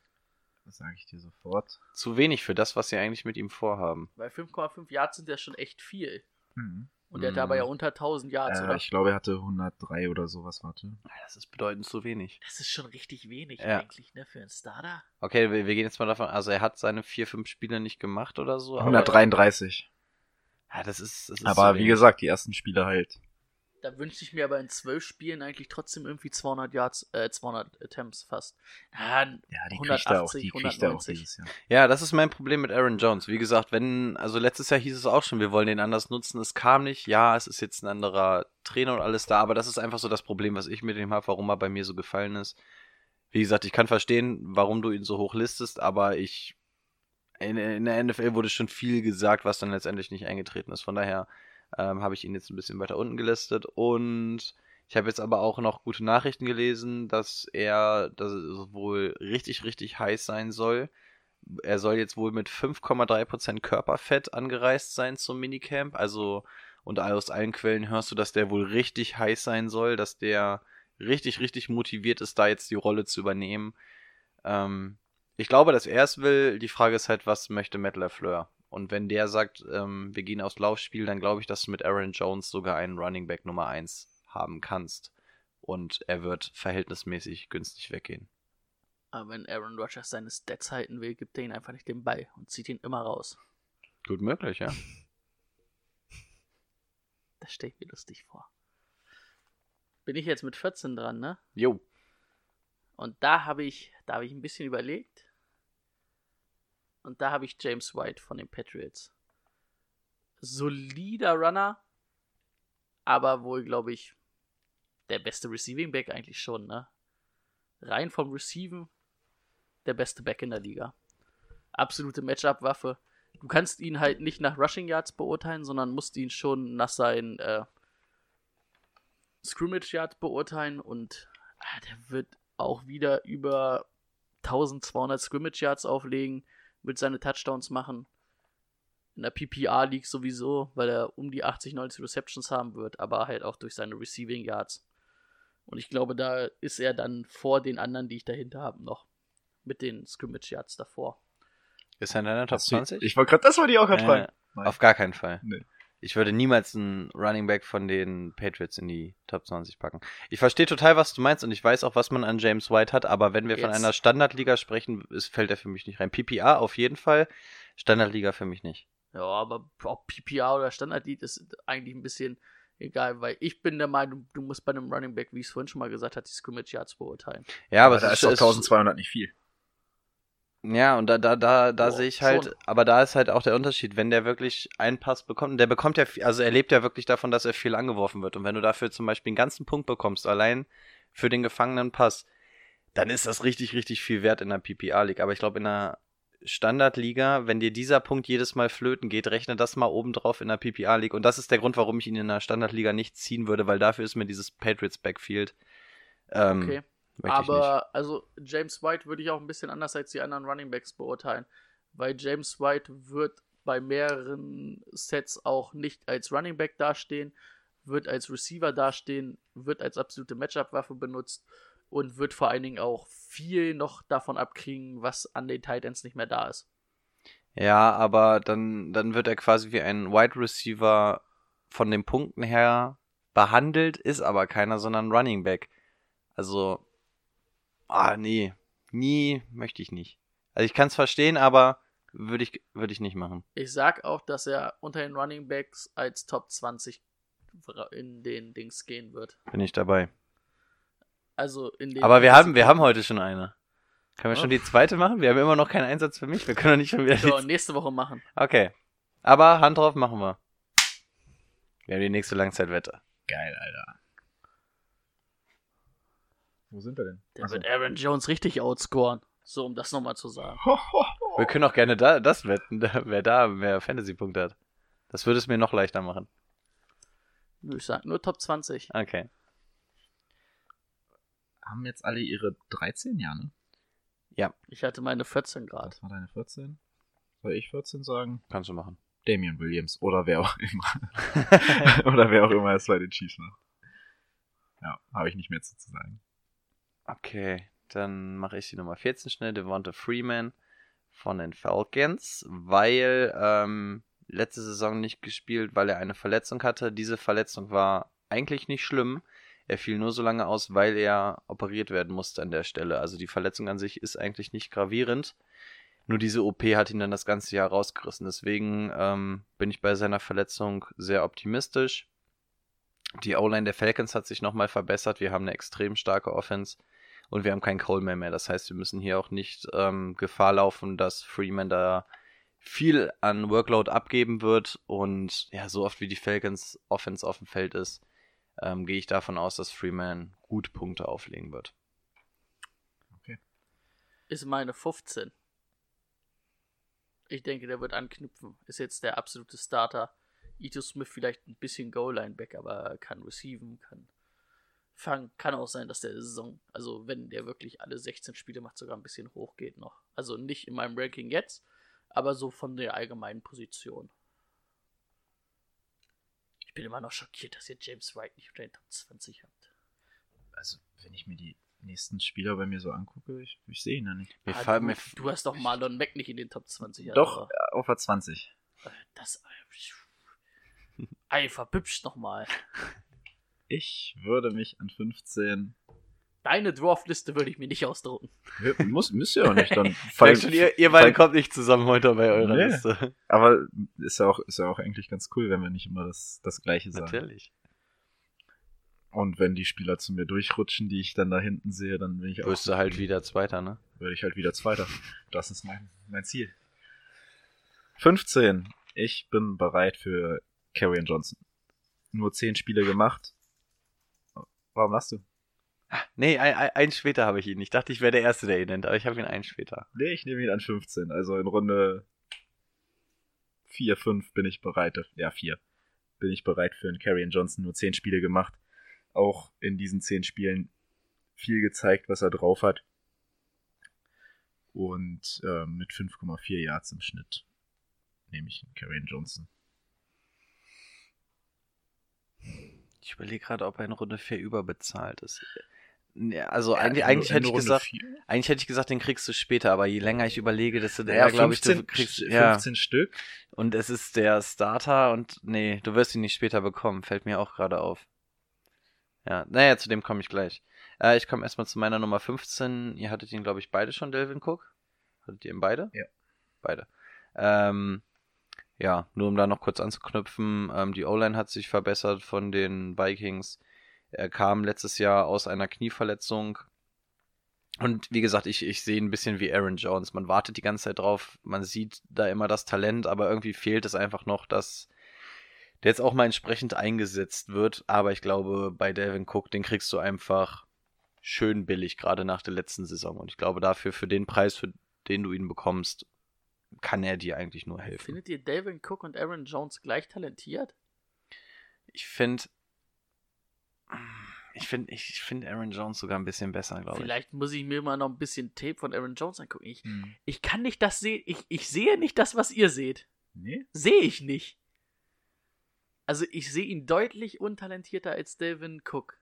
Das sage ich dir sofort. Zu wenig für das, was sie eigentlich mit ihm vorhaben. Weil 5,5 Yards sind ja schon echt viel. Mhm. Und der hat Mhm. aber ja unter 1000 Yards, Äh, oder? ich glaube, er hatte 103 oder sowas, warte. Das ist bedeutend zu wenig. Das ist schon richtig wenig Ja. eigentlich, ne, für einen Starter. Okay, wir, wir gehen jetzt mal davon, also er hat seine vier, fünf Spiele nicht gemacht oder so. aber- 133. Ja, das ist. Das ist Aber wie gesagt, die ersten Spiele halt. Da wünschte ich mir aber in 12 Spielen eigentlich trotzdem irgendwie 200 Yards, äh, 200 Attempts fast. Ja, Ja, die kriegt er auch, 180, die kriegt er auch 190. dieses Jahr. Ja, das ist mein Problem mit Aaron Jones. Wie gesagt, wenn, also letztes Jahr hieß es auch schon, wir wollen den anders nutzen. Es kam nicht. Ja, es ist jetzt ein anderer Trainer und alles da, aber das ist einfach so das Problem, was ich mit ihm habe, warum er bei mir so gefallen ist. Wie gesagt, ich kann verstehen, warum du ihn so hoch listest, aber ich. In, in der NFL wurde schon viel gesagt, was dann letztendlich nicht eingetreten ist. Von daher ähm, habe ich ihn jetzt ein bisschen weiter unten gelistet. Und ich habe jetzt aber auch noch gute Nachrichten gelesen, dass er dass es wohl richtig, richtig heiß sein soll. Er soll jetzt wohl mit 5,3% Körperfett angereist sein zum Minicamp. Also, und aus allen Quellen hörst du, dass der wohl richtig heiß sein soll, dass der richtig, richtig motiviert ist, da jetzt die Rolle zu übernehmen. Ähm, ich glaube, dass er es will. Die Frage ist halt, was möchte Matt LaFleur? Und wenn der sagt, ähm, wir gehen aufs Laufspiel, dann glaube ich, dass du mit Aaron Jones sogar einen Running Back Nummer 1 haben kannst. Und er wird verhältnismäßig günstig weggehen. Aber wenn Aaron Rodgers seine Stats halten will, gibt er ihn einfach nicht den Ball und zieht ihn immer raus. Gut möglich, ja. (laughs) Das stelle ich mir lustig vor. Bin ich jetzt mit 14 dran, ne? Jo. Und da habe ich, da habe ich ein bisschen überlegt. Und da habe ich James White von den Patriots. Solider Runner, aber wohl, glaube ich, der beste Receiving Back eigentlich schon, ne? Rein vom Receiven der beste Back in der Liga. Absolute Matchup-Waffe. Du kannst ihn halt nicht nach Rushing Yards beurteilen, sondern musst ihn schon nach seinen äh, Scrimmage Yards beurteilen und ah, der wird auch wieder über 1200 Scrimmage Yards auflegen, wird seine Touchdowns machen. In der PPR League sowieso, weil er um die 80, 90 Receptions haben wird, aber halt auch durch seine Receiving Yards. Und ich glaube, da ist er dann vor den anderen, die ich dahinter habe, noch. Mit den Scrimmage Yards davor. Ist er in deiner Top 20? Ich wollte gerade, das wollte ich auch gerade Äh, fragen. Nein. auf gar keinen Fall. Nee. Ich würde niemals einen Running Back von den Patriots in die Top 20 packen. Ich verstehe total, was du meinst und ich weiß auch, was man an James White hat, aber wenn wir von Jetzt. einer Standardliga sprechen, ist, fällt er für mich nicht rein. PPA auf jeden Fall, Standardliga für mich nicht. Ja, aber ob PPR oder Standard-Lead ist eigentlich ein bisschen egal, weil ich bin der Meinung, du musst bei einem Running Back, wie ich es vorhin schon mal gesagt habe, die Scrimmage Yards beurteilen. Ja, aber, Aber da es ist doch es- 1200 nicht viel. Ja, und da, da, da, da Boah, sehe ich halt, schon. aber da ist halt auch der Unterschied, wenn der wirklich einen Pass bekommt, der bekommt ja, viel- also er lebt ja wirklich davon, dass er viel angeworfen wird. Und wenn du dafür zum Beispiel einen ganzen Punkt bekommst, allein für den gefangenen Pass, dann ist das richtig, richtig viel wert in der PPA-League. Aber ich glaube, in der Standardliga, wenn dir dieser Punkt jedes Mal flöten geht, rechne das mal oben drauf in der PPA-League. Und das ist der Grund, warum ich ihn in der Standardliga nicht ziehen würde, weil dafür ist mir dieses Patriots Backfield. Ähm, Okay. Aber also James White würde ich auch ein bisschen anders als die anderen Running Backs beurteilen, weil James White wird bei mehreren Sets auch nicht als Running Back dastehen, wird als Receiver dastehen, wird als absolute Matchup-Waffe benutzt und wird vor allen Dingen auch viel noch davon abkriegen, was an den Titans nicht mehr da ist. Ja, aber dann, dann wird er quasi wie ein Wide Receiver von den Punkten her behandelt, ist aber keiner, sondern Running Back. Also, ah, nee, nie möchte ich nicht. Also ich kann es verstehen, aber würde ich, würde ich nicht machen. Ich sag auch, dass er unter den Running Backs als Top 20 in den Dings gehen wird. Bin ich dabei. Also in den Aber wir haben, wir haben heute schon eine. Können wir Oh. schon die zweite machen? Wir haben immer noch keinen Einsatz für mich. Wir können doch nicht schon wieder. so, nächste Woche machen. Okay. Aber Hand drauf machen wir. Wir haben die nächste Langzeitwette. Geil, Alter. Wo sind wir denn? Der Achso. wird Aaron Jones richtig outscoren. So, um das nochmal zu sagen. (laughs) Wir können auch gerne da, das wetten, wer da mehr Fantasy-Punkte hat. Das würde es mir noch leichter machen. Nö, Ich sag nur Top 20. Okay. Haben jetzt alle ihre 13 Jahre, ne? Ich hatte meine 14 Grad. Was war deine 14? Soll ich 14 sagen? Kannst du machen. Damian Williams oder wer auch immer. (laughs) oder wer auch immer es bei den Chiefs macht. Ja, habe ich nicht mehr zu sagen. Okay, dann mache ich die Nummer 14 schnell. Devonta Freeman von den Falcons, weil ähm, letzte Saison nicht gespielt, weil er eine Verletzung hatte. Diese Verletzung war eigentlich nicht schlimm. Er fiel nur so lange aus, weil er operiert werden musste an der Stelle. Also die Verletzung an sich ist eigentlich nicht gravierend. Nur diese OP hat ihn dann das ganze Jahr rausgerissen. Deswegen ähm, bin ich bei seiner Verletzung sehr optimistisch. Die O-Line der Falcons hat sich nochmal verbessert. Wir haben eine extrem starke Offense und wir haben keinen Coleman mehr. Das heißt, wir müssen hier auch nicht ähm, Gefahr laufen, dass Freeman da viel an Workload abgeben wird. Und ja, so oft wie die Falcons Offense auf dem Feld ist, ähm, gehe ich davon aus, dass Freeman gut Punkte auflegen wird. Ist meine 15. Ich denke, der wird anknüpfen. Ist jetzt der absolute Starter. Ito Smith vielleicht ein bisschen Goal-Line-Back, aber kann receiven, kann fangen. Kann auch sein, dass der Saison, also wenn der wirklich alle 16 Spiele macht, sogar ein bisschen hochgeht noch. Also nicht in meinem Ranking jetzt, aber so von der allgemeinen Position. Ich bin immer noch schockiert, dass ihr James White nicht unter den Top 20 habt. Also, wenn ich mir die nächsten Spieler bei mir so angucke, ich, ich sehe ihn ja nicht. Mir Ah, du, mir du hast doch Marlon Mack nicht in den Top 20. Doch, aber- äh, auf der 20. Das. Ei, verbübscht nochmal. (laughs) Ich würde mich an 15. Deine Dwarf-Liste würde ich mir nicht ausdrucken. (laughs) Muss, müsst ihr auch nicht. Dann Merkst schon, ihr, ihr beide fall- kommt nicht zusammen heute bei eurer Nee. Liste. Aber ist ja, auch, ist ja auch eigentlich ganz cool, wenn wir nicht immer das, das Gleiche sagen. Natürlich. Und wenn die Spieler zu mir durchrutschen, die ich dann da hinten sehe, dann bin ich auch, Wirst du halt wieder Zweiter, ne? werde ich halt wieder Zweiter. Das ist mein, mein Ziel. 15. Ich bin bereit für Carrion Johnson. Nur 10 Spiele gemacht. Warum lachst du? Nee, ein, ein, ein später habe ich ihn. Ich dachte, ich wäre der Erste, der ihn nennt, aber ich habe ihn einen später. Nee, ich nehme ihn an 15. Also in Runde 4, 5 bin ich bereit. Ja, 4. Bin ich bereit für einen Carrion Johnson. Nur 10 Spiele gemacht. auch in diesen zehn Spielen viel gezeigt, was er drauf hat. Und äh, mit 5,4 Yards im Schnitt nehme ich Karen Johnson. Ich überlege gerade, ob er in Runde 4 überbezahlt ist. Also Ja, eigentlich, eigentlich hätte ich Runde gesagt, vier? eigentlich hätte ich gesagt, den kriegst du später, aber je länger ich überlege, desto Naja, eher glaube ich, 15, du kriegst ja 15 Stück. und es ist der Starter und nee, du wirst ihn nicht später bekommen, fällt mir auch gerade auf. Ja, naja, zu dem komme ich gleich. Äh, ich komme erstmal zu meiner Nummer 15. Ihr hattet ihn, glaube ich, beide schon, Delvin Cook. Hattet ihr ihn beide? Ja. Beide. Ähm, ja, nur um da noch kurz anzuknüpfen, ähm, die O-Line hat sich verbessert von den Vikings. Er kam letztes Jahr aus einer Knieverletzung. Und wie gesagt, ich, ich sehe ein bisschen wie Aaron Jones. Man wartet die ganze Zeit drauf, man sieht da immer das Talent, aber irgendwie fehlt es einfach noch, dass der jetzt auch mal entsprechend eingesetzt wird. Aber ich glaube, bei Delvin Cook, den kriegst du einfach schön billig, gerade nach der letzten Saison. Und ich glaube, dafür, für den Preis, für den du ihn bekommst, kann er dir eigentlich nur helfen. Findet ihr Dalvin Cook und Aaron Jones gleich talentiert? Ich finde, ich finde, ich finde Aaron Jones sogar ein bisschen besser, glaube ich. Vielleicht muss ich mir mal noch ein bisschen Tape von Aaron Jones angucken. Ich, Hm. ich kann nicht das sehen. Ich, ich sehe nicht das, was ihr seht. Nee? Sehe ich nicht. Also ich sehe ihn deutlich untalentierter als Dalvin Cook.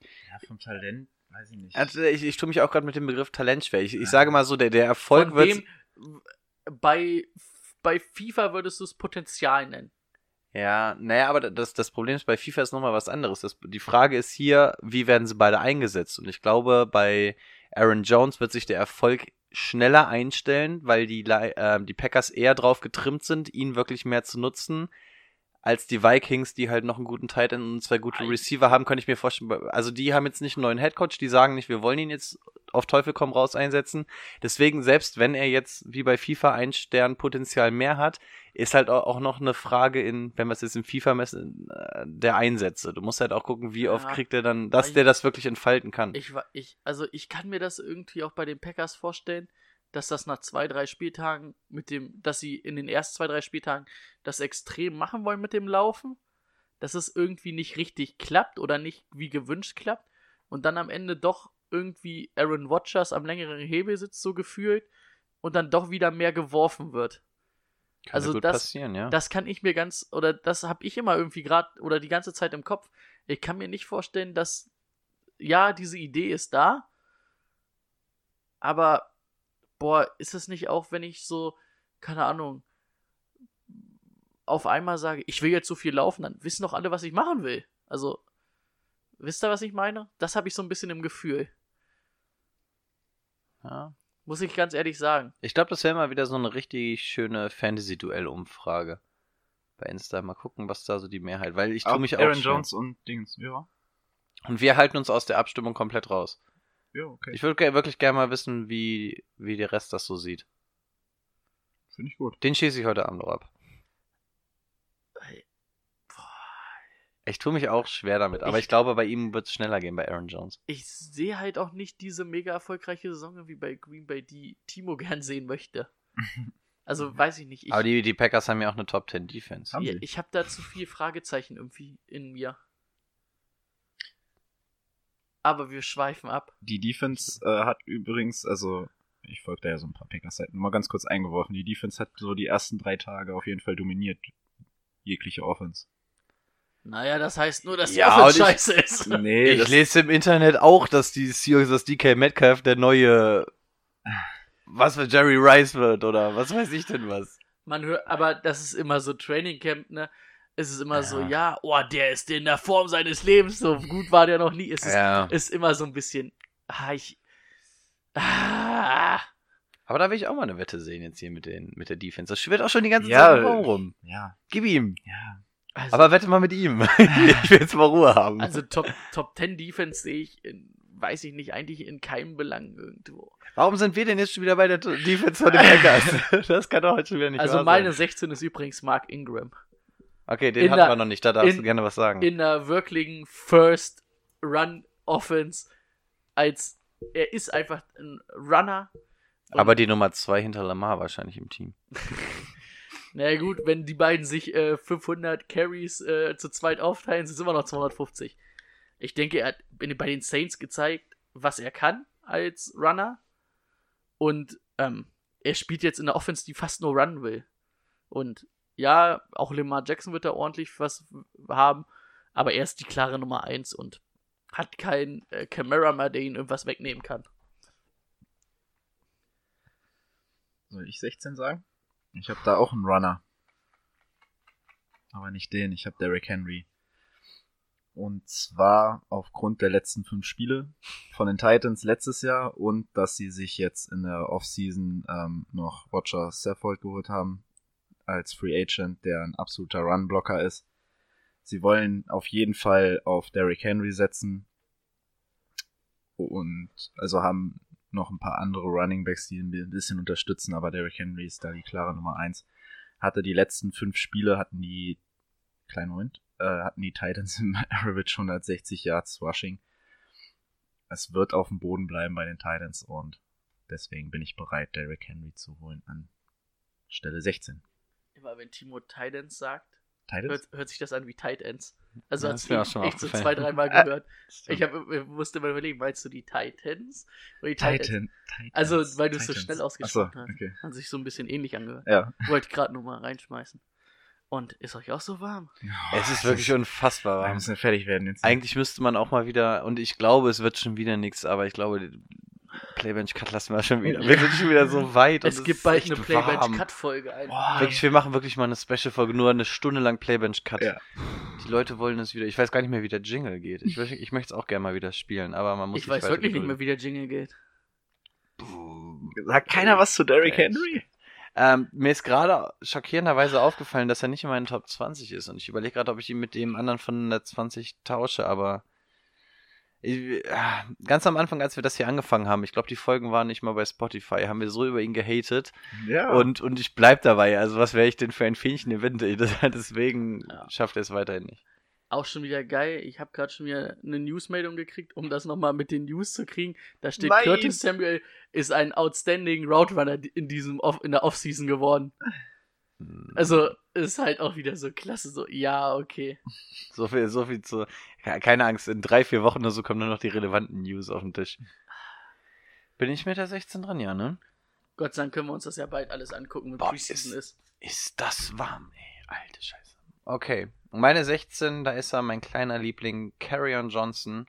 Ja, vom Talent, weiß ich nicht. Also ich, ich tue mich auch gerade mit dem Begriff Talent schwer. Ich, ich sage mal so, der, der Erfolg Von wird. wem bei, bei FIFA würdest du es Potenzial nennen. Ja, naja, aber das, das Problem ist, bei FIFA ist nochmal was anderes. Das, die Frage ist hier, wie werden sie beide eingesetzt? Und ich glaube, bei Aaron Jones wird sich der Erfolg schneller einstellen, weil die, äh, die Packers eher drauf getrimmt sind, ihn wirklich mehr zu nutzen, als die Vikings, die halt noch einen guten Tight End und zwei gute Ei. Receiver haben, könnte ich mir vorstellen. Also die haben jetzt nicht einen neuen Headcoach, die sagen nicht, wir wollen ihn jetzt auf Teufel komm raus einsetzen. Deswegen, selbst wenn er jetzt wie bei FIFA ein Stern Potenzial mehr hat, ist halt au- auch noch eine Frage in, wenn wir es jetzt im FIFA messen, äh, der Einsätze. Du musst halt auch gucken, wie Ja. oft kriegt er dann, dass der das wirklich entfalten kann. Ich, ich, also ich kann mir das irgendwie auch bei den Packers vorstellen, dass das nach zwei, drei Spieltagen mit dem, dass sie in den ersten zwei, drei Spieltagen das extrem machen wollen mit dem Laufen, dass es irgendwie nicht richtig klappt oder nicht wie gewünscht klappt und dann am Ende doch irgendwie Aaron Rodgers am längeren Hebel sitzt, so gefühlt, und dann doch wieder mehr geworfen wird. kann also gut das- passieren, ja. Das kann ich mir ganz, oder das habe ich immer irgendwie gerade, oder die ganze Zeit im Kopf. Ich kann mir nicht vorstellen, dass, ja, diese Idee ist da, aber, boah, ist es nicht auch, wenn ich so, keine Ahnung, auf einmal sage, ich will jetzt so viel laufen, dann wissen doch alle, was ich machen will. Also, wisst ihr, was ich meine? Das habe ich so ein bisschen im Gefühl. ja. Muss ich ganz ehrlich sagen. Ich glaube, das wäre mal wieder so eine richtig schöne Fantasy-Duell-Umfrage. Bei Insta mal gucken, was da so die Mehrheit, weil ich tue mich auch Aaron. Jones und Dings, ja. Und wir halten uns aus der Abstimmung komplett raus. Ja, okay. Ich würde wirklich gerne mal wissen, wie, wie der Rest das so sieht. Finde ich gut. Den schieße ich heute Abend noch ab. Ich tue mich auch schwer damit, aber ich, Ich- glaube, bei ihm wird es schneller gehen, bei Aaron Jones. ich sehe halt auch nicht diese mega erfolgreiche Saison wie bei Green Bay, die Timo (laughs) gern sehen möchte. Also weiß ich nicht. Ich, aber die, die Packers haben ja auch eine Top 10 Defense. Ja, ich habe da zu viel Fragezeichen irgendwie in mir. Aber wir schweifen ab. Die Defense äh, hat übrigens, also ich folge da ja so ein paar Packers-Seiten, nur mal ganz kurz eingeworfen. Die Defense hat so die ersten drei Tage auf jeden Fall dominiert. Jegliche Offense. Naja, das heißt nur, dass die Ja, Offense ich- scheiße ist. (laughs) Nee, Ich lese im Internet auch, dass die Seahawks, dass DK Metcalf der neue, was für Jerry Rice wird oder was weiß ich denn was. Man hört, aber das ist immer so Training Camp, ne? Es ist immer so, ja, oh, der ist in der Form seines Lebens, so gut war der noch nie. Es ist, Ja. ist immer so ein bisschen, ah, ich, ah, Aber da will ich auch mal eine Wette sehen jetzt hier mit, den, mit der Defense. Das schwirrt auch schon die ganze Ja, Zeit rum. ja, Gib ihm. ja. also, Aber wette mal mit ihm. (laughs) ich will jetzt mal Ruhe haben. also Top, Top 10 Defense sehe ich, in, weiß ich nicht, eigentlich in keinem Belang irgendwo. Warum sind wir denn jetzt schon wieder bei der Defense von den Packers? (laughs) das kann doch heute schon wieder nicht Also wahr meine sein. 16 ist übrigens Mark Ingram. Okay, den hatten wir noch nicht. Da darfst in- du gerne was sagen. in einer wirklichen First Run Offense als er ist einfach ein Runner. Aber die Nummer zwei hinter Lamar wahrscheinlich im Team. (laughs) na gut, wenn die beiden sich äh, 500 Carries äh, zu zweit aufteilen, sind es immer noch 250. Ich denke, er hat bei den Saints gezeigt, was er kann als Runner. Und ähm, er spielt jetzt in der Offense, die fast nur runnen will. Und ja, auch Lamar Jackson wird da ordentlich was haben, aber er ist die klare Nummer 1 und hat keinen äh, Camera mehr, der ihn irgendwas wegnehmen kann. Soll ich 16 sagen? Ich habe da auch einen Runner. Aber nicht den, ich habe Derrick Henry. Und zwar aufgrund der letzten fünf Spiele von den Titans letztes Jahr und dass sie sich jetzt in der Offseason ähm, noch Roger Saffold geholt haben als Free Agent, der ein absoluter Run-Blocker ist. Sie wollen auf jeden Fall auf Derrick Henry setzen und also haben noch ein paar andere Running Backs, die ihn ein bisschen unterstützen, aber Derrick Henry ist da die klare Nummer eins. Hatte die letzten fünf Spiele, hatten die, kleinen Moment, äh, hatten die Titans im (laughs) Average 160 Yards Rushing. Es wird auf dem Boden bleiben bei den Titans und deswegen bin ich bereit, Derrick Henry zu holen an Stelle 16. Immer wenn Timo Titans sagt, hört, hört sich das an wie Tight Ends. Also Ja, ist auch ich schon echt so zwei, dreimal (laughs) gehört. ich hab, ich musste mal überlegen, meinst du die Titans oder die Titans? Titan, Titans. Also, weil du es so schnell ausgesprochen Achso, hast. okay. Hat sich so ein bisschen ähnlich angehört. Ja. Wollte ich gerade nur mal reinschmeißen. Und ist euch auch so warm? Es ist wirklich unfassbar Wir warm. müssen fertig werden jetzt. Eigentlich müsste man auch mal wieder, und ich glaube, es wird schon wieder nichts, aber ich glaube, Playbench Cut lassen wir schon wieder. (laughs) Wir sind schon wieder so weit. und Es gibt bald eine echt warm. Playbench-Cut-Folge ein. Boah, Wirklich, wir machen wirklich mal eine Special-Folge, nur eine Stunde lang Playbench Cut. Ja. Die Leute wollen es wieder. Ich weiß gar nicht mehr, wie der Jingle geht. Ich, möchte- ich möchte es auch gerne mal wieder spielen, aber man muss ich weiß wirklich nicht mehr, wie der Jingle geht. Sagt keiner was zu Derrick Henry? Ähm, mir ist gerade schockierenderweise aufgefallen, dass er nicht in meinen Top 20 ist. Und ich überlege gerade, ob ich ihn mit dem anderen von der 20 tausche, aber ganz am Anfang, als wir das hier angefangen haben, ich glaube, die Folgen waren nicht mal bei Spotify, haben wir so über ihn gehatet. Ja. Und, und ich bleib dabei. Also, was wäre ich denn für ein Fähnchen im Wind? (laughs) Deswegen Ja. schafft er es weiterhin nicht. Auch schon wieder geil. Ich habe gerade schon wieder eine Newsmeldung gekriegt, um das nochmal mit den News zu kriegen. Da steht, Nein. Curtis Samuel ist ein outstanding Route Runner in diesem Off in der Offseason geworden. Hm. Also ist halt auch wieder so klasse. So, ja, okay. So viel, so viel zu. Ja, keine Angst, in drei, vier Wochen oder so kommen nur noch die relevanten News auf den Tisch. Bin ich mit der 16 dran, ja, ne? Gott sei Dank können wir uns das ja bald alles angucken, wenn Boah, Preseason ist. Ist das warm, ey. Alte Scheiße. Okay. Meine 16, da ist er, mein kleiner Liebling, Carrion Johnson.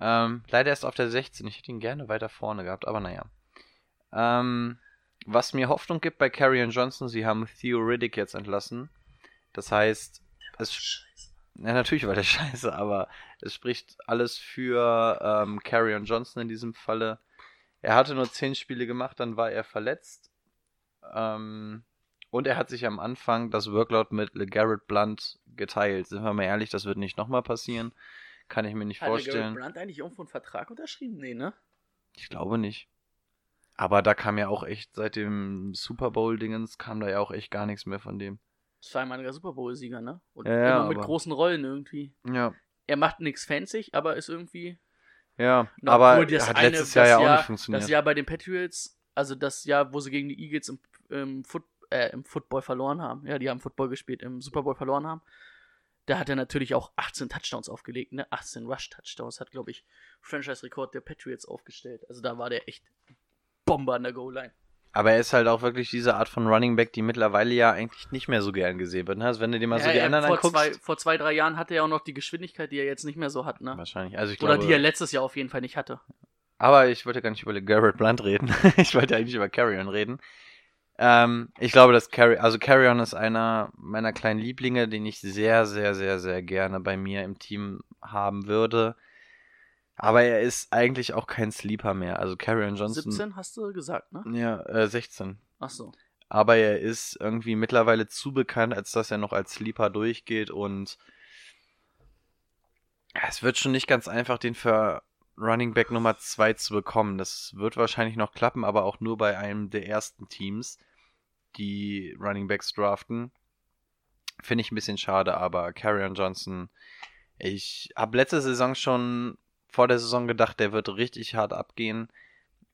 Ähm, leider erst auf der 16. Ich hätte ihn gerne weiter vorne gehabt, aber naja. Ähm, was mir Hoffnung gibt bei Carrion Johnson, sie haben Theo Riddick jetzt entlassen. Das heißt, es. Ja, natürlich war der (laughs) scheiße, aber es spricht alles für ähm, Carrion Johnson in diesem Falle. Er hatte nur 10 Spiele gemacht, dann war er verletzt. Ähm, und er hat sich am Anfang das Workload mit LeGarrette Blunt geteilt. Sind wir mal ehrlich, das wird nicht nochmal passieren. Kann ich mir nicht Hat der Garrett vorstellen. Brandt eigentlich irgendwo einen Vertrag unterschrieben? Nee, ne? Ich glaube nicht. Aber da kam ja auch echt, seit dem Super Bowl-Dingens kam da ja auch echt gar nichts mehr von dem. Zweimaliger Super Bowl-Sieger, ne? Und Ja, ja, immer mit aber- großen Rollen irgendwie. Ja. Er macht nichts fancy, aber ist irgendwie. Ja, Na, aber das hat eine- letztes Jahr ja auch Jahr- nicht funktioniert. Das Jahr bei den Patriots, also das Jahr, wo sie gegen die Eagles im, im, Foot, äh, im Football verloren haben. Ja, die haben Football gespielt, im Super Bowl verloren haben. Da hat er natürlich auch 18 Touchdowns aufgelegt, ne? 18 Rush-Touchdowns hat, glaube ich, Franchise-Rekord der Patriots aufgestellt. Also da war der echt Bomber an der Goal-Line. Aber er ist halt auch wirklich diese Art von Running Back, die mittlerweile ja eigentlich nicht mehr so gern gesehen wird. Ne? Also wenn du dir mal so Ja, die er- anderen vor, anguckst. zwei, vor zwei, drei Jahren hatte er auch noch die Geschwindigkeit, die er jetzt nicht mehr so hat, ne? Wahrscheinlich. Also ich Oder glaube, die er letztes Jahr auf jeden Fall nicht hatte. Aber ich wollte gar nicht über Garrett Blunt reden. (laughs) ich wollte eigentlich über Carrion reden. Ähm, ich glaube, dass Carry, also Carrion ist einer meiner kleinen Lieblinge, den ich sehr, sehr, sehr, sehr gerne bei mir im Team haben würde. Aber er ist eigentlich auch kein Sleeper mehr. Also Carrion Johnson. 17 hast du gesagt, ne? Ja, äh, 16. Ach so. Aber er ist irgendwie mittlerweile zu bekannt, als dass er noch als Sleeper durchgeht und es wird schon nicht ganz einfach, den für Running Back Nummer 2 zu bekommen. Das wird wahrscheinlich noch klappen, aber auch nur bei einem der ersten Teams, die Running Backs draften. Finde ich ein bisschen schade, aber Carrion Johnson, ich habe letzte Saison schon vor der Saison gedacht, der wird richtig hart abgehen.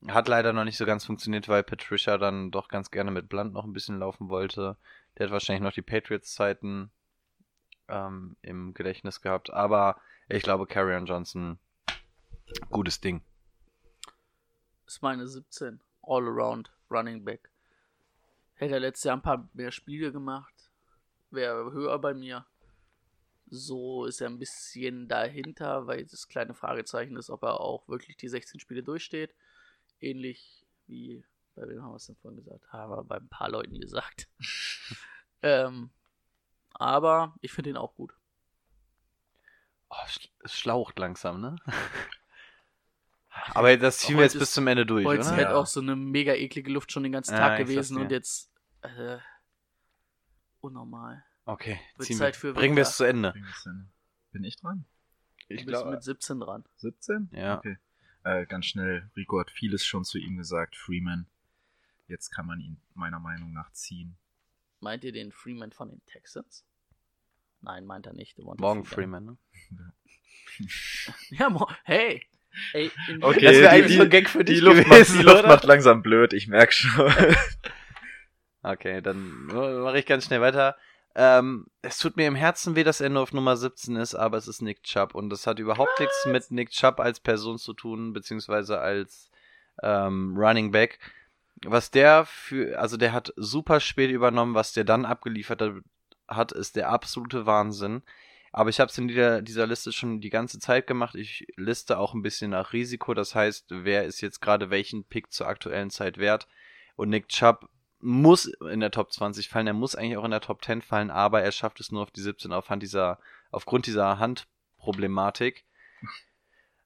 Hat leider noch nicht so ganz funktioniert, weil Patricia dann doch ganz gerne mit Blunt noch ein bisschen laufen wollte. Der hat wahrscheinlich noch die Patriots-Zeiten ähm, im Gedächtnis gehabt. Aber ich glaube, Carrion Johnson, gutes Ding. ist meine 17. All around Running Back. Hätte er letztes Jahr ein paar mehr Spiele gemacht, wäre höher bei mir. So ist er ein bisschen dahinter, weil das kleine Fragezeichen ist, ob er auch wirklich die 16 Spiele durchsteht. Ähnlich wie, bei wem haben wir es denn vorhin gesagt? Haben wir bei ein paar Leuten gesagt. (laughs) ähm, aber ich finde ihn auch gut. Oh, es schlaucht langsam, ne? (laughs) Aber das ziehen wir jetzt bis ist- zum Ende durch, Heute ist oder? halt Ja. auch so eine mega eklige Luft schon den ganzen Ja, Tag ich gewesen und jetzt äh, unnormal. Okay, Wird ziehen Zeit wir. für Bringen wir es zu Ende. Bin ich dran? Du Ich bist mit 17 dran. 17? Ja. Okay. Äh, ganz schnell, Rico hat vieles schon zu ihm gesagt. Freeman. Jetzt kann man ihn meiner Meinung nach ziehen. Meint ihr den Freeman von den Texans? Nein, meint er nicht. Morgen Freeman, ne? (laughs) Ja, mo hey. Ey, in Okay, Das wäre die- eigentlich die- so ein Gag für Die dich Luft, macht, gewesen, die Luft oder? macht langsam blöd, ich merk schon. (laughs) Okay, dann mache ich ganz schnell weiter. Ähm, es tut mir im Herzen weh, dass er nur auf Nummer 17 ist, aber es ist Nick Chubb und das hat überhaupt nichts mit Nick Chubb als Person zu tun, beziehungsweise als ähm, Running Back. Was der für, also der hat super spät übernommen, was der dann abgeliefert hat, hat ist der absolute Wahnsinn. Aber ich habe es in dieser, dieser Liste schon die ganze Zeit gemacht. Ich liste auch ein bisschen nach Risiko. Das heißt, wer ist jetzt gerade welchen Pick zur aktuellen Zeit wert? Und Nick Chubb muss in der Top 20 fallen. Er muss eigentlich auch in der Top 10 fallen, aber er schafft es nur auf die 17 aufhand dieser, aufgrund dieser Handproblematik.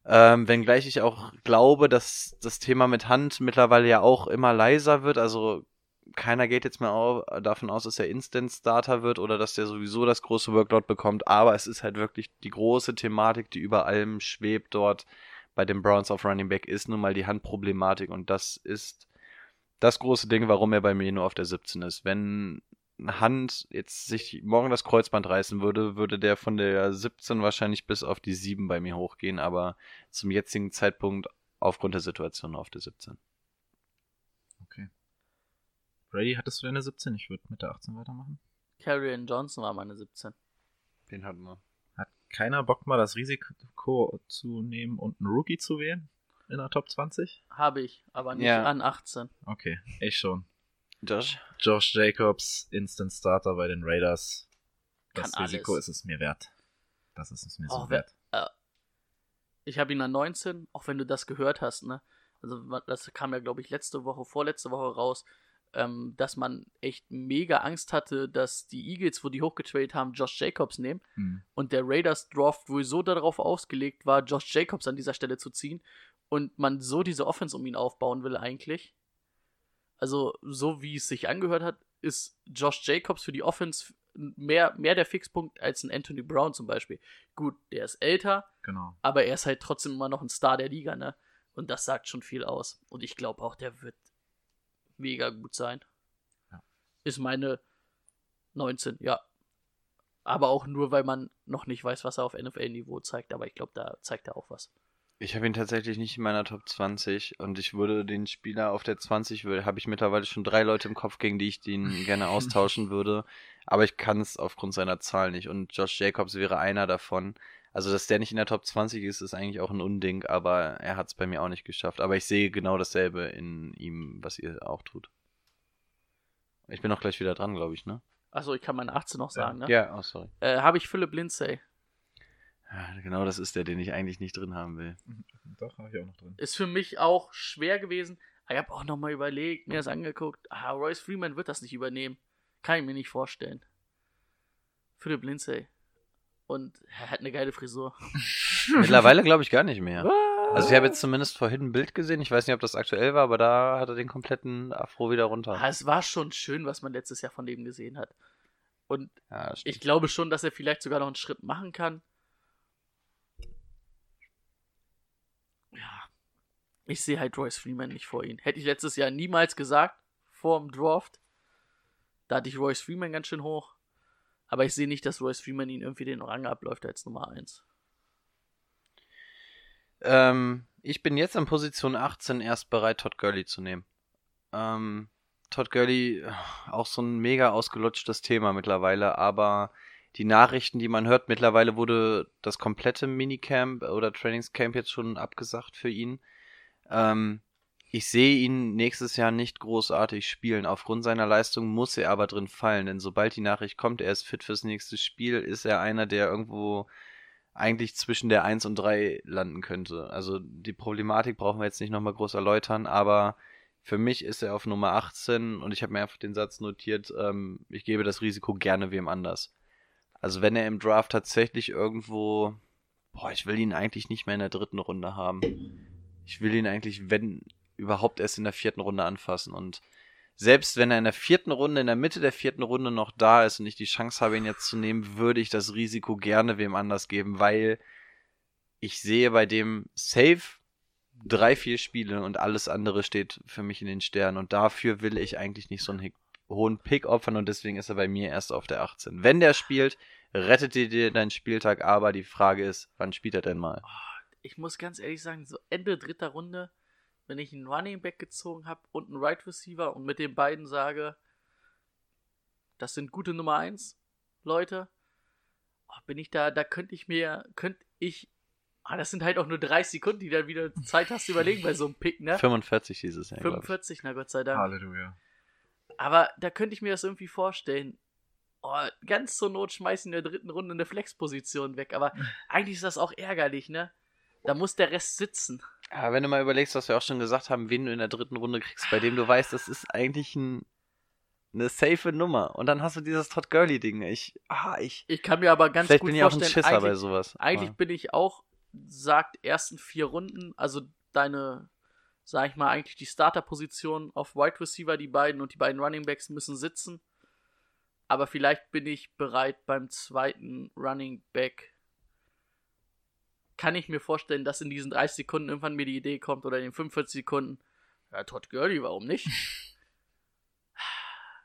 Ähm, wenngleich ich auch glaube, dass das Thema mit Hand mittlerweile ja auch immer leiser wird. Also keiner geht jetzt mehr au davon aus, dass er Instant Starter wird oder dass der sowieso das große Workload bekommt. Aber es ist halt wirklich die große Thematik, die über allem schwebt dort bei den Browns auf Running Back, ist nun mal die Handproblematik. Und das ist das große Ding, warum er bei mir nur auf der 17 ist. Wenn Hand jetzt sich morgen das Kreuzband reißen würde, würde der von der 17 wahrscheinlich bis auf die 7 bei mir hochgehen, aber zum jetzigen Zeitpunkt aufgrund der Situation auf der 17. Okay. Brady, hattest du deine 17? Ich würde mit der 18 weitermachen. Carrion Johnson war meine 17. Den hatten wir. Hat keiner Bock mal das Risiko zu nehmen und einen Rookie zu wählen? In der Top 20? Habe ich, aber nicht Ja. an 18. Okay, ich schon. Josh? Josh Jacobs, Instant Starter bei den Raiders. Das Kann Risiko alles. ist es mir wert. Das ist es mir so Oh, wer- wert. Ich habe ihn an 19, auch wenn du das gehört hast, ne? Also das kam ja, glaube ich, letzte Woche, vorletzte Woche raus, ähm, dass man echt mega Angst hatte, dass die Eagles, wo die hochgetradet haben, Josh Jacobs nehmen Hm. und der Raiders Draft wohl so darauf ausgelegt war, Josh Jacobs an dieser Stelle zu ziehen und man so diese Offense um ihn aufbauen will eigentlich. Also so wie es sich angehört hat, ist Josh Jacobs für die Offense mehr, mehr der Fixpunkt als ein Anthony Brown zum Beispiel. Gut, der ist älter, Genau. aber er ist halt trotzdem immer noch ein Star der Liga, ne? Und das sagt schon viel aus. Und ich glaube auch, der wird mega gut sein. Ja. Ist meine 19, ja. Aber auch nur, weil man noch nicht weiß, was er auf NFL-Niveau zeigt. Aber ich glaube, da zeigt er auch was. Ich habe ihn tatsächlich nicht in meiner Top 20 und ich würde den Spieler auf der 20, würde- habe ich mittlerweile schon drei Leute im Kopf, gegen die ich den (laughs) gerne austauschen würde. Aber ich kann es aufgrund seiner Zahl nicht und Josh Jacobs wäre einer davon. Also, dass der nicht in der Top 20 ist, ist eigentlich auch ein Unding, aber er hat es bei mir auch nicht geschafft. Aber ich sehe genau dasselbe in ihm, was ihr auch tut. Ich bin auch gleich wieder dran, glaube ich, ne? Achso, ich kann meine 18 noch sagen, ne? Ja, oh, sorry. Äh, Habe ich Philip Lindsay. Ja, genau das ist der, den ich eigentlich nicht drin haben will. Doch, habe ich auch noch drin. Ist für mich auch schwer gewesen. Ich habe auch nochmal überlegt, mir das angeguckt. Ah, Royce Freeman wird das nicht übernehmen. Kann ich mir nicht vorstellen. Philip Lindsay. Und er hat eine geile Frisur. (laughs) Mittlerweile glaube ich gar nicht mehr. Also ich habe jetzt zumindest vorhin ein Bild gesehen, ich weiß nicht, ob das aktuell war, aber da hat er den kompletten Afro wieder runter. Ah, es war schon schön, was man letztes Jahr von dem gesehen hat. Und Ja, ich glaube schon, dass er vielleicht sogar noch einen Schritt machen kann. Ich sehe halt Royce Freeman nicht vor ihm. Hätte ich letztes Jahr niemals gesagt, vor dem Draft. Da hatte ich Royce Freeman ganz schön hoch. Aber ich sehe nicht, dass Royce Freeman ihn irgendwie den Rang abläuft als Nummer 1. ähm, ich bin jetzt an Position 18 erst bereit, Todd Gurley zu nehmen. Ähm, Todd Gurley, auch so ein mega ausgelutschtes Thema mittlerweile, aber die Nachrichten, die man hört, mittlerweile wurde das komplette Minicamp oder Trainingscamp jetzt schon abgesagt für ihn. Ähm, ich sehe ihn nächstes Jahr nicht großartig spielen. Aufgrund seiner Leistung muss er aber drin fallen, denn sobald die Nachricht kommt, er ist fit fürs nächste Spiel, ist er einer, der irgendwo eigentlich zwischen der 1 und 3 landen könnte. Also die Problematik brauchen wir jetzt nicht nochmal groß erläutern, aber für mich ist er auf Nummer 18 und ich habe mir einfach den Satz notiert, ähm, ich gebe das Risiko gerne wem anders. Also wenn er im Draft tatsächlich irgendwo, boah, ich will ihn eigentlich nicht mehr in der dritten Runde haben. Ich will ihn eigentlich, wenn überhaupt erst in der vierten Runde anfassen. Und selbst wenn er in der vierten Runde, in der Mitte der vierten Runde noch da ist und ich die Chance habe, ihn jetzt zu nehmen, würde ich das Risiko gerne wem anders geben, weil ich sehe bei dem Safe drei, vier Spiele und alles andere steht für mich in den Sternen. Und dafür will ich eigentlich nicht so einen hohen Pick opfern und deswegen ist er bei mir erst auf der 18. Wenn der spielt, rettet dir deinen Spieltag, aber die Frage ist, wann spielt er denn mal? Ich muss ganz ehrlich sagen, so Ende dritter Runde wenn ich einen Running Back gezogen habe und einen Right Receiver und mit den beiden sage, das sind gute Nummer 1 Leute, oh, bin ich da, da könnte ich mir, könnte ich, ah, das sind halt auch nur 30 Sekunden, die dann wieder Zeit hast zu überlegen bei so einem Pick, ne? 45 dieses Jahr. 45, na Gott sei Dank. Halleluja. Aber da könnte ich mir das irgendwie vorstellen. Oh, ganz zur Not schmeißen in der dritten Runde eine Flexposition weg. Aber eigentlich ist das auch ärgerlich, ne? Da muss der Rest sitzen. Aber wenn du mal überlegst, was wir auch schon gesagt haben, wen du in der dritten Runde kriegst, bei dem du weißt, das ist eigentlich ein, eine safe Nummer. Und dann hast du dieses Todd Gurley-Ding. Ich, ah, ich. Ich kann mir aber ganz vielleicht gut bin ich auch ein vorstellen, Schisser eigentlich, bei sowas. eigentlich Aber- bin ich auch, sagt, ersten vier Runden, also deine, sag ich mal, eigentlich die Starter-Position auf Wide Receiver, die beiden und die beiden Running Backs müssen sitzen. Aber vielleicht bin ich bereit beim zweiten Running Back. Kann ich mir vorstellen, dass in diesen 30 Sekunden irgendwann mir die Idee kommt oder in den 45 Sekunden, ja, Todd Gurley, warum nicht? (laughs)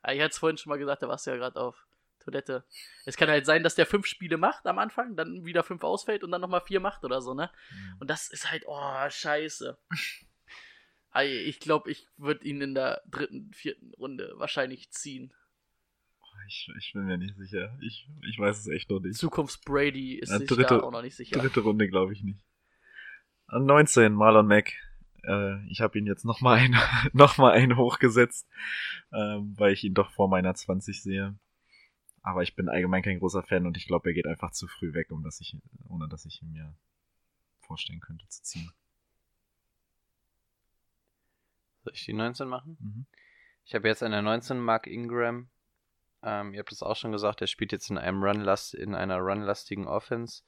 Ich hatte es vorhin schon mal gesagt, da warst du ja gerade auf Toilette. Es kann halt sein, dass der fünf Spiele macht am Anfang, dann wieder fünf ausfällt und dann nochmal vier macht oder so, ne? Und das ist halt, oh, scheiße. Ei, Ich glaube, ich würde ihn in der dritten, vierten Runde wahrscheinlich ziehen. Ich, ich bin mir nicht sicher. Ich, ich weiß es echt noch nicht. Zukunfts-Brady ist Ja, sich dritte- da auch noch nicht sicher. Dritte Runde glaube ich nicht. An 19, Marlon Mack. Äh, ich habe ihn jetzt nochmal ein, (laughs) noch mal einen hochgesetzt, ähm, weil ich ihn doch vor meiner 20 sehe. Aber ich bin allgemein kein großer Fan und ich glaube, er geht einfach zu früh weg, um dass ich, ohne dass ich ihn mir vorstellen könnte zu ziehen. Soll ich die 19 machen? Mhm. Ich habe jetzt eine 19 Mark Ingram. Ähm, ihr habt es auch schon gesagt, er spielt jetzt in einem Runlast in einer runlastigen Offense.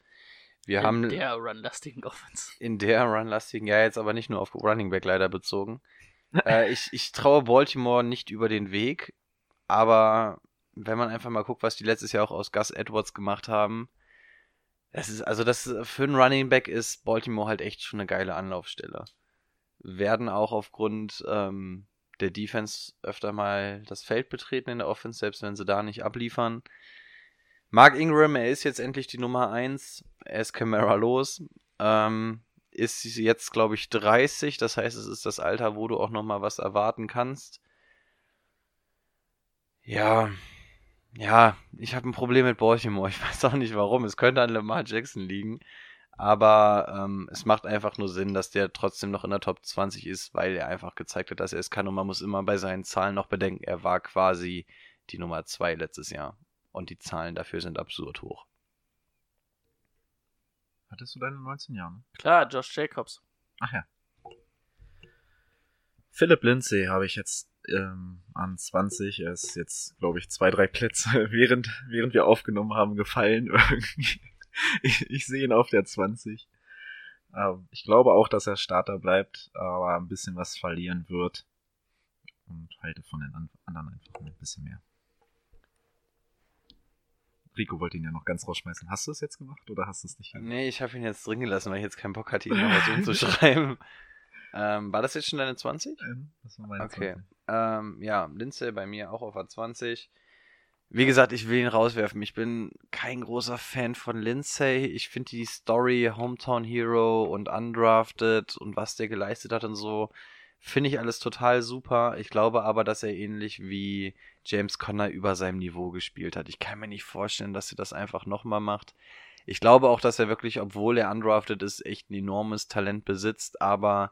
Wir in haben der runlastigen Offense. in der runlastigen, ja jetzt aber nicht nur auf Running Back leider bezogen. (laughs) äh, ich, ich traue Baltimore nicht über den Weg, aber wenn man einfach mal guckt, was die letztes Jahr auch aus Gus Edwards gemacht haben, das ist, also das für einen Running Back ist Baltimore halt echt schon eine geile Anlaufstelle. Werden auch aufgrund ähm, der Defense öfter mal das Feld betreten in der Offense, selbst wenn sie da nicht abliefern. Mark Ingram, er ist jetzt endlich die Nummer 1. Er ist Camara los. Ähm, ist jetzt, glaube ich, 30. Das heißt, es ist das Alter, wo du auch noch mal was erwarten kannst. Ja, ja, ich habe ein Problem mit Baltimore. Ich (laughs) weiß auch nicht warum. Es könnte an Lamar Jackson liegen. Aber ähm, es macht einfach nur Sinn, dass der trotzdem noch in der Top 20 ist, weil er einfach gezeigt hat, dass er es kann. Und man muss immer bei seinen Zahlen noch bedenken, er war quasi die Nummer 2 letztes Jahr. Und die Zahlen dafür sind absurd hoch. Hattest du deine 19 Jahre? Klar, Josh Jacobs. Ach ja. Philip Lindsay habe ich jetzt ähm, an 20. Er ist jetzt, glaube ich, zwei, drei Plätze, (laughs) während, während wir aufgenommen haben, gefallen. (laughs) Irgendwie. (laughs) Ich, ich sehe ihn auf der 20. Ähm, ich glaube auch, dass er Starter bleibt, aber ein bisschen was verlieren wird. Und halte von den an anderen einfach ein bisschen mehr. Rico wollte ihn ja noch ganz rausschmeißen. Hast du es jetzt gemacht oder hast du es nicht gemacht? Nee, ich habe ihn jetzt drin gelassen, weil ich jetzt keinen Bock hatte, ihm noch was (laughs) umzuschreiben. ähm, war das jetzt schon deine 20? Ähm, Das war meine Okay. 20. Ähm, ja, Lindsay bei mir auch auf A20. Wie gesagt, ich will ihn rauswerfen. Ich bin kein großer Fan von Lindsay. Ich finde die Story Hometown Hero und Undrafted und was der geleistet hat und so, Finde ich alles total super. Ich glaube aber, dass er ähnlich wie James Conner über seinem Niveau gespielt hat. Ich kann mir nicht vorstellen, dass er das einfach nochmal macht. Ich glaube auch, dass er wirklich, obwohl er undrafted ist, echt ein enormes Talent besitzt, aber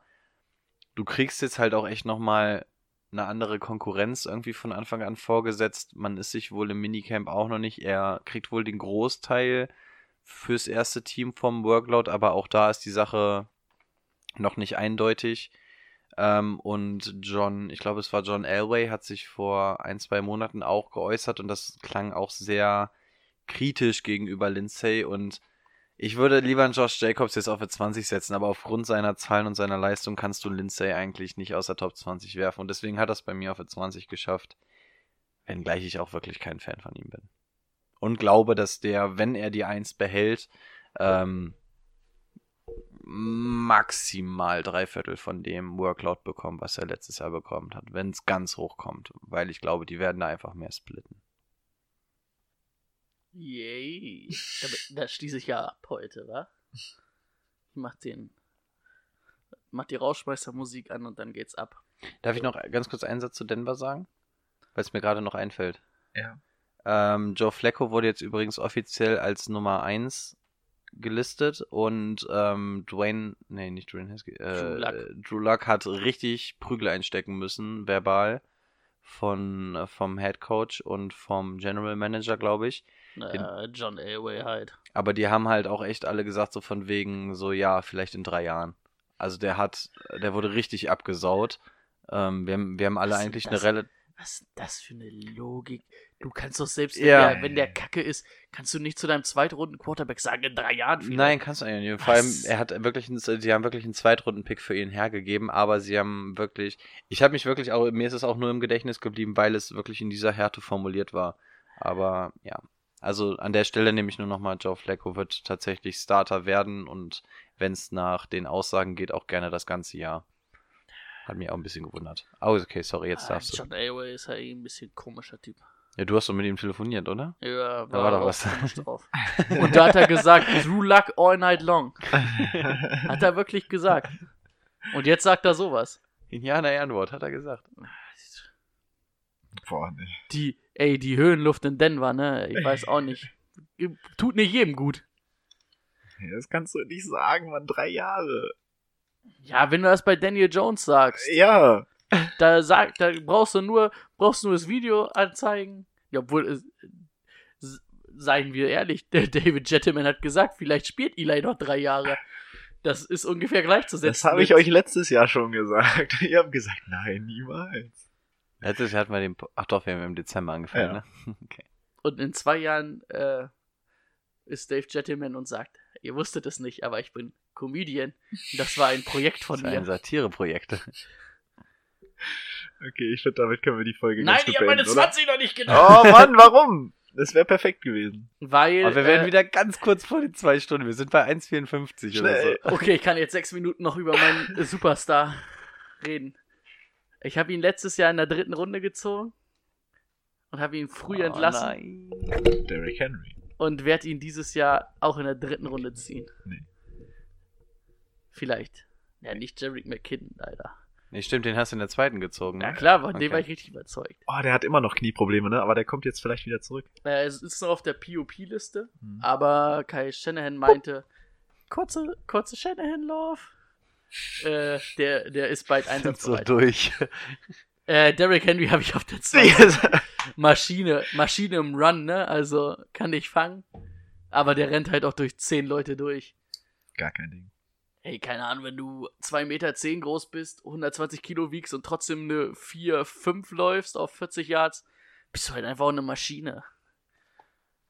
du kriegst jetzt halt auch echt nochmal eine andere Konkurrenz irgendwie von Anfang an vorgesetzt. Man ist sich wohl im Minicamp auch noch nicht. Er kriegt wohl den Großteil fürs erste Team vom Workload, aber auch da ist die Sache noch nicht eindeutig. Ähm, und John, ich glaube, es war John Elway, hat sich vor ein, zwei Monaten auch geäußert und das klang auch sehr kritisch gegenüber Lindsay und ich würde lieber einen Josh Jacobs jetzt auf der 20 setzen, aber aufgrund seiner Zahlen und seiner Leistung kannst du Lindsay eigentlich nicht aus der Top 20 werfen und deswegen hat er es bei mir auf der 20 geschafft, wenngleich ich auch wirklich kein Fan von ihm bin. Und glaube, dass der, wenn er die 1 behält, ähm, maximal drei Viertel von dem Workload bekommt, was er letztes Jahr bekommen hat, wenn es ganz hoch kommt, weil ich glaube, die werden da einfach mehr splitten. Yay. Da, da schließe ich ja ab heute, wa? Ich mach den. Mach die Rauschmeistermusik an und dann geht's ab. Darf ich noch ganz kurz einen Satz zu Denver sagen? Weil es mir gerade noch einfällt. Ja. Ähm, Joe Flacco wurde jetzt übrigens offiziell als Nummer 1 gelistet und ähm, Dwayne, nee, nicht Dwayne Haskell, äh, Drew Luck. Drew Luck hat richtig Prügel einstecken müssen, verbal, von, vom Head Coach und vom General Manager, glaube ich. Naja, John Elway halt. Aber die haben halt auch echt alle gesagt, so von wegen, so ja, vielleicht in drei Jahren. Also der hat, der wurde richtig abgesaut. Ähm, wir, haben, wir haben alle Was eigentlich eine relativ. Was ist das für eine Logik? Du kannst doch selbst, Ja. wenn, der, wenn der Kacke ist, kannst du nicht zu deinem zweitrunden Quarterback sagen, in drei Jahren vielleicht. Nein, kannst du eigentlich nicht. Vor allem, er hat wirklich, einen, sie haben wirklich einen Zweitrunden-Pick für ihn hergegeben, aber sie haben wirklich, ich habe mich wirklich auch, mir ist es auch nur im Gedächtnis geblieben, weil es wirklich in dieser Härte formuliert war. Aber ja, also an der Stelle nehme ich nur nochmal, Joe Flacco wird tatsächlich Starter werden und wenn es nach den Aussagen geht, auch gerne das ganze Jahr. Hat mich auch ein bisschen gewundert. Oh, okay, sorry, jetzt Ah, darfst du. John Elway ist ja eh ein bisschen komischer Typ. Ja, du hast doch mit ihm telefoniert, oder? Ja, war doch auch was. komisch (laughs) drauf. Und da hat er gesagt, Drew Luck all night long. (laughs) Hat er wirklich gesagt. Und jetzt sagt er sowas. Indianer Ehrenwort, hat er gesagt. Boah, nee. Die, ey, die Höhenluft in Denver, ne? Ich weiß auch nicht. (laughs) Tut nicht jedem gut. Das kannst du nicht sagen, man, drei Jahre. Ja, wenn du das bei Daniel Jones sagst, Ja. da sag, da brauchst du nur, brauchst du nur das Video anzeigen. Ja, obwohl, s- seien wir ehrlich, (laughs) der David Gentleman hat gesagt, vielleicht spielt Eli noch drei Jahre. Das ist ungefähr gleichzusetzen. Das habe ich euch letztes Jahr schon gesagt. (laughs) Ihr habt gesagt, nein, niemals. Letztes Jahr hatten wir den, ach doch, wir haben im Dezember angefangen, Ja. ne? (laughs) Okay. Und in zwei Jahren äh, ist Dave Gentleman und sagt, ihr wusstet es nicht, aber ich bin Comedian. Das war ein Projekt von Das ist ein mir. Satireprojekt. (laughs) Okay, ich finde, damit können wir die Folge Nein, ganz gut ich habe meine beenden, oder? 20 noch nicht genommen. Oh Mann, warum? Das wäre perfekt gewesen. Weil. Aber wir werden äh, wieder ganz kurz vor den zwei Stunden. Wir sind bei 1,54 oder Schnell. so. Okay, ich kann jetzt sechs Minuten noch über meinen (laughs) Superstar reden. Ich habe ihn letztes Jahr in der dritten Runde gezogen und habe ihn früh Oh, entlassen nein. Derrick Henry. und werde ihn dieses Jahr auch in der dritten Runde ziehen. Nee. Vielleicht. Ja, nicht Jarek McKinnon, leider. Nee, stimmt, den hast du in der zweiten gezogen. Ja Ne? klar, von dem Okay. war ich richtig überzeugt. Oh, der hat immer noch Knieprobleme, ne? Aber der kommt jetzt vielleicht wieder zurück. Äh, es ist noch auf der POP-Liste, Hm. aber Kai Shanahan meinte, kurze, kurze Shanahan-Love. Äh, der, der ist bald (laughs) so einsatzbereit. durch. Äh, Derrick Henry habe ich auf der (laughs) 2. Maschine, Maschine im Run, ne? Also kann nicht fangen. Aber der rennt halt auch durch 10 Leute durch. Gar kein Ding. Hey, keine Ahnung, wenn du 2 Meter 10 groß bist, 120 Kilo wiegst und trotzdem eine 4, 5 läufst auf 40 Yards, bist du halt einfach eine Maschine.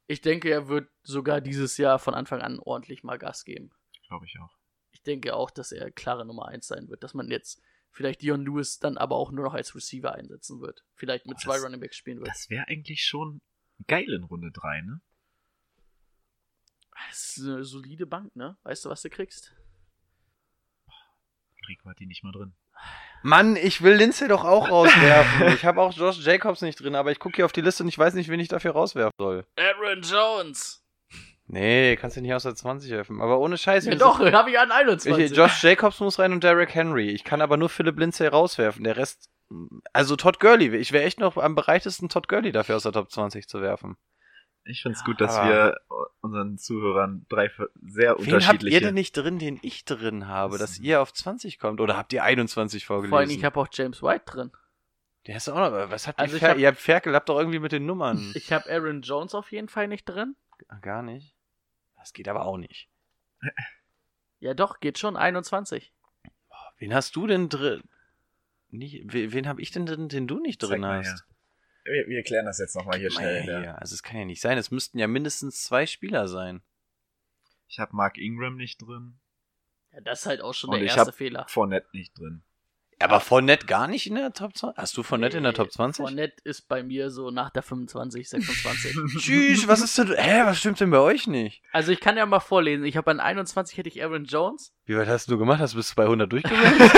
Ich denke, er wird sogar dieses Jahr von Anfang an ordentlich mal Gas geben. Glaube ich auch. Ich denke auch, dass er klare Nummer 1 sein wird, dass man jetzt vielleicht Dion Lewis dann aber auch nur noch als Receiver einsetzen wird. Vielleicht mit Oh, zwei das- Running Backs spielen wird. Das wäre eigentlich schon geil in Runde 3, ne? Das ist eine solide Bank, ne? Weißt du, was du kriegst? Rico hat die nicht mal drin. Mann, ich will Lindsay doch auch rauswerfen. ich habe auch Josh Jacobs nicht drin, aber ich gucke hier auf die Liste und ich weiß nicht, wen ich dafür rauswerfen soll. Aaron Jones! Nee, kannst du nicht aus der 20 helfen. Aber ohne Scheiß. Ja, doch, habe ich an Ich, 21. Josh Jacobs muss rein und Derrick Henry. Ich kann aber nur Philip Lindsay rauswerfen. Der Rest. Also Todd Gurley. Ich wäre echt noch am bereitesten, Todd Gurley dafür aus der Top 20 zu werfen. Ich find's gut, dass wir unseren Zuhörern drei sehr Wen habt unterschiedliche. ihr denn nicht drin, den ich drin habe, dass ihr auf 20 kommt? Oder habt ihr 21 vorgelesen? Vor allem, ich habe auch James White drin. Der ist auch noch. Was habt ihr? Also ich Fer hab- ihr habt Ferkel, habt doch irgendwie mit den Nummern. Ich habe Aaron Jones auf jeden Fall nicht drin. Gar nicht. Das geht aber auch nicht. Ja, doch, geht schon. 21. Wen hast du denn drin? Nicht, wen wen hab ich denn drin, den du nicht drin mal hast? Wir, wir klären das jetzt nochmal hier mal schnell. her, Ja. Also es kann ja nicht sein. Es müssten ja mindestens zwei Spieler sein. Ich habe Mark Ingram nicht drin. Ja, das ist halt auch schon Und der ich erste hab Fehler. Fournette nicht drin. Aber Fournette gar nicht in der Top 20? Hast du Fournette in der Top 20? Fournette ist bei mir so nach der 25, 26. (laughs) Tschüss, was ist denn? Hä, was stimmt denn bei euch nicht? also ich kann ja mal vorlesen. Ich habe an 21 hätte ich Aaron Jones. Wie weit hast du gemacht? Hast du bis 200 durchgegangen?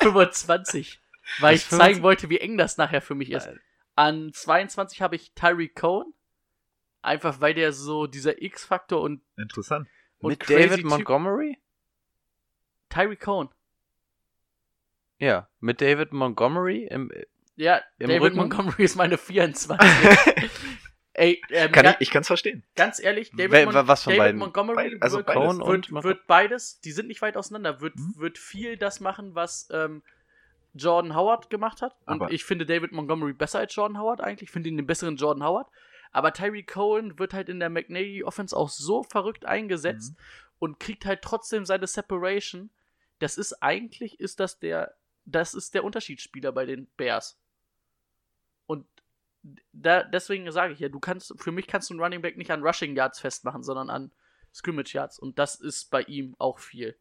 25. Weil ich Was, zeigen 25? wollte, wie eng das nachher für mich ist. An 22 habe ich Tyreek Cohen. Einfach weil der so dieser X-Faktor und, Interessant. und Mit David Montgomery? Tyreek Cohen. Ja, mit David Montgomery im, Ja, Im David Rücken? Montgomery ist meine (laughs) 24. Ey, ähm, Kann ich ich kann's verstehen. ganz ehrlich, David, Wer- Mon was von David beiden? Montgomery Beide- also wird, beides. Cohen wird, und wird, beides, die sind nicht weit auseinander, wird, wird viel das machen, was ähm, Jordan Howard gemacht hat. Und Aber- ich finde David Montgomery besser als Jordan Howard eigentlich. Ich finde ihn den besseren Jordan Howard. Aber Tyree Cohen wird halt in der McNady Offense auch so verrückt eingesetzt und kriegt halt trotzdem seine Separation. Das ist eigentlich, ist das der, das ist der Unterschiedsspieler bei den Bears. Und da, deswegen sage ich ja, du kannst, für mich kannst du einen Running Back nicht an Rushing Yards festmachen, sondern an Scrimmage Yards. Und das ist bei ihm auch viel.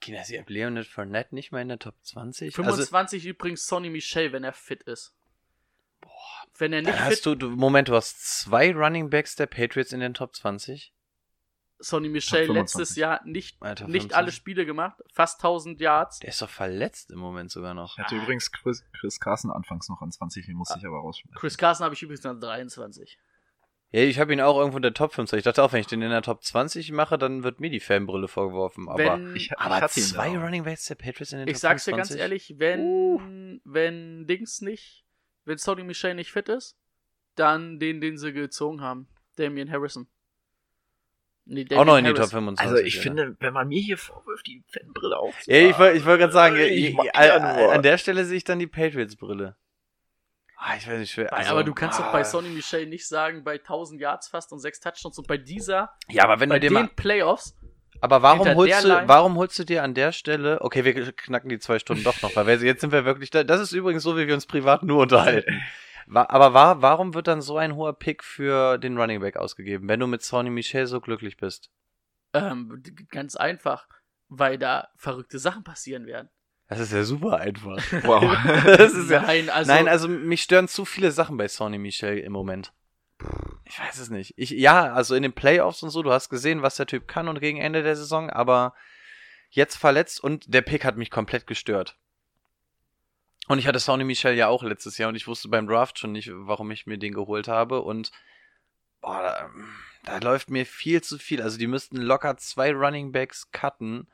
Kinder, sie haben Leonard Fournette nicht mal in der Top 20? 25 übrigens Sonny Michel, wenn er fit ist. Boah, wenn er also, nicht fit hast du, du, Moment, du hast zwei Running Backs der Patriots in den Top 20? Sonny Michel letztes 25. Jahr nicht, Alter, nicht 25. alle Spiele gemacht, fast 1000 Yards. Der ist doch verletzt im Moment sogar noch. Ich hatte übrigens Chris, Chris Carson anfangs noch an 20, den musste ich aber rausschmeißen. Chris Carson habe ich übrigens an 23. Ja, ich habe ihn auch irgendwo in der Top 50. Ich dachte auch, wenn ich den in der Top 20 mache, dann wird mir die Fanbrille vorgeworfen. Aber, Wenn, Ich, ich aber ihn zwei. Running Backs der Patriots in den ich Top sag's dir 25? ganz ehrlich, wenn, wenn Dings nicht, wenn Sonny Michel nicht fit ist, dann den, den sie gezogen haben. Damian Harrison. Nee, Auch noch in die Top Harris. 25. Also ich Alter. finde, wenn man mir hier vorwirft, die Fanbrille auf. Ja, ich wollte ich wollt gerade sagen, Ich ich, mag an, ja der Stelle sehe ich dann die Patriots-Brille. Ah, ich weiß nicht, schwer. Also, aber du kannst doch bei ah. Sonny Michel nicht sagen, bei 1000 Yards fast und 6 Touchdowns und bei dieser, Ja, aber wenn bei du dir den mal. Playoffs, Aber warum holst du, Line- warum holst du dir an der Stelle? Okay, wir knacken die zwei Stunden doch noch, weil wir, jetzt sind wir wirklich da. Das ist übrigens so, wie wir uns privat nur unterhalten. (laughs) Aber war, warum wird dann so ein hoher Pick für den Running Back ausgegeben, wenn du mit Sonny Michel so glücklich bist? ähm, ganz einfach, weil da verrückte Sachen passieren werden. Das ist ja super einfach. (laughs) Wow. (laughs) Das ist ja, Nein, also, Nein, also mich stören zu viele Sachen bei Sonny Michel im Moment. Ich weiß es nicht. Ich, ja, also in den Playoffs und so, du hast gesehen, was der Typ kann und gegen Ende der Saison, aber jetzt verletzt und der Pick hat mich komplett gestört. Und ich hatte Sonny Michel ja auch letztes Jahr und ich wusste beim Draft schon nicht, warum ich mir den geholt habe und boah, da, da läuft mir viel zu viel. Also die müssten locker zwei Running Backs cutten.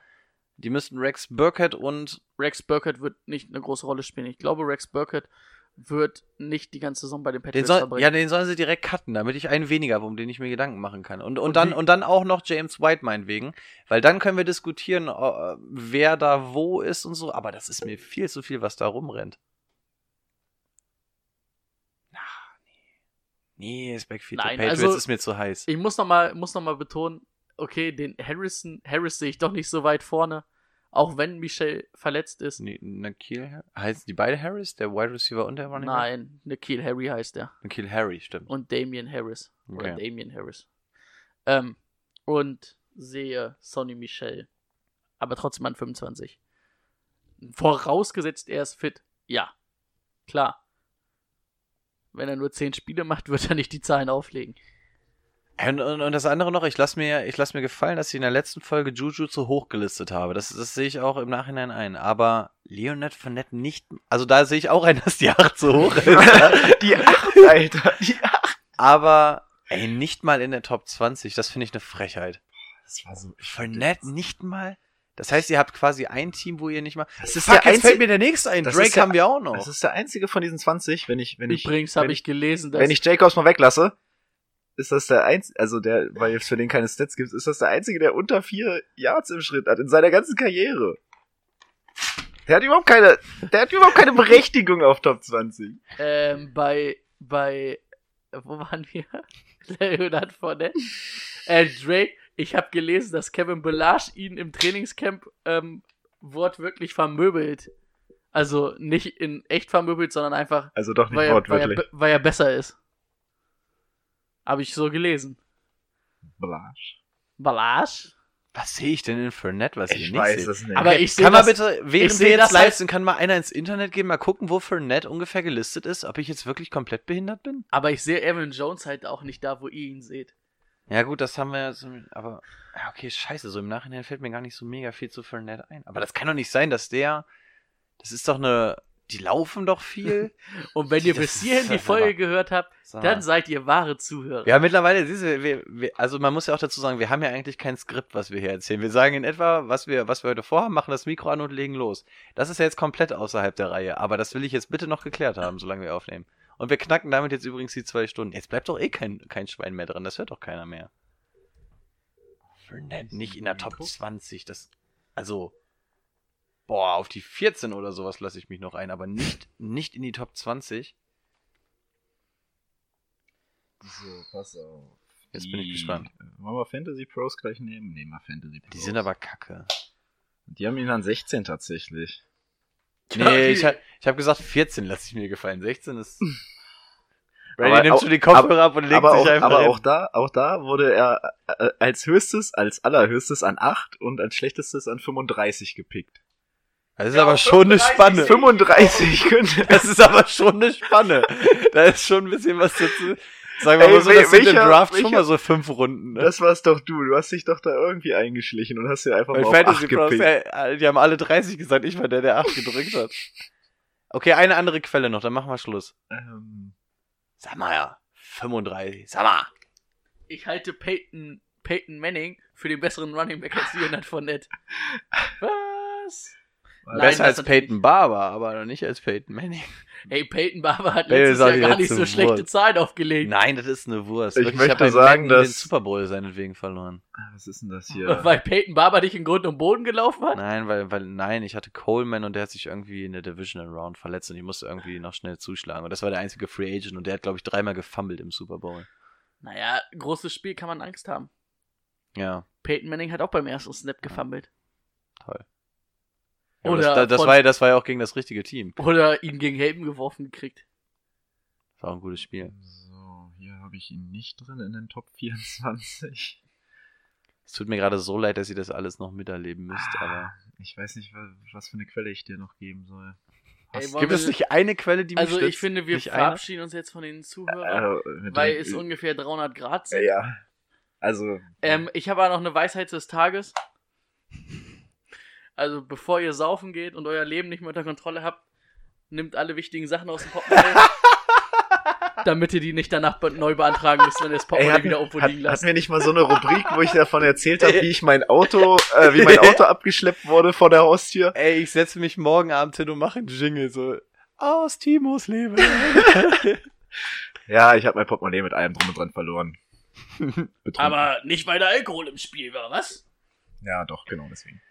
Die müssten Rex Burkett und Rex Burkett wird nicht eine große Rolle spielen. Ich glaube, Rex Burkett wird nicht die ganze Saison bei den Den Patriots soll, verbringen. ja, den sollen sie direkt cutten, damit ich einen weniger habe, um den ich mir Gedanken machen kann. Und, und, Und dann, und dann auch noch James White meinetwegen. Weil dann können wir diskutieren, äh, wer da wo ist und so. Aber das ist mir viel zu viel, was da rumrennt. Na, nee. Nee, das Backfield der Nein, Patriots also- ist mir zu heiß. Ich muss nochmal muss noch mal betonen, okay, den Harrison, Harris sehe ich doch nicht so weit vorne. Auch wenn Michel verletzt ist. Nee, Nikhil, heißen die beide Harris? Der Wide Receiver und der Running Back? Nein, Nikhil Harry heißt er. Nikhil Harry, stimmt. Und Damian Harris. Oder Okay. Damian Harris. Ähm, und sehe Sonny Michel. Aber trotzdem an 25. Vorausgesetzt, er ist fit. Ja. Klar. Wenn er nur 10 Spiele macht, (laughs) wird er nicht die Zahlen auflegen. Und, und, und das andere noch, ich lasse mir, ich lass mir gefallen, dass ich in der letzten Folge Juju zu hoch gelistet habe. Das, das sehe ich auch im Nachhinein ein. Aber Leonard Fournette nicht, also da sehe ich auch ein, (laughs) dass die 8 zu hoch ist. (laughs) die 8, Alter. Die 8. aber Ey, nicht mal in der Top 20, das finde ich eine Frechheit. Das war so. Fournette nicht mal? Das heißt, ihr habt quasi ein Team, wo ihr nicht mal. Das ist Fuck, der jetzt fällt einzige- mir der nächste ein. Drake der- haben wir auch noch. Das ist der einzige von diesen 20, wenn ich, wenn ich, Übrigens habe ich gelesen, dass wenn ich Jacobs mal weglasse, ist das der einzige, also der, weil es für den keine Stats gibt, ist das der einzige, der unter vier Yards im Schritt hat in seiner ganzen Karriere. Der hat überhaupt keine, der hat überhaupt keine Berechtigung auf Top 20. ähm, bei, bei, wo waren wir? (laughs) Leonard Fournette. Äh, Drake, ich habe gelesen, dass Kevin Belage ihn im Trainingscamp ähm, wortwörtlich vermöbelt. Also nicht in echt vermöbelt, sondern einfach, Also doch nicht weil er, weil, er, wortwörtlich. weil er besser ist. Habe ich so gelesen. Blasch. Belage? Was sehe ich denn in Fournette, was ich Ich nicht weiß sehe? es nicht. Aber ich sehe Kann man das, bitte, während ich wir jetzt das live sind, kann mal einer ins Internet gehen, mal gucken, wo Fournette ungefähr gelistet ist, ob ich jetzt wirklich komplett behindert bin? aber ich sehe Evan Jones halt auch nicht da, wo ihr ihn seht. Ja gut, das haben wir ja so, aber, ja, okay, scheiße, so im Nachhinein fällt mir gar nicht so mega viel zu Fournette ein. Aber das kann doch nicht sein, dass der, das ist doch eine, die laufen doch viel. (laughs) Und wenn ihr bis hierhin die aber- Folge gehört habt, dann seid ihr wahre Zuhörer. Ja, mittlerweile, siehst du, wir, wir, also man muss ja auch dazu sagen, wir haben ja eigentlich kein Skript, was wir hier erzählen. Wir sagen in etwa, was wir, was wir heute vorhaben, machen das Mikro an und legen los. Das ist ja jetzt komplett außerhalb der Reihe, aber das will ich jetzt bitte noch geklärt haben, solange wir aufnehmen. Und wir knacken damit jetzt übrigens die zwei Stunden. Jetzt bleibt doch eh kein, kein Schwein mehr dran, das hört doch keiner mehr. Nicht in der Top 20, das, also, boah, auf die 14 oder sowas lasse ich mich noch ein, aber nicht, nicht in die Top 20. So, pass auf. Jetzt bin ich gespannt. Wollen wir Fantasy Pros gleich nehmen? Nehmen wir Fantasy Pros. Die sind aber kacke. Die haben ihn an 16 tatsächlich. Nee, die- ich, hab- ich habe gesagt 14 lasse ich mir gefallen. 16 ist. (laughs) Brady nimmt schon die Kopfhörer ab und legt sich auch, einfach aber hin. auch da, auch da wurde er äh, als höchstes, als allerhöchstes an 8 und als schlechtestes an 35 gepickt. Das ist aber schon eine Spanne. 35 könnte. (laughs) Das ist aber schon eine Spanne. Da ist schon ein bisschen was dazu. Sagen wir Ey, mal so, das sind im welcher- Draft schon welcher- mal so fünf Runden. Ne? Das war's doch du. Du hast dich doch da irgendwie eingeschlichen und hast dir einfach Bei mal auf Fantasy 8 Pros, gepickt. ja, die haben alle 30 gesagt, ich war der, der 8 gedrückt hat. Okay, eine andere Quelle noch, dann machen wir Schluss. Ähm, Sag mal ja, 35, sag mal. Ich halte Peyton, Peyton Manning für den besseren Running Back als Leonard Fournette. (laughs) Was? Nein, Besser als Peyton Barber, aber noch nicht als Peyton Manning. Hey, Peyton Barber hat letztes Jahr gar nicht so schlechte Wurst. Zahlen aufgelegt. Nein, das ist eine Wurst. Ich Wirklich, möchte hab bei sagen, Madden den dass- Super Bowl seinetwegen verloren. was ist denn das hier? (laughs) Weil Peyton Barber dich in Grund und Boden gelaufen hat? Nein, weil, weil, nein, ich hatte Coleman und der hat sich irgendwie in der Divisional Round verletzt und ich musste irgendwie noch schnell zuschlagen. Und das war der einzige Free Agent und der hat, glaube ich, dreimal gefummelt im Super Bowl. Naja, großes Spiel kann man Angst haben. Ja, Peyton Manning hat auch beim ersten Snap gefummelt. toll. Ja, aber Oder das, das, von- war, ja- das war ja auch gegen das richtige Team. Oder ihn gegen Helden geworfen gekriegt. Das war auch ein gutes Spiel. So, hier habe ich ihn nicht drin in den Top 24. Es tut mir gerade so leid, dass ihr das alles noch miterleben müsst, Ah, aber. Ich weiß nicht, wa- was für eine Quelle ich dir noch geben soll. Ey, Gibt wir- es nicht eine Quelle, die mich Also ich stützt? finde, wir Nicht eine? verabschieden uns jetzt von den Zuhörern, äh, weil dem- es ungefähr 300 Grad sind. Ja. Also. Ähm, ich habe auch noch eine Weisheit des Tages. Also bevor ihr saufen geht und euer Leben nicht mehr unter Kontrolle habt, nimmt alle wichtigen Sachen aus dem Portemonnaie. (laughs) damit ihr die nicht danach be neu beantragen müsst, wenn ihr das Ey, Portemonnaie hatten, wieder irgendwo hat, liegen hatten lasst. wir nicht mal so eine Rubrik, wo ich davon erzählt habe, wie ich mein Auto, äh, wie mein Auto (laughs) abgeschleppt wurde vor der Haustür? Ey, ich setze mich morgen Abend hin und mache einen Jingle so. Aus Timos Leben. (laughs) Ja, ich habe mein Portemonnaie mit allem drum und dran verloren. Aber nicht, weil da Alkohol im Spiel war, was? Ja, doch, genau deswegen.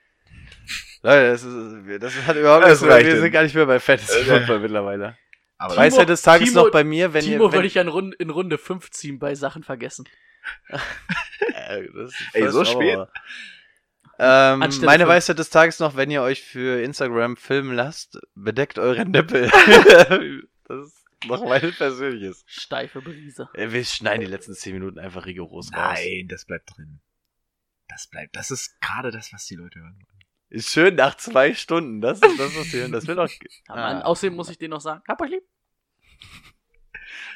Leute, das, ist, das hat überhaupt nichts mehr. Wir denn. sind gar nicht mehr bei Fantasy Äh, Football mittlerweile. Aber Weisheit des Tages Timo- noch bei mir, wenn Timo ihr. Wenn, würde ich in Runde, in Runde 5 ziehen bei Sachen vergessen. (laughs) Äh, Ey, so spät? Ähm, meine. Weisheit des Tages noch, wenn ihr euch für Instagram filmen lasst, bedeckt eure Nippel. (laughs) das ist noch mein persönliches. Steife Brise. Äh, Wir schneiden die letzten 10 Minuten einfach rigoros raus. Nein, das bleibt drin. Das bleibt. Das ist gerade das, was die Leute hören. Ist schön nach zwei Stunden. Das ist das, was wir hören. Das will doch. Ja, Mann, Ah. außerdem muss ich dir noch sagen, hab euch lieb.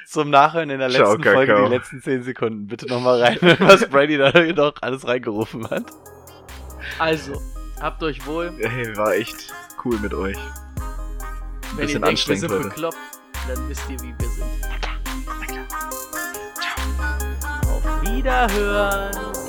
Zum Nachhören in der Ciao, letzten Folge, Kakao. die letzten 10 Sekunden. Bitte nochmal rein, (laughs) was Brady da noch alles reingerufen hat. Also, habt euch wohl. Hey, war echt cool mit euch. Ein Wenn ihr denkt, wir anstrengend sind heute. bekloppt, dann wisst ihr, wie wir sind. Wiederhören.